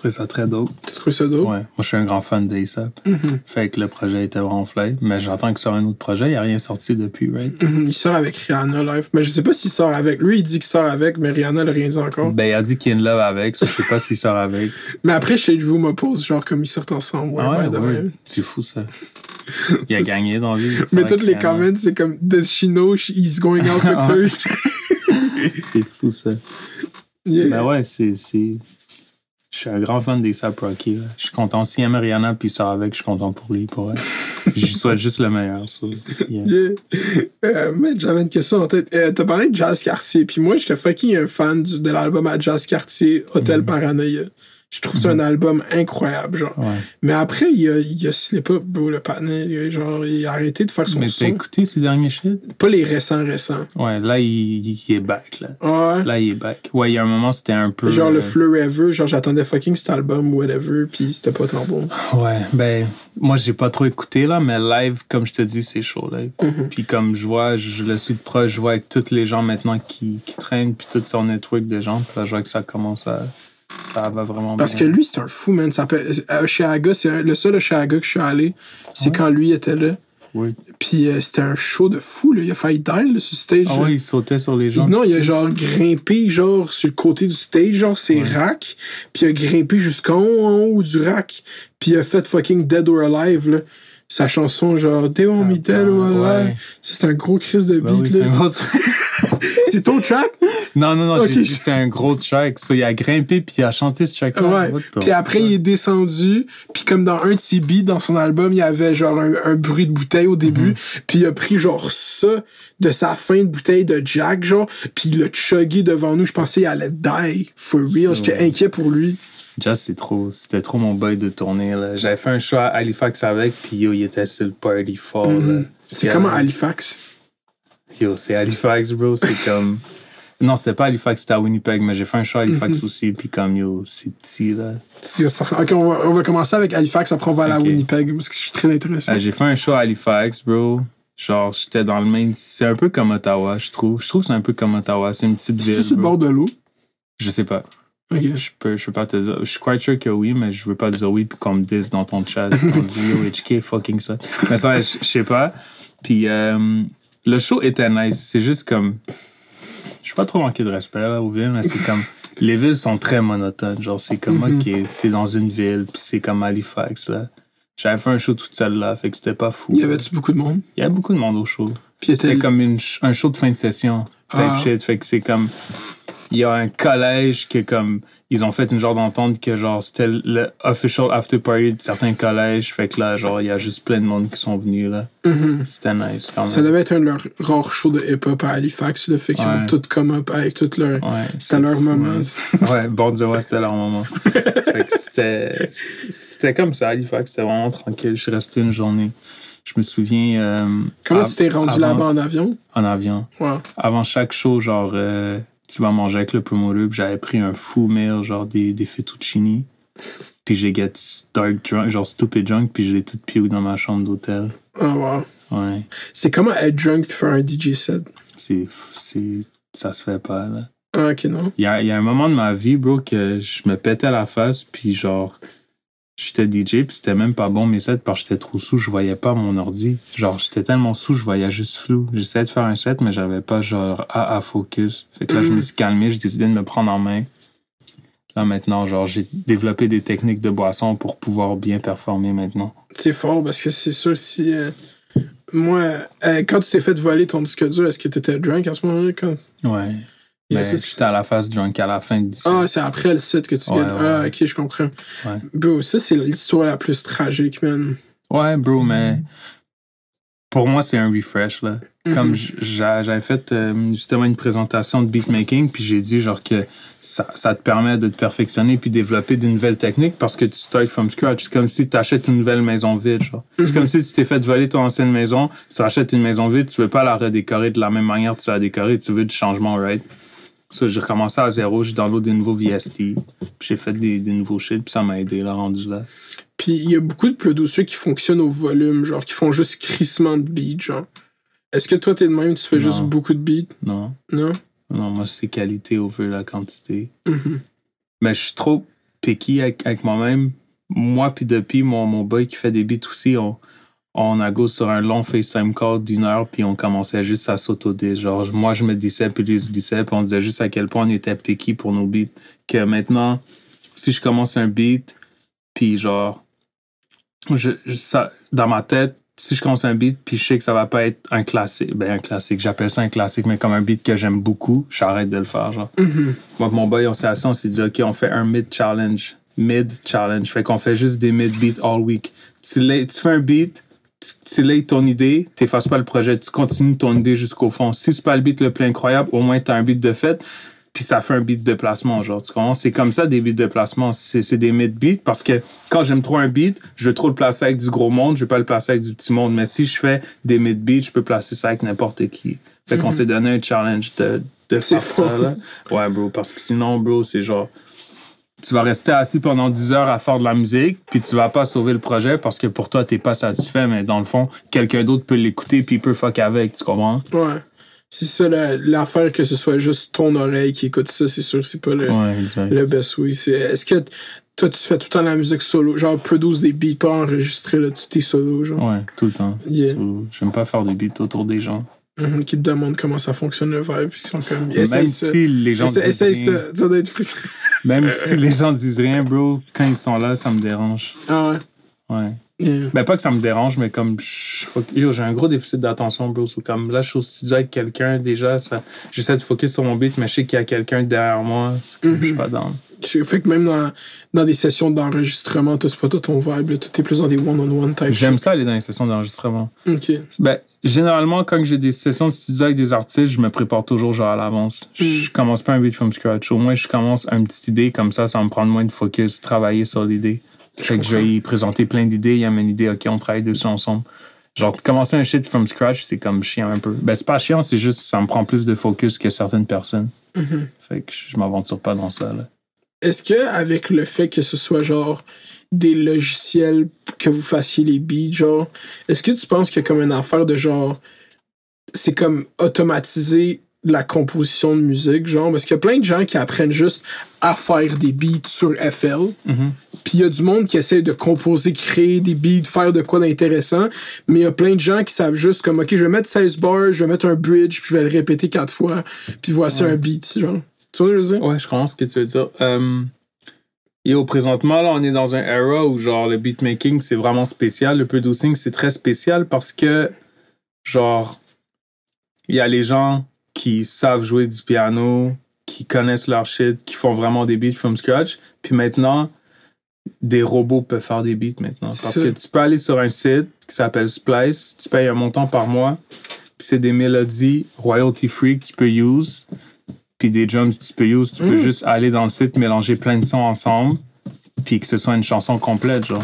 Je ça très dope. T'as trouvé ça dope? Ouais, moi je suis un grand fan d'ASAP. Mhm. Fait que le projet était vraiment fly. Mais j'attends qu'il sorte un autre projet. Il n'y a rien sorti depuis, right? Mhm, Il sort avec Rihanna live. Mais je sais pas s'il sort avec. Lui, il dit qu'il sort avec, mais Rihanna n'a rien dit encore. Ben, il a dit qu'il une love avec, so je sais pas s'il sort avec. *laughs* Mais après, chez vous m'oppose, genre comme ils sortent ensemble. Ouais, Ah the way. C'est fou ça. *laughs* Il a gagné dans vie. Mais toutes les comments, c'est comme Does she know he's going out with *laughs* her? C'est fou, ça. Yeah. Ben ouais, c'est. Je suis un grand fan des Sap Rocky. là. Je suis content. Si aime Rihanna puis sort avec, je suis content pour lui. Pour elle. *laughs* J'y souhaite juste le meilleur. ça. Yeah. Yeah. Euh, mais j'avais une question en tête. Euh, T'as parlé de Jazz Cartier, puis moi, j'étais fucking un fan du- de l'album à Jazz Cartier, Hotel Mhm. Paranoia. Je trouve ça un album incroyable, genre. Ouais. Mais après, il y a, il y a Slip Up, bro, le panel, il a, genre, il a arrêté de faire son Mais t'as son. écouté ces derniers shit? Pas les récents récents. Ouais, là, il, il- est back. Là. Ouais. là, il est back. Ouais, il y a un moment, c'était un peu. Genre le euh, Forever, genre j'attendais fucking cet album, whatever, puis c'était pas tant bon. Ouais, ben, moi, j'ai pas trop écouté, là, mais live, comme je te dis, c'est chaud, live. Mhm. Puis comme je vois, je le suis de proche, je vois avec tous les gens maintenant qui, qui traînent, puis tout son network de gens, puis là, je vois que ça commence à. Ça va vraiment Parce que lui, c'est un fou, man. Ça s'appelle- à Oshiaga, c'est un- le seul Oshiaga que je suis allé, c'est Ouais. quand lui était là. Oui. Puis euh, c'était un show de fou, là. Il a failli die, là, sur stage. Ah ouais, il sautait sur les gens. Non, il a genre grimpé, genre, sur le côté du stage, genre, ses Ouais. racks. Puis il a grimpé jusqu'en haut, en haut du rack. Puis il a fait fucking Dead or Alive, là. Sa chanson, genre, They want me dead or alive. Ouais. C'est un gros crise de beat, Ben oui, c'est là. *laughs* C'est ton track? Non, non, non, j'ai dit c'est un gros track. Il a grimpé, puis il a chanté ce track-là. Ouais. Puis après, il est descendu. Puis comme dans un de ses beats, dans son album, il y avait genre un, un bruit de bouteille au début. Mhm. Puis il a pris genre ça de sa fin de bouteille de Jack, genre. Puis il l'a chuggé devant nous. Je pensais qu'il allait die. For real. J'étais inquiet pour lui. Jazz, c'est trop, c'était trop mon boy de tournée. là. J'avais fait un show à Halifax avec, puis yo, il était sur le party fort. là. Mhm. C'est Puis, comme à Halifax? Yo, c'est Halifax, bro. C'est comme. Non, c'était pas Halifax, c'était à Winnipeg, mais j'ai fait un show à Halifax Mhm. aussi, puis comme yo, c'est petit, là. Ça. Ok, on va, on va commencer avec Halifax. Après, on va aller Ok. à Winnipeg. Parce que je suis très intéressé. Euh, j'ai fait un show à Halifax, bro. Genre, j'étais dans le main. C'est un peu comme Ottawa, je trouve. Je trouve que c'est un peu comme Ottawa. C'est une petite ville. C'est sur le bord de l'eau? Je sais pas. Ok. Je peux, je peux pas te dire. Je suis quite sûr que oui, mais je veux pas dire oui puis qu'on me dise dans ton chat. *laughs* On dit yo, HK, fucking ça. Mais ça, je je sais pas. Puis euh, le show était nice. C'est juste comme. Je suis pas trop manqué de respect là aux villes, mais c'est comme. *laughs* Les villes sont très monotones. Genre, c'est comme, Mhm. ok, t'es dans une ville, puis c'est comme Halifax là. J'avais fait un show toute seule là, fait que c'était pas fou. Il y avait-tu beaucoup de monde? Il y avait beaucoup de monde au show. C'était était comme une un show de fin de session type Ah. shit. Fait que c'est comme. Il y a un collège que comme. Ils ont fait une genre d'entente que genre c'était le official after party de certains collèges. Fait que là, genre, il y a juste plein de monde qui sont venus là. Mhm. C'était nice quand même. Ça devait être un de leurs rares shows de hip-hop à Halifax, le fait qu'ils ont tout come up avec tout leur. Ouais. C'était leur moment. Ouais, *laughs* ouais ouais, c'était leur moment. fait que c'était. C'était comme ça, Halifax. C'était vraiment tranquille. Je suis resté une journée. Je me souviens. euh, Comment tu t'es rendu là-bas en avion? En avion. Ouais. avant chaque show, genre, euh, tu vas manger avec le promoteur, puis j'avais pris un fou meal, genre des, des fettuccini. Puis j'ai get dark drunk, genre stupid drunk, puis je l'ai tout piou dans ma chambre d'hôtel. Ah, wow. Ouais, C'est comment être drunk puis faire un DJ set? c'est, ça se fait pas, là. Ah, ok, non. Il y a, y a un moment de ma vie, bro, que je me pétais la face, puis genre, j'étais DJ, puis c'était même pas bon mes sets, parce que j'étais trop sous, je voyais pas mon ordi. Genre, j'étais tellement sous, je voyais juste flou. J'essayais de faire un set, mais j'avais pas, genre, à, à focus. Fait que là, je me suis calmé, j'ai décidé de me prendre en main. Là, maintenant, genre, j'ai développé des techniques de boisson pour pouvoir bien performer maintenant. C'est fort parce que c'est sûr si. euh, moi, euh, quand tu t'es fait voler ton disque dur, est-ce que t'étais drunk à ce moment-là? Quand... Ouais. Yeah, la face drunk à la fin du. Ah, c'est après le set que tu Ouais, gagnes. ouais, ah, ok, je comprends. Ouais. Bro, ça, c'est l'histoire la plus tragique, man. Ouais, bro, mais pour moi, c'est un refresh, là. Comme Mhm. j- j'a- j'avais fait euh, justement une présentation de beatmaking, puis j'ai dit genre que ça, ça te permet de te perfectionner puis développer de nouvelles techniques parce que tu start from scratch. C'est comme si tu achètes une nouvelle maison vide, genre. C'est Mhm. comme si tu t'es fait voler ton ancienne maison, tu achètes une maison vide, tu veux pas la redécorer de la même manière que tu l'as décorée, tu veux du changement, right? Ça, j'ai recommencé à zéro, j'ai download des nouveaux VST, puis j'ai fait des, des nouveaux shit, puis ça m'a aidé, là, rendu là. Puis il y a beaucoup de producers qui fonctionnent au volume, genre qui font juste crissement de beats, genre. Est-ce que toi, t'es de même, tu fais Non. juste beaucoup de beats? Non? Non? Non, moi, c'est qualité over la quantité. Mhm. Mais je suis trop picky avec, avec moi-même. Moi, puis depuis, mon, mon boy qui fait des beats aussi, on, on a go sur un long FaceTime call d'une heure, puis on commençait juste à sauto Genre, moi, je me disais, puis lui se disait, puis on disait juste à quel point on était picky pour nos beats. Que maintenant, si je commence un beat, puis genre, je, ça, dans ma tête, si je commence un beat, puis je sais que ça va pas être un classique, ben un classique, j'appelle ça un classique, mais comme un beat que j'aime beaucoup, j'arrête de le faire, genre. Moi, mon boy, on s'est assis, on s'est dit, OK, on fait un mid-challenge. Mid-challenge. Fait qu'on fait juste des mid-beats all week. Tu, tu fais un beat, tu, tu layes ton idée, t'effaces pas le projet, tu continues ton idée jusqu'au fond. Si c'est pas le beat le plus incroyable, au moins t'as un beat de fait, puis ça fait un beat de placement, genre. Tu comprends? C'est comme ça des beats de placement. C'est des mid-beats parce que quand j'aime trop un beat, je veux trop le placer avec du gros monde, je veux pas le placer avec du petit monde. Mais si je fais des mid-beats, je peux placer ça avec n'importe qui. Fait qu'on s'est donné un challenge de, de faire ça, là. Ouais, bro, parce que sinon, bro, c'est genre. Tu vas rester assis pendant 10 heures à faire de la musique, puis tu vas pas sauver le projet parce que pour toi, t'es pas satisfait, mais dans le fond, quelqu'un d'autre peut l'écouter, puis il peut fuck avec, tu comprends? Ouais. C'est ça la- l'affaire que ce soit juste ton oreille qui écoute ça, c'est sûr que c'est pas le, Ouais, exact. le best way. Est-ce que toi tu fais tout le temps la musique solo, genre produce des beats pas enregistrés là, tu t'es solo genre, Ouais, tout le temps. Yeah. J'aime pas faire des beats autour des gens. Mhm, qui te demandent comment ça fonctionne le vibe, puis qui sont comme Même ça. si les gens disent rien, ça, ça doit être frustrant. *laughs* même si les gens disent rien, bro, quand ils sont là, ça me dérange. Ah ouais. Ouais. Yeah. Ben pas que ça me dérange, mais comme je- faut- yo, j'ai un gros déficit d'attention, bro. So, comme là, je suis au studio avec quelqu'un, déjà, ça, j'essaie de focus sur mon beat, mais je sais qu'il y a quelqu'un derrière moi. C'est comme, Je suis pas dans. Fait que même dans, dans des sessions d'enregistrement, c'est pas toi ton vibe, là, toi, t'es plus dans des one-on-one type. J'aime ça aller dans les sessions d'enregistrement. Ok. Ben, généralement, quand j'ai des sessions de studio avec des artistes, je me prépare toujours genre à l'avance. Je commence pas un beat from scratch. Au moins, je commence une petite idée, comme ça, ça me prendre moins de focus, travailler sur l'idée. Fait que je vais y présenter plein d'idées, il y a une idée, ok, on travaille dessus ensemble. Genre, commencer un shit from scratch, c'est comme chiant un peu. Ben, c'est pas chiant, c'est juste, ça me prend plus de focus que certaines personnes. Fait que je m'aventure pas dans ça, là. Est-ce que avec le fait que ce soit genre des logiciels que vous fassiez les beats, genre, est-ce que tu penses qu'il y a comme une affaire de genre c'est comme automatiser la composition de musique, genre, parce qu'il y a plein de gens qui apprennent juste à faire des beats sur FL. Puis il y a du monde qui essaie de composer, créer des beats, faire de quoi d'intéressant. Mais il y a plein de gens qui savent juste comme, OK, je vais mettre 16 bars, je vais mettre un bridge, puis je vais le répéter quatre fois, puis voici un beat, genre. Tu vois je veux dire? Ouais, je comprends ce que tu veux dire. Euh, yo, présentement, là, on est dans un era où, genre, le beatmaking, c'est vraiment spécial. Le producing, c'est très spécial parce que, genre, il y a les gens qui savent jouer du piano, qui connaissent leur shit, qui font vraiment des beats from scratch. Puis maintenant, des robots peuvent faire des beats maintenant. Parce que tu peux aller sur un site qui s'appelle Splice, tu payes un montant par mois, puis c'est des mélodies royalty free que tu peux use, puis des drums tu peux use. Tu peux Mm. juste aller dans le site, mélanger plein de sons ensemble, puis que ce soit une chanson complète, genre.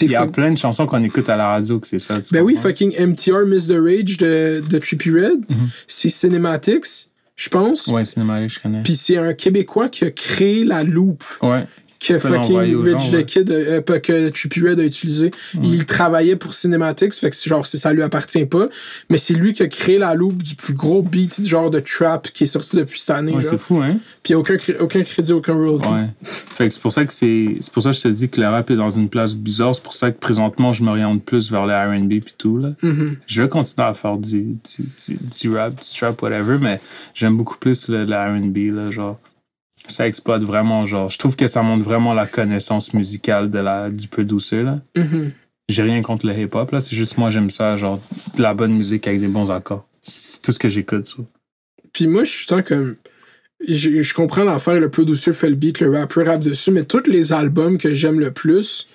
Il y a plein de chansons qu'on écoute à la radio que c'est ça. Ben oui, fucking MTR Miss the Rage de, de Trippy Red. C'est Cinematics, je pense. Mhm. Ouais, cinéma, je connais. Puis c'est un Québécois qui a créé la loupe ouais. Que peux l'envoyer fucking Rich the. Kid, euh, pas que a utilisé. Il travaillait pour Cinematics, fait que genre, ça lui appartient pas. Mais c'est lui qui a créé la loupe du plus gros beat, genre de trap, qui est sorti depuis cette année. Ouais, c'est fou, hein? Puis il y a aucun, aucun crédit, aucun royalty. Ouais. Fait que c'est pour ça que c'est. C'est pour ça que je te dis que le rap est dans une place bizarre. C'est pour ça que présentement, je m'oriente plus vers le RB et tout, là. Mhm. Je vais continuer à faire du, du, du, du rap, du trap, whatever, mais j'aime beaucoup plus le, le RB, là, genre. Ça exploite vraiment, genre. Je trouve que ça montre vraiment la connaissance musicale de la, du producer, là. Mhm. J'ai rien contre le hip-hop, là. C'est juste moi, j'aime ça, genre, de la bonne musique avec des bons accords. C'est tout ce que j'écoute, ça. Puis moi, je suis tant comme. Je, je comprends l'affaire, le producer fait le beat, le rappeur rappe dessus, mais tous les albums que j'aime le plus,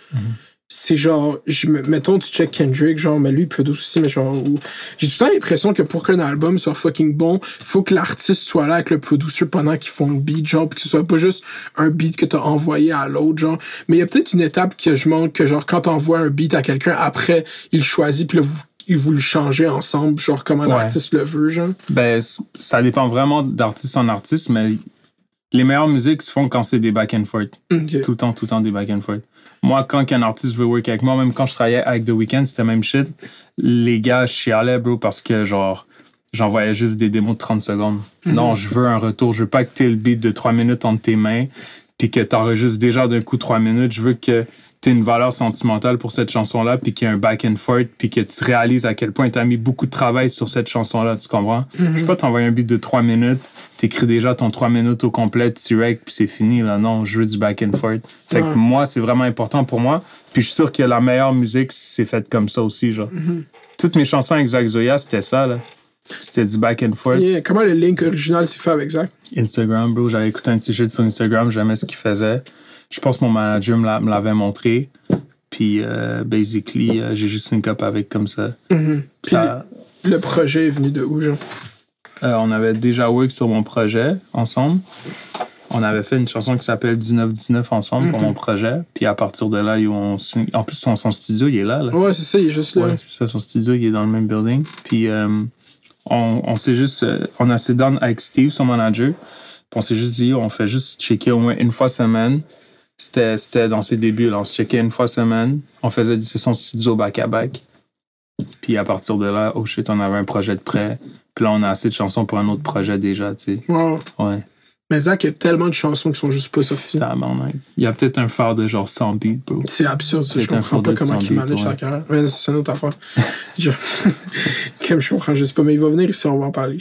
c'est genre, je me, mettons, tu check Kendrick, genre, mais lui, il produit aussi, mais genre, j'ai tout le temps l'impression que pour qu'un album soit fucking bon, faut que l'artiste soit là avec le producer pendant qu'ils font le beat, genre, puis que ce soit pas juste un beat que t'as envoyé à l'autre, genre. Mais il y a peut-être une étape que je manque, que genre, quand t'envoies un beat à quelqu'un, après, il choisit, puis là, vous, vous le changez ensemble, genre, comment Ouais. l'artiste le veut, genre. Ben, ça dépend vraiment d'artiste en artiste, mais les meilleures musiques se font quand c'est des back and forth. Tout le temps, tout le temps des back and forth. Moi, quand un artiste veut work avec moi, même quand je travaillais avec The Weeknd, c'était même shit. Les gars chialaient, bro, parce que genre, j'envoyais juste des démos de 30 secondes. Non, je veux un retour. Je veux pas que t'aies le beat de 3 minutes entre tes mains, puis que t'enregistres déjà d'un coup 3 minutes. Je veux que une valeur sentimentale pour cette chanson-là, puis qu'il y a un back and forth, puis que tu réalises à quel point t'as mis beaucoup de travail sur cette chanson-là, tu comprends? Je peux pas t'envoyer un beat de 3 minutes, t'écris déjà ton 3 minutes au complet, tu rec, puis c'est fini, là. Non, je veux du back and forth. Fait Ouais. que moi, c'est vraiment important pour moi. Puis je suis sûr que la meilleure musique, c'est faite comme ça aussi, genre. Toutes mes chansons avec Zach Zoya, c'était ça, là. C'était du back and forth. Yeah, Comment le link original s'est fait avec Zach? Instagram, bro. J'avais écouté un petit shit sur Instagram, j'aimais ce qu'il faisait. Je pense que mon manager me l'a- me l'avait montré. Puis, euh, basically, euh, j'ai juste une cop avec comme ça. Puis Ça- le, le projet est venu de où, genre? euh, on avait déjà work sur mon projet ensemble. On avait fait une chanson qui s'appelle 1919 ensemble pour mon projet. Puis à partir de là, signé- en plus, son, son studio, il est là. là. Ouais, c'est ça, il est juste là. Ouais, c'est ça, son studio, il est dans le même building. Puis euh, on, on s'est juste. on a sit down avec Steve, son manager. Puis on s'est juste dit, on fait juste checker au moins une fois semaine. C'était c'était dans ses débuts, là. On se checkait une fois semaine. On faisait du son studio back-à-back. Puis à partir de là, oh shit, on avait un projet de prêt. Puis là, on a assez de chansons pour un autre projet déjà, tu sais. Wow. Ouais, Mais Zach, il y a tellement de chansons qui sont juste pas sorties. Il y a peut-être un phare de genre 100 beats, bro. C'est absurde, ça. Je comprends pas comment il manage sa carrière. Mais c'est une autre affaire. *laughs* je... Comme je comprends juste pas, mais il va venir ici, on va en parler.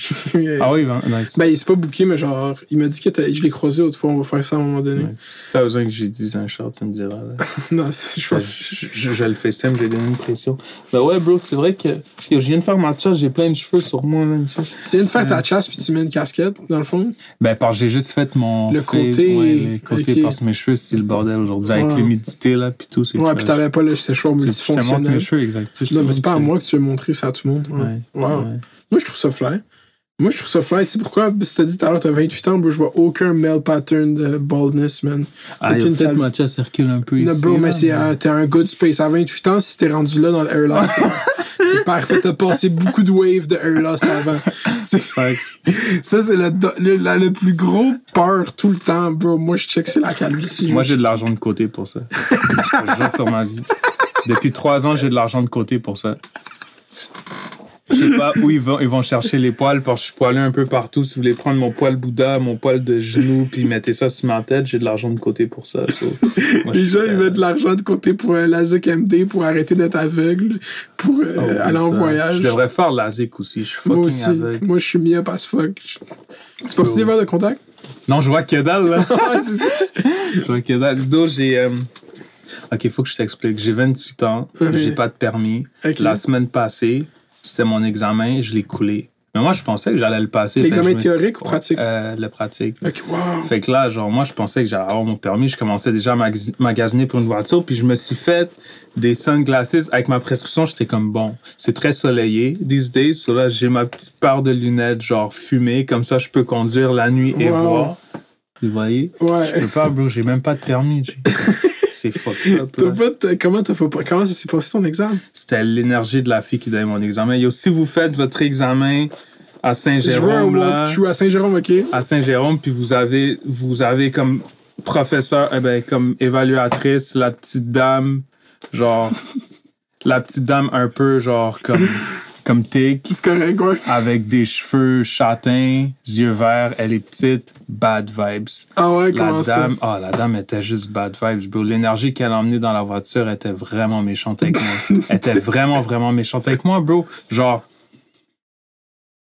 Ah oui, nice. Ben, il s'est pas booké, mais genre, il m'a dit que je l'ai croisé l'autre fois, on va faire ça à un moment donné. Si t'as besoin que j'ai dit un short, tu me diras, là. *laughs* non, je pense. Je, le FaceTime, j'ai donné une pression. Ben ouais, bro, c'est vrai que. Je viens de faire ma chasse, j'ai plein de cheveux sur moi, là. tu viens de faire ta chasse puis tu mets une casquette, dans le fond. Ben, parce que j'ai juste fait mon. Le fade, côté, Ouais, les côtés, ok. parce que mes cheveux, c'est le bordel aujourd'hui. Avec Ouais. l'humidité, là, pis tout, c'est Ouais, puis t'avais pas le séchoir sais, Je te montre mes multifonctionnel. cheveux, exact. Non, mais c'est pas à moi que tu veux montrer ça à tout le monde. Ouais. Wow. Moi, je trouve ça fly. Moi, je trouve ça fly. Tu sais pourquoi? Que t'as dit tout à l'heure, t'as 28 ans, bro, je vois aucun male pattern de baldness, man. Ah, peut-être ma chasse circule un peu Non, ici. bro, mais euh, t'es un good space. À 28 ans, si t'es rendu là dans le air loss, *laughs* c'est- parfait. T'as passé beaucoup de waves de air loss avant. Ça, c'est le, le, la- le plus gros peur tout le temps, bro. Moi, je check, c'est la calvitie. Moi, j'ai de l'argent de côté pour ça. je te jure sur ma vie. Depuis trois ans, j'ai de l'argent de côté pour ça. Je sais pas où ils vont, ils vont chercher les poils parce que je suis poilé un peu partout. Si vous voulez prendre mon poil Bouddha, mon poil de genou, puis mettez ça sur ma tête, j'ai de l'argent de côté pour ça. so, moi, Les gens, ils mettent de l'argent de côté pour euh, la MD, pour arrêter d'être aveugle, pour euh, Oh, aller en voyage. Je devrais faire LASIK aussi. Je suis Moi fucking aussi. aveugle. Moi, je suis mieux as fuck. C'est pas verres de contact? Non, je vois que dalle, là. *laughs* Ouais, c'est ça. je vois que dalle. Do, j'ai. euh, Ok, faut que je t'explique. J'ai 28 ans, j'ai pas de permis. La semaine passée, c'était mon examen, je l'ai coulé. Mais moi, je pensais que j'allais le passer. L'examen Fait que je me suis- théorique ou pratique? Euh, le pratique. Wow. Fait que là, genre, moi, je pensais que j'allais avoir mon permis. Je commençais déjà à magasi- magasiner pour une voiture. Puis je me suis fait des sunglasses avec ma prescription. J'étais comme, bon, c'est très soleillé these days. So là, j'ai ma petite paire de lunettes, genre fumées. Comme ça, je peux conduire la nuit et Wow. voir. Vous voyez? Je Ouais. peux pas, bro. J'ai même pas de permis. *laughs* C'est fucked up. *laughs* T'as là. pas de- comment t'as pas, comment ça s'est passé ton examen? C'était l'énergie de la fille qui donnait mon examen. Yo, si vous faites votre examen à Je veux un Saint-Jérôme, là, walkthrough à Saint-Jérôme, ok? à Saint-Jérôme, puis vous avez, vous avez comme professeur, eh ben, comme évaluatrice, la petite dame, genre, la petite dame un peu, genre, comme, comme tic, C'est correct, ouais. avec des cheveux châtains, yeux verts, elle est petite, bad vibes. Ah ouais, La comment ça? dame, ah, la dame était juste bad vibes, bro. L'énergie qu'elle a emmenée dans la voiture était vraiment méchante avec moi. *laughs* Elle était vraiment, vraiment méchante avec moi, bro. Genre,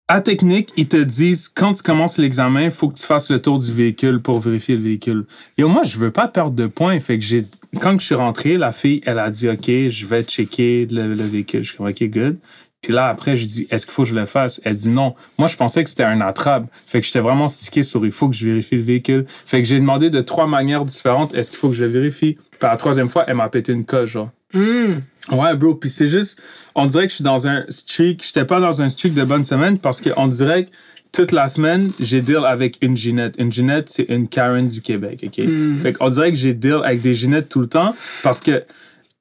à technique, ils te disent, quand tu commences l'examen, il faut que tu fasses le tour du véhicule pour vérifier le véhicule. Et moi, je veux pas perdre de points. Fait que j'ai, quand je suis rentré, la fille, elle a dit, OK, je vais checker le, le véhicule. Je suis comme, OK, good. Puis là, après, je dis, est-ce qu'il faut que je le fasse? Elle dit non. Moi, je pensais que c'était un attrape. Fait que j'étais vraiment stické sur, il faut que je vérifie le véhicule. Fait que j'ai demandé de trois manières différentes, est-ce qu'il faut que je le vérifie? Puis la troisième fois, elle m'a pété une coche, genre. Hmm. Ouais, bro. Puis c'est juste, on dirait que je suis dans un streak. J'étais pas dans un streak de bonne semaine parce qu'on dirait que toute la semaine, j'ai deal avec une Ginette. Une Ginette, c'est une Karen du Québec, OK? Fait qu'on dirait que j'ai deal avec des Ginettes tout le temps parce que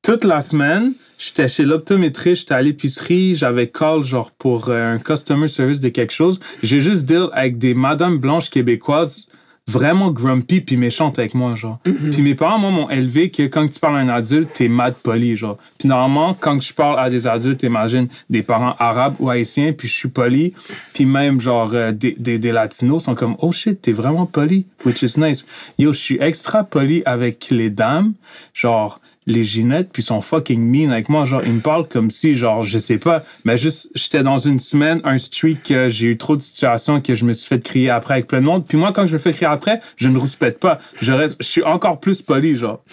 toute la semaine, j'étais chez l'optométriste, j'étais à l'épicerie, j'avais call genre pour euh, un customer service de quelque chose. J'ai juste deal avec des madames blanches québécoises vraiment grumpy puis méchantes avec moi, genre. Puis mes parents, moi, m'ont élevé que quand tu parles à un adulte, t'es mad poli, genre. Puis normalement, quand je parle à des adultes, t'imagines des parents arabes ou haïtiens, puis je suis poli. Puis même, genre, euh, des, des, des latinos sont comme, oh shit, t'es vraiment poli, which is nice. Yo, je suis extra poli avec les dames, genre, les Ginettes, puis sont fucking mean avec moi. Genre, ils me parlent comme si, genre, je sais pas, mais juste, j'étais dans une semaine, un streak, que j'ai eu trop de situations que je me suis fait crier après avec plein de monde. Puis moi, quand je me fais crier après, je ne rouspète pas. Je reste, je suis encore plus poli, genre. *laughs*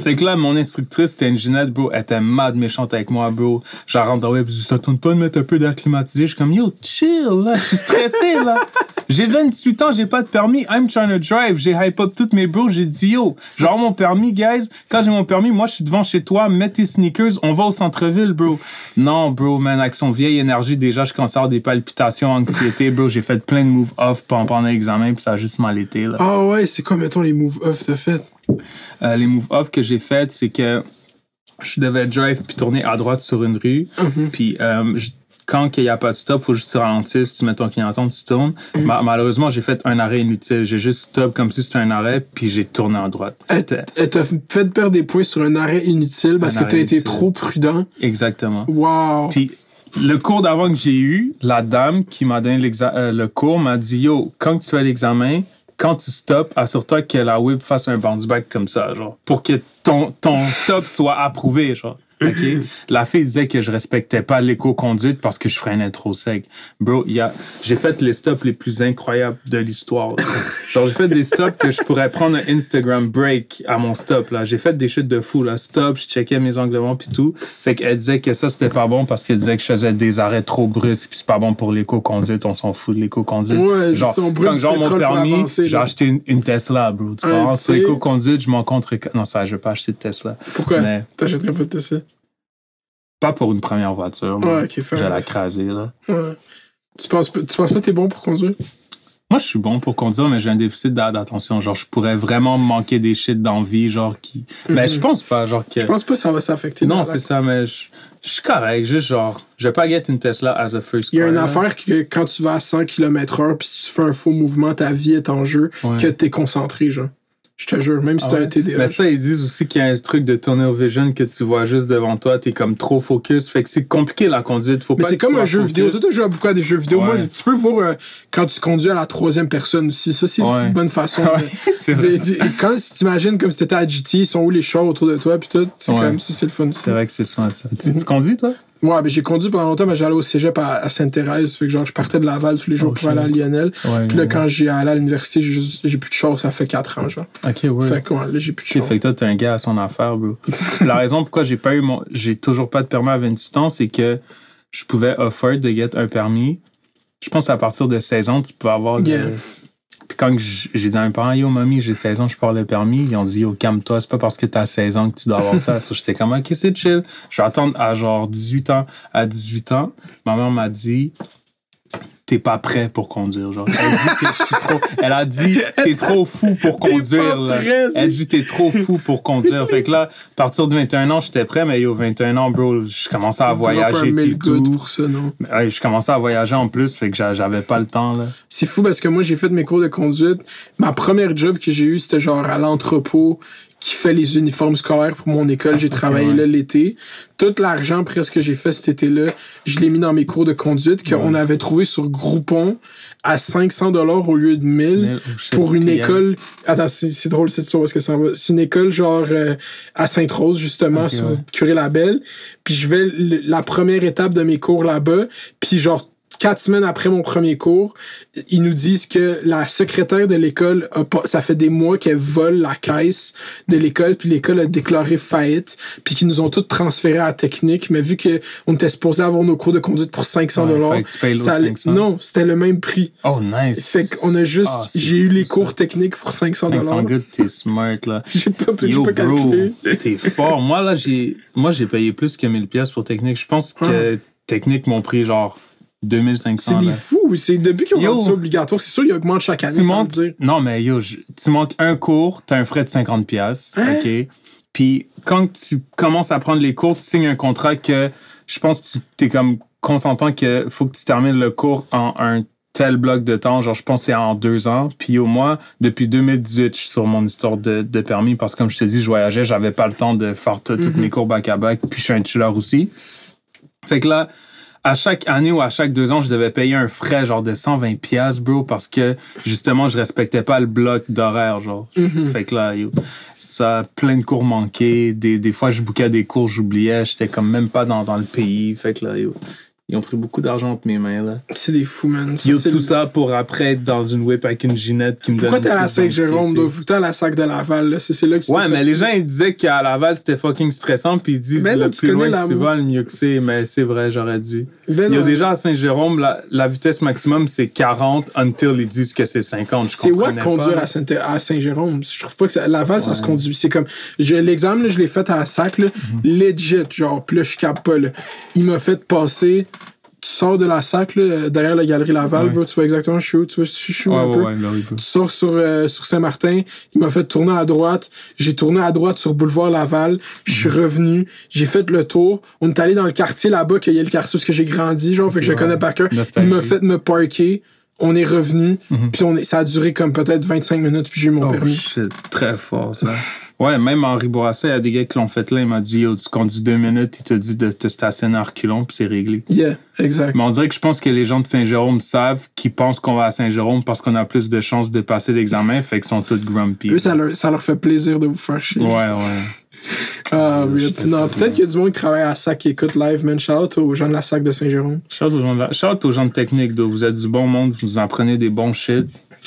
Fait que là, mon instructrice, c'était une Ginette, bro. Elle était mad méchante avec moi, bro. Genre, rentre dans le web, ça tourne pas de mettre un peu d'air climatisé. Je suis comme, yo, chill, là. Je suis stressé, là. J'ai 28 ans, j'ai pas de permis. I'm trying to drive. J'ai hype up toutes mes bros. J'ai dit, yo, genre, mon permis, guys. Quand j'ai mon permis, moi, je suis devant chez toi. Mets tes sneakers. On va au centre-ville, bro. Non, bro, man. Avec son vieille énergie, déjà, je avoir des palpitations, anxiété, bro. J'ai fait plein de move off pendant, l'examen, puis ça a juste mal été, là. Ah ouais, c'est quoi, mettons, les move off t'as fait? Euh, les move off que j'ai fait, c'est que je devais drive puis tourner à droite sur une rue. Mhm. Puis euh, je- quand il n'y a pas de stop, faut juste que tu ralentisses, tu mets ton clignotant, tu tournes. Mhm. Ma- malheureusement, j'ai fait un arrêt inutile. J'ai juste stop comme si c'était un arrêt, puis j'ai tourné à droite. Elle t'a fait perdre des points sur un arrêt inutile parce Un que t'as arrêt été trop prudent. exactement. Wow. Puis le cours d'avant que j'ai eu, la dame qui m'a donné euh, le cours m'a dit Yo, quand tu fais l'examen, quand tu stops, assure-toi que la whip fasse un bounce back comme ça, genre, pour que ton, ton stop soit approuvé, genre. *laughs* OK? La fille disait que je respectais pas l'éco-conduite parce que je freinais trop sec. Bro, il y a, j'ai fait les stops les plus incroyables de l'histoire. *laughs* Genre, j'ai fait des stops que je pourrais prendre un Instagram break à mon stop, là. J'ai fait des shit de fou, là. Stop, je checkais mes anglements puis tout. Fait qu'elle disait que ça, c'était pas bon parce qu'elle disait que je faisais des arrêts trop brusques puis c'est pas bon pour l'éco-conduite. On s'en fout de l'éco-conduite. Ouais, genre, quand genre mon permis, j'ai acheté une, une Tesla, bro. Tu vois, sur l'éco-conduite, je m'en contre. Non, ça, je vais pas acheter de Tesla. Pourquoi? Mais T'achèterais pas de ça? Pas pour une première voiture. Ouais, ok, fair enough. craser, là. Ouais. Tu penses, pas- tu penses pas que t'es bon pour conduire? Moi, je suis bon pour conduire, mais j'ai un déficit d'a- d'attention. Genre, je pourrais vraiment manquer des shit d'envie, genre qui. Mais je pense pas, genre que. Mhm. Je pense pas que ça va s'affecter. Non, c'est ça, mais je je suis correct. Juste genre, je vais pas get une Tesla as a first Il y a une là. affaire que quand tu vas à 100 km/h puis si tu fais un faux mouvement, ta vie est en jeu, Ouais. que t'es concentré, genre. Je te jure, même si Ah t'as ouais? un TDA. Mais ça, ils disent aussi qu'il y a un truc de tunnel vision que tu vois juste devant toi, t'es comme trop focus. Fait que c'est compliqué la conduite. Faut Mais c'est tu comme un jeu focus. vidéo. Toi, tu joues à beaucoup à des jeux vidéo. Moi, tu peux voir euh, quand tu conduis à la troisième personne aussi. Ça, c'est Ouais. une bonne façon. de- *laughs* Ouais, c'est vrai. de- de- quand tu t'imagines comme si t'étais à GT, ils sont où les chars autour de toi, puis tout. C'est Ouais. comme ça, c'est le fun aussi. C'est vrai que c'est smart, ça. Tu, tu conduis, toi? Ouais, mais j'ai conduit pendant longtemps, mais j'allais au cégep à, à Sainte-Thérèse. Fait que genre, je partais de Laval tous les jours Oh, pour aller à. Lionel. Ouais. Puis là, quand j'ai allé à l'université, j'ai plus de char, ça fait 4 ans, genre. Ok, ouais. Fait que ouais, là, j'ai plus de char. fait que toi, t'es un gars à son affaire, bro. *laughs* La raison pourquoi j'ai pas eu mon. J'ai toujours pas de permis à 28 ans, c'est que je pouvais offer de get un permis. Je pense à partir de 16 ans, tu peux avoir. de- Yeah. Puis quand j'ai dit à mes parents, yo, mamie, j'ai 16 ans, je parle le permis, ils ont dit, yo, calme-toi, c'est pas parce que t'as 16 ans que tu dois avoir ça. *laughs* J'étais comme, ok, c'est chill. Je vais attendre à genre 18 ans. À 18 ans, ma mère m'a dit, t'es pas prêt pour conduire. Genre, elle dit que je suis trop. Elle a dit, t'es trop fou pour conduire. là. prêt, Elle dit, t'es trop fou pour conduire. Fait que là, à partir de 21 ans, j'étais prêt, mais yo, 21 ans, bro, je commençais à voyager. Puis tout. pour ça, non? Ouais, je commençais à voyager en plus, fait que j'a- j'avais pas le temps, là. C'est fou parce que moi, j'ai fait mes cours de conduite. Ma première job que j'ai eue, c'était genre à l'entrepôt qui fait les uniformes scolaires pour mon école. J'ai travaillé là l'été. Tout l'argent presque que j'ai fait cet été-là, je l'ai mis dans mes cours de conduite qu'on avait trouvé sur Groupon à 500 dollars au lieu de 1000 Mais, oh, shit, pour une puis, école. Attends, c'est c'est drôle cette histoire parce que ça va. C'est une école genre euh, à Sainte-Rose justement sur ouais. Curé-Labelle. Puis je vais la première étape de mes cours là-bas. Puis genre quatre semaines après mon premier cours, ils nous disent que la secrétaire de l'école ça fait des mois qu'elle vole la caisse de l'école, puis l'école a déclaré faillite, puis qu'ils nous ont tous transférés à la technique, mais vu que on était supposé avoir nos cours de conduite pour 500 Ouais, dollars, 500. non, c'était le même prix. Oh, nice. Fait qu'on a juste, Ah, j'ai eu les ça. cours techniques pour 500 500 dollars. good, t'es smart, là. *laughs* J'ai pas, Yo, pas bro, calculé. t'es fort. Moi, là, j'ai, moi, j'ai payé plus que 1000 pièces pour technique. Je pense que technique m'ont pris genre 2500. C'est des fous. C'est depuis qu'ils ont rendu ça obligatoire. C'est sûr, ils augmentent chaque année, tu dire. non, mais yo, je- tu manques un cours, t'as un frais de 50 pièces, Hein? OK? Puis quand tu commences à prendre les cours, tu signes un contrat que je pense que tu t'es comme consentant que faut que tu termines le cours en un tel bloc de temps, genre je pense que c'est en deux ans. Puis au moins, depuis 2018, je suis sur mon histoire de, de permis parce que comme je te dis, je voyageais, j'avais pas le temps de faire tout- toutes mes cours back-à-back, puis je suis un chiller aussi. Fait que là, à chaque année ou à chaque deux ans, je devais payer un frais genre de 120 pièces bro, parce que justement, je respectais pas le bloc d'horaire, genre. Fait que là, yo, ça, plein de cours manqués. Des, des fois, je bouquais des cours, j'oubliais. J'étais comme même pas dans, dans le pays. Fait que là, yo, ils ont pris beaucoup d'argent entre mes mains, là. C'est des fous, man. Ça, Yo, tout le- ça pour après être dans une whip avec une ginette qui me Pourquoi donne t'es à la? Faut que t'es à la sac de Laval, là. C'est c'est là que Ouais, mais fait- les gens, ils disaient qu'à Laval, c'était fucking stressant, puis ils disent là, le plus loin que tu vas, le mieux que c'est. Mais c'est vrai, j'aurais dû. Ben Il y a déjà à Saint-Jérôme, la, la vitesse maximum, c'est 40 until ils disent que c'est 50. Je C'est what conduire à Saint- à Saint-Jérôme? Je trouve pas que ça, Laval, ça Ouais. se conduit. C'est comme. L'examen, je l'ai fait à la sac, là, Mhm. legit, genre, puis là, je là. Il m'a fait passer. Tu sors de la sac, là, euh, derrière la galerie Laval, Ouais. bro, tu vois exactement, je suis où, tu vois, je suis où Ouais, un ouais, peu. ouais, ben bro. Tu sors sur, euh, sur Saint-Martin, il m'a fait tourner à droite. J'ai tourné à droite sur Boulevard Laval. Je suis Mhm. revenu. J'ai fait le tour. On est allé dans le quartier là-bas, qu'il y a le quartier où j'ai grandi, genre, fait que je connais par cœur. Il m'a fait me parker. On est revenu. Puis on est, ça a duré comme peut-être 25 minutes, puis j'ai eu mon. Oh permis. shit, très fort ça. *laughs* ouais, même Henri Bourassa, il y a des gars qui l'ont fait là, il m'a dit, yo, tu conduis deux minutes, il te dit de te stationner à reculons, puis c'est réglé. Yeah, exact. Mais on dirait que je pense que les gens de Saint-Jérôme savent qu'ils pensent qu'on va à Saint-Jérôme parce qu'on a plus de chances de passer l'examen, fait qu'ils sont tous grumpy. Eux, ça leur, ça leur fait plaisir de vous faire chier. Ouais, ouais. *laughs* Ah, Non, peut-être qu'il y a du monde qui travaille à SAC qui écoute live, man. Shout out aux gens de la SAC de Saint-Jérôme. Shout aux gens de, la- shout aux gens de technique, vous êtes du bon monde, vous en prenez des bons shit.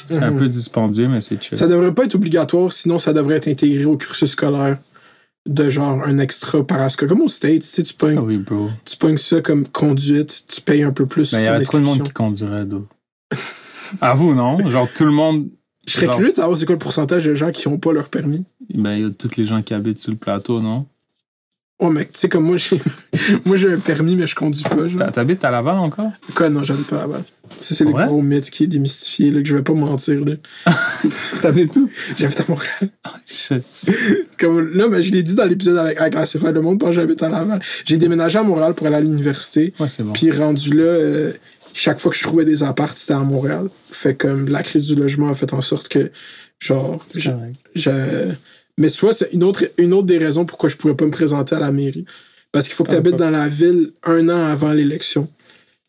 C'est un Mhm. peu dispendieux, mais c'est chill. Ça devrait pas être obligatoire, sinon ça devrait être intégré au cursus scolaire de genre un extra parascolaire. Comme au States, tu sais, tu pognes, Ah oui, bro. tu pognes ça comme conduite, tu payes un peu plus. Mais il y aurait trop de monde qui conduirait, though. *laughs* À vous, non? Genre, tout le monde. Je serais genre- curieux de savoir c'est quoi le pourcentage de gens qui ont pas leur permis. Ben, il y a tous les gens qui habitent sur le plateau, non? Oh, mec, tu sais, comme moi, j'ai *laughs* moi j'ai un permis, mais je conduis pas. Genre. T'habites à Laval encore? Quoi, non, j'habite pas là-bas. Ça, c'est le Ouais? gros mythe qui est démystifié, là, que je vais pas mentir. Là. *laughs* T'habites où? J'habite à Montréal. *laughs* Shit. Comme, là, mais je l'ai dit dans l'épisode avec, avec la CFA Le Monde, parce que j'habite à Laval. J'ai déménagé à Montréal pour aller à l'université. Ouais, c'est bon. Puis rendu là, euh, chaque fois que je trouvais des apparts, c'était à Montréal. Fait comme la crise du logement a fait en sorte que, genre, C'est je- correct. je- mais tu vois, c'est une autre, une autre des raisons pourquoi je pouvais pas me présenter à la mairie. Parce qu'il faut que Ah, tu habites dans la ville un an avant l'élection.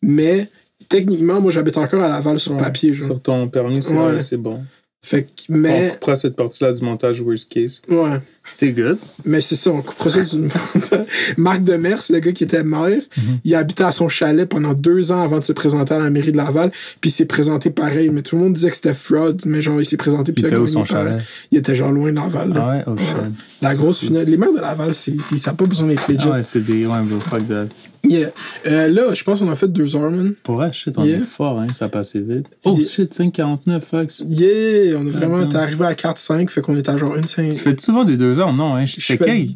Mais techniquement, moi, j'habite encore à Laval sur Ouais, papier. Genre. Sur ton permis, c'est Ouais. bon. Fait que, On mais, coupera cette partie-là du montage worst case. ouais. T'es good? Mais c'est ça, on coupera ça du Marc Demers, le gars qui était maire, Mhm. il habitait à son chalet pendant deux ans avant de se présenter à la mairie de Laval, puis il s'est présenté pareil. Mais tout le monde disait que c'était fraud, mais genre, il s'est présenté puis Il a était où gagné son pareil. chalet? Il était genre loin de Laval. là. Ah ouais? Oh shit. La grosse finale. Les maires de Laval, c'est, c'est- ça n'a pas besoin d'être legit. Ah ouais, c'est des. Ouais, bro, fuck that. Yeah. Euh, là, je pense qu'on a fait deux heures, man. Pour vrai, shit, on Yeah. est fort, hein, ça passait vite. Oh Yeah. shit, 5,49, fax. Yeah, on est vraiment. T'es arrivé à 4-5, fait qu'on est à genre une cinq. Tu fais souvent des deux heures, non? Hein? Fais quel?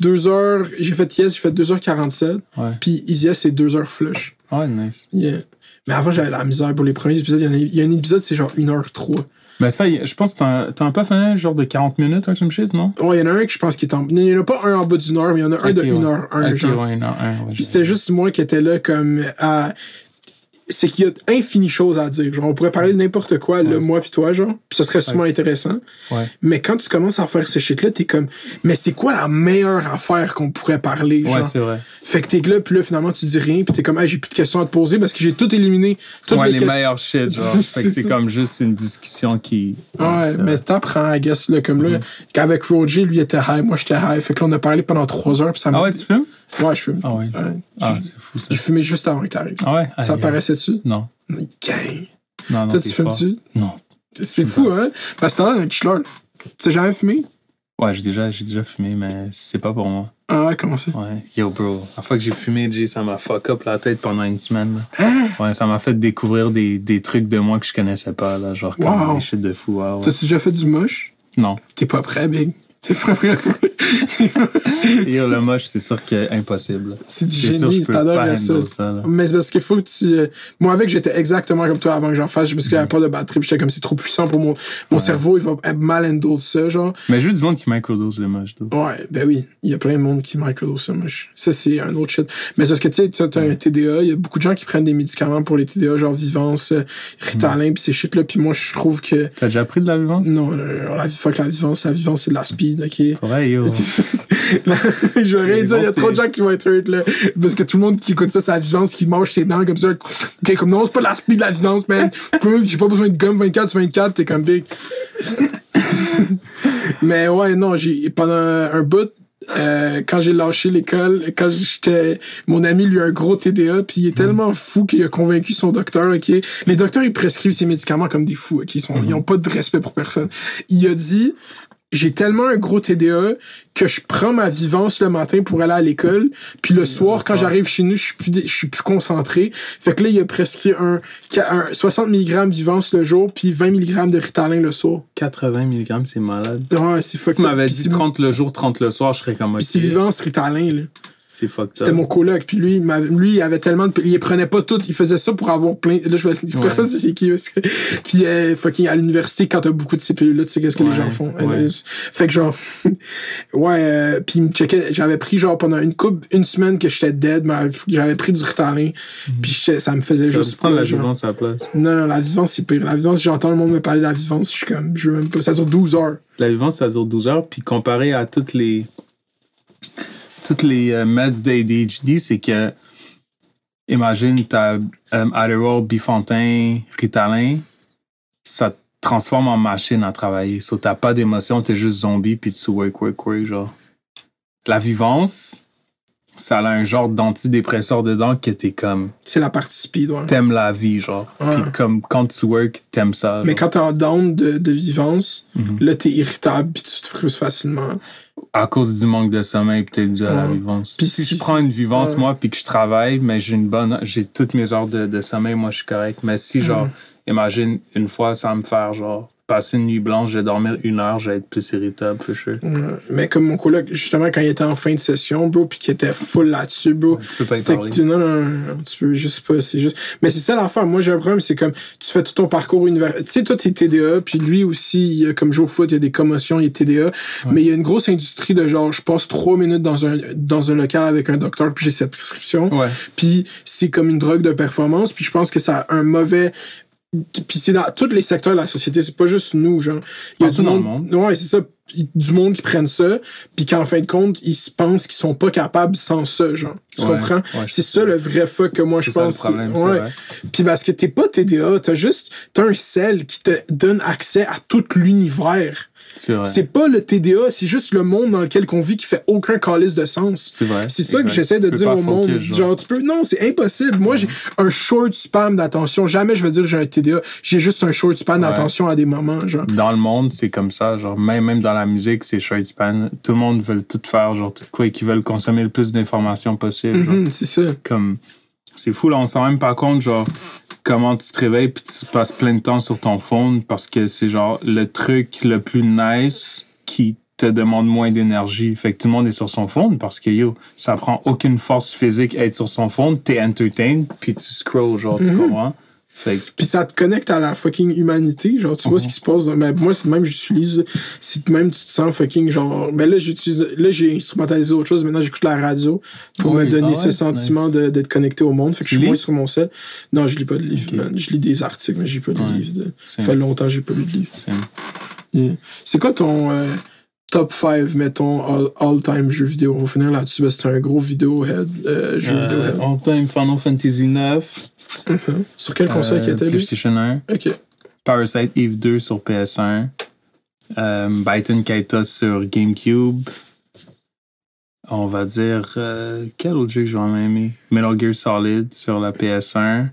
deux heures. J'ai fait Yes, j'ai fait 2h47. Ouais. Puis Easy c'est 2 heures flush. Ouais, nice. Yeah. Mais avant, j'avais la misère pour les premiers épisodes. Il y a, il y a un épisode, c'est genre 1h03. Mais ça, je pense que t'en as pas fait un genre de 40 minutes, un some shit, non? Ouais, il y en a un que je pense qui est en. Il n'y en a pas un en bas d'une heure, mais il y en a un Ok, de ouais. 1h1. Ok, genre. ouais, non, un, ouais, Puis c'était juste moi qui étais là comme à. C'est qu'il y a infini choses à dire. Genre, on pourrait parler de n'importe quoi, Ouais. moi puis toi, genre. Puis ça serait sûrement Ouais. intéressant. Ouais. Mais quand tu commences à faire ce shit-là, t'es comme. Mais c'est quoi la meilleure affaire qu'on pourrait parler, genre? Ouais, c'est vrai. fait que t'es là, puis là, finalement, tu dis rien, puis t'es comme, ah, j'ai plus de questions à te poser parce que j'ai tout éliminé. Toutes ouais, les les, meilleurs shit, genre. *laughs* fait que c'est comme juste une discussion qui. Ouais, mais t'apprends, I guess, là, comme là, Mhm. qu'avec Roger, lui était high, moi j'étais high. Fait que là, on a parlé pendant trois heures, puis ça m'a. Ah ouais, tu fumes? Ouais, je fume. Ah ouais. Ouais. Ah, c'est fou ça. J'ai fumé juste avant que t'arrives. Ah ouais? ça Aïe, paraissait-tu? Non. Gang. Non, non. Toi, tu fort. fumes-tu? Non. C'est fou, hein? Parce que t'as l'air d'un chiller. Tu sais jamais fumé? Ouais, j'ai déjà, j'ai déjà fumé, mais c'est pas pour moi. Ah ouais, comment ça? Ouais. Yo, bro. La fois que j'ai fumé, G, ça m'a fuck up la tête pendant une semaine. Hein? Ouais, ça m'a fait découvrir des, des trucs de moi que je connaissais pas, là. Genre comme Wow. des shit de fou. Ouais, ouais. T'as-tu déjà fait du moche? Non. T'es pas prêt, Big. T'es pas prêt. Yo, le moche, c'est sûr que impossible. C'est du C'est génie, t'adores pas ça. Mais c'est parce qu'il faut que tu. euh, Moi, avec, j'étais exactement comme toi avant que j'en fasse, parce qu'il n'y avait pas de batterie, j'étais comme c'est trop puissant pour mon, mon Ouais. cerveau, il va être mal handle ça, genre. Mais je veux du monde qui microdose le moche, tout. Ouais, ben oui, il y a plein de monde qui microdose moi. je- Ça, c'est un autre shit. Mais c'est parce que, tu sais, tu as un TDA, il y a beaucoup de gens qui prennent des médicaments pour les TDA, genre Vivance, euh, Ritalin, puis ces shit-là, puis moi, je trouve que. T'as déjà pris de la vivance? Non, euh, la, fuck la Vivance, la Vivance, c'est de la speed, ok? Ouais, yo. *laughs* *laughs* J'aurais Mais dit, il y a trop de gens qui vont être hurt, là. Parce que tout le monde qui écoute ça, c'est la vivance qui mange ses dents comme ça. Ok, comme non, c'est pas la speed de la vivance, man. J'ai pas besoin de gomme 24 sur 24, t'es comme big. *laughs* Mais ouais, non, j'ai pendant un bout, euh, quand j'ai lâché l'école, quand j'étais, mon ami lui a un gros TDA, puis il est tellement fou qu'il a convaincu son docteur, ok. Les docteurs ils prescrivent ces médicaments comme des fous, ok. Ils sont, ils ont pas de respect pour personne. Il a dit, j'ai tellement un gros TDA que je prends ma vivance le matin pour aller à l'école, puis le soir, quand j'arrive chez nous, je suis plus, dé- je suis plus concentré. Fait que là, il a prescrit un, un 60 mg vivance le jour, puis 20 mg de Ritalin le soir. 80 mg, c'est malade. Ouais, c'est Si tu m'avais dit c'est- 30 le jour, 30 le soir, je serais comme Puis c'est vivance Ritalin, là. C'est fucked C'était mon coloc, puis lui, il lui, il avait tellement de. Il les prenait pas toutes, il faisait ça pour avoir plein. Là, je vais. Personne sait c'est qui, que. Puis, euh, fucking, à l'université, quand t'as beaucoup de ces pilules-là, tu sais qu'est-ce que les gens font. ouais. Euh, fait que genre. *laughs* ouais, euh, puis il me checkait. J'avais pris, genre, pendant une coupe, une semaine que j'étais dead, mais j'avais pris du Ritalin, puis j'étais- ça me faisait juste. prendre la genre. vivance à la place. Non, non, la vivance, c'est pire. La vivance, j'entends le monde me parler de la vivance, je suis comme. Je veux même pas. Ça dure 12 heures. La vivance, ça dure 12 heures. Puis comparé à toutes les toutes les euh, meds d'ADHD, c'est que imagine, t'as euh, Adderall, Ritalin, ça te transforme en machine à travailler. So, t'as pas d'émotion, t'es juste zombie, puis tu work, work, work, genre. La vivance, ça a un genre d'antidépresseur dedans que t'es comme, C'est la partie speed, ouais. t'aimes la vie, genre. Puis comme quand tu work, t'aimes ça. Mais quand t'es en down de, de vivance, Mhm. là, t'es irritable, puis tu te frustres facilement. à cause du manque de sommeil, peut-être dû à la vivance. Puis si si- je prends une vivance, moi, puis que je travaille, mais j'ai une bonne. J'ai toutes mes heures de, de sommeil, moi, je suis correct. Mais si, genre, Mm. imagine, une fois, ça va me faire, genre, passer une nuit blanche, je vais dormir une heure, je vais être plus irritable, for sure. Mais comme mon coloc, justement, quand il était en fin de session, bro, puis qu'il était full là-dessus, bro. Tu peux pas y parler. non, non, non, tu peux juste pas, c'est juste. Mais c'est ça l'affaire. Moi, j'ai un problème, c'est comme, tu fais tout ton parcours universitaire. Tu sais, toi, t'es TDA, puis lui aussi, il a, comme joue au foot, il y a des commotions, il est TDA. Mais il y a une grosse industrie de genre, je passe trois minutes dans un, dans un local avec un docteur, puis j'ai cette prescription. Ouais. Puis c'est comme une drogue de performance, puis je pense que ça a un mauvais. Puis c'est dans tous les secteurs de la société, c'est pas juste nous, genre. Il y a du le monde. Ouais, c'est ça. Du monde qui prennent ça, puis qu'en fin de compte, ils se pensent qu'ils sont pas capables sans ça, genre. Tu Ouais, comprends? ouais, c'est ça le vrai fuck que moi je C'est ça le pense. problème, c'est ouais. Puis parce que t'es pas TDA, t'as juste. T'as un sel qui te donne accès à tout l'univers. C'est pas le TDA, c'est juste le monde dans lequel on vit qui fait aucun calice de sens. C'est vrai. C'est ça que j'essaie de Tu dire au monde. focus, Genre. genre. tu peux. Non, c'est impossible. Moi, j'ai un short span d'attention. Jamais je vais dire que j'ai un TDA. J'ai juste un short span d'attention à des moments, genre. Dans le monde, c'est comme ça. Genre, même, même dans la musique, c'est short span. Tout le monde veut tout faire, genre, tout quoi, qui veulent consommer le plus d'informations possible. Mhm, c'est ça. comme c'est fou là on s'en rend même pas compte genre comment tu te réveilles puis tu passes plein de temps sur ton phone parce que c'est genre le truc le plus nice qui te demande moins d'énergie. Fait que tout le monde est sur son phone parce que yo ça prend aucune force physique à être sur son phone. T'es entertained puis tu scrolls genre tu comprends? Fait que Puis ça te connecte à la fucking humanité. Genre, tu vois ce qui se passe. dans- ben, moi, c'est même, j'utilise. De même, tu te sens fucking genre. Mais là, j'utilise. Là, j'ai instrumentalisé autre chose. Maintenant, j'écoute la radio pour Oui, me donner ah ce sentiment nice. d'être connecté au monde. Fait que je suis moins sur mon sel. Non, je lis pas de livres, man. Je lis des articles, mais j'ai pas de Ouais. livres. De... Ça fait longtemps que j'ai pas lu de livres. c'est- Yeah. C'est quoi ton euh, top 5, mettons, all- all-time jeu vidéo? On va finir là-dessus, parce que c'est un gros vidéo head, euh, jeu vidéo euh, head. all time Final Fantasy 9 Mhm. Sur quel console qui était lui? PlayStation 1 Ok. Parasite Eve 2 sur PS1, euh, Baiten Kaita sur GameCube. On va dire. euh, quel autre jeu que j'ai vraiment aimé Metal Gear Solid sur la PS1.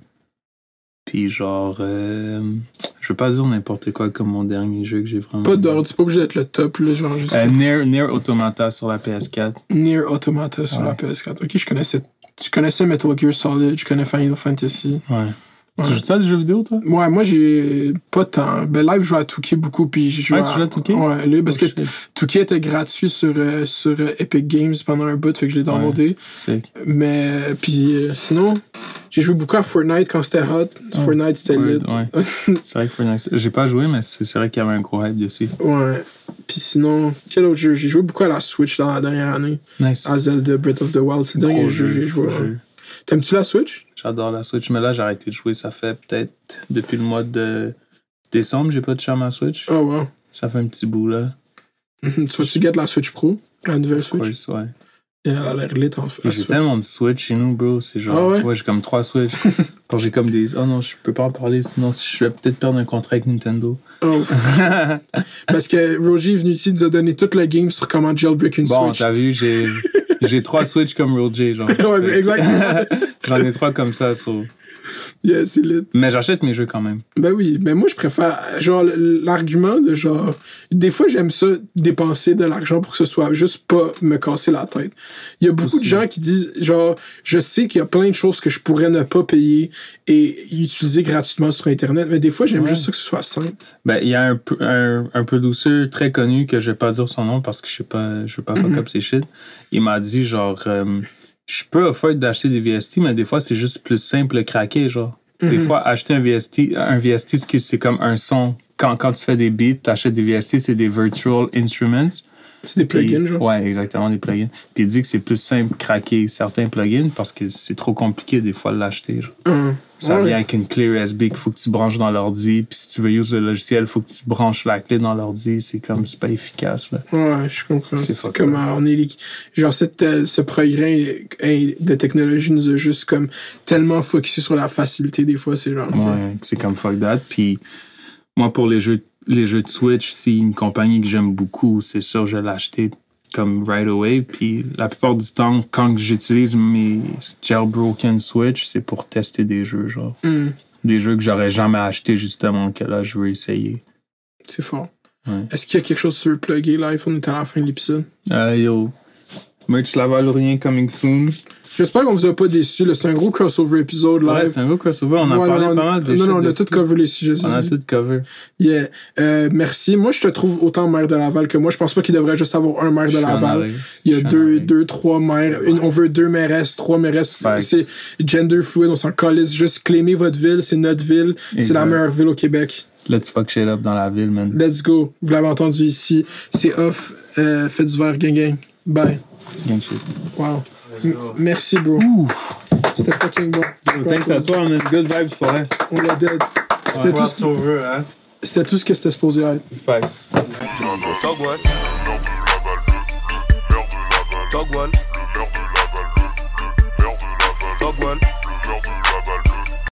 Puis genre. euh, je veux pas dire n'importe quoi comme mon dernier jeu que j'ai vraiment. Pas d'ordre, c'est pas obligé d'être le top, là, genre juste Euh, Nier, Nier Automata sur la PS4. Nier Automata sur Ouais. la PS4. Ok, je connaissais. Tu connaissais Metal Gear Solid, je connais Final Fantasy. Ouais. Ouais. Tu joues ça des jeux vidéo, toi? Ouais, moi j'ai pas tant. Ben live, je joue à Touquet beaucoup, puis je joue Ouais, à... tu joues à Touquet? Ouais, là, parce Oh, que. Touquet était gratuit sur, euh, sur euh, Epic Games pendant un bout, fait que je l'ai downloadé. Sick. Mais, euh, puis euh, sinon, j'ai joué beaucoup à Fortnite quand c'était hot. Fortnite, c'était Ouais, lit. ouais. *laughs* C'est vrai que Fortnite- J'ai pas joué, mais c'est vrai qu'il y avait un gros hype dessus. Ouais. Puis sinon, quel autre jeu? J'ai joué beaucoup à la Switch dans la dernière année. Nice. À Zelda Breath of the Wild. C'est le dernier jeu que j'ai joué. ouais. T'aimes-tu la Switch? J'adore la Switch, mais là, j'ai arrêté de jouer. Ça fait peut-être depuis le mois de décembre, j'ai pas touché à ma Switch. Oh, wow. Ça fait un petit bout, là. *laughs* tu vas-tu get la Switch Pro La nouvelle Switch? course, ouais. Lit en fait. J'ai tellement de Switch chez nous, bro. C'est genre. Ah ouais? j'ai comme trois Switch. *laughs* Quand j'ai comme des. Oh non, je peux pas en parler, sinon je vais peut-être perdre un contrat avec Nintendo. Oh. *laughs* Parce que Roger est venu ici, il nous a donné toute la game sur comment jailbreak une Bon, Switch. t'as vu, j'ai. *laughs* J'ai trois Switch comme Roger, genre. Ouais, exactement. J'en ai trois comme ça, so. Yeah, c'est lit. Mais j'achète mes jeux quand même. Ben oui, mais moi je préfère genre l'argument de genre des fois j'aime ça dépenser de l'argent pour que ce soit juste pas me casser la tête. Il y a beaucoup Aussi. de gens qui disent genre je sais qu'il y a plein de choses que je pourrais ne pas payer et utiliser gratuitement sur internet, mais des fois j'aime Ouais. juste ça que ce soit simple. Ben, il y a un, peu- un, un très connu que je vais pas dire son nom parce que je sais pas, je veux pas fuck up ses shit. Il m'a dit, genre, euh, je peux offrir d'acheter des VST, mais des fois, c'est juste plus simple de craquer, genre. Des Mhm. fois, acheter un VST, un VST, c'est comme un son. Quand, quand tu fais des beats, t'achètes des VST, c'est des virtual instruments. C'est des plugins genre? Ouais, exactement, des plugins. Puis il dit que c'est plus simple de craquer certains plugins parce que c'est trop compliqué des fois de l'acheter. genre. Hum. Ça Ouais. vient avec une clé USB qu'il faut que tu branches dans l'ordi. Puis si tu veux use le logiciel, il faut que tu branches la clé dans l'ordi. C'est comme, c'est pas efficace. Là. Ouais, je comprends. C'est comme euh, on est genre cette, euh, ce progrès de technologie nous a juste comme tellement focusé sur la facilité des fois, c'est genre. Ouais, c'est comme fuck that. Puis moi, pour les jeux, les jeux de Switch, c'est une compagnie que j'aime beaucoup. C'est sûr, je vais l'acheter comme right away. Puis la plupart du temps, quand j'utilise mes jailbroken Switch, c'est pour tester des jeux, genre. Hum, Des jeux que j'aurais jamais acheté justement, que là, je veux essayer. c'est fort. Ouais. Est-ce qu'il y a quelque chose sur le plugger live? On est à la fin de l'épisode. Euh, yo, merch Lavalorien coming soon. J'espère qu'on vous a pas déçu. là. C'est un gros crossover épisode Ouais, c'est un gros crossover. On a Ouais, parlé non, pas mal de Non, non, on de a tout cover les sujets. On a tout cover. Yeah. Euh, merci. Moi, je te trouve autant maire de Laval que moi. Je pense pas qu'il devrait juste avoir un maire de en Laval. Il y a en deux, deux, trois maires. Une- on veut deux mairesses, trois mairesses. C'est gender fluid, on s'en calisse. Juste claimer votre ville, c'est notre ville. C'est la meilleure ville au Québec. Let's fuck shit up dans la ville, man. Let's go. Vous l'avez entendu ici. C'est off. Euh, faites divers, gang gang. Bye. Gang shit. Wow. Merci, bro. C'était fucking bon. Thanks à toi, man. Good vibes pour elle. On l'a dead. C'était tout, ce- Crossover, hein. c'était tout ce que c'était supposé être. Facts. Talk one. Talk one. Talk one.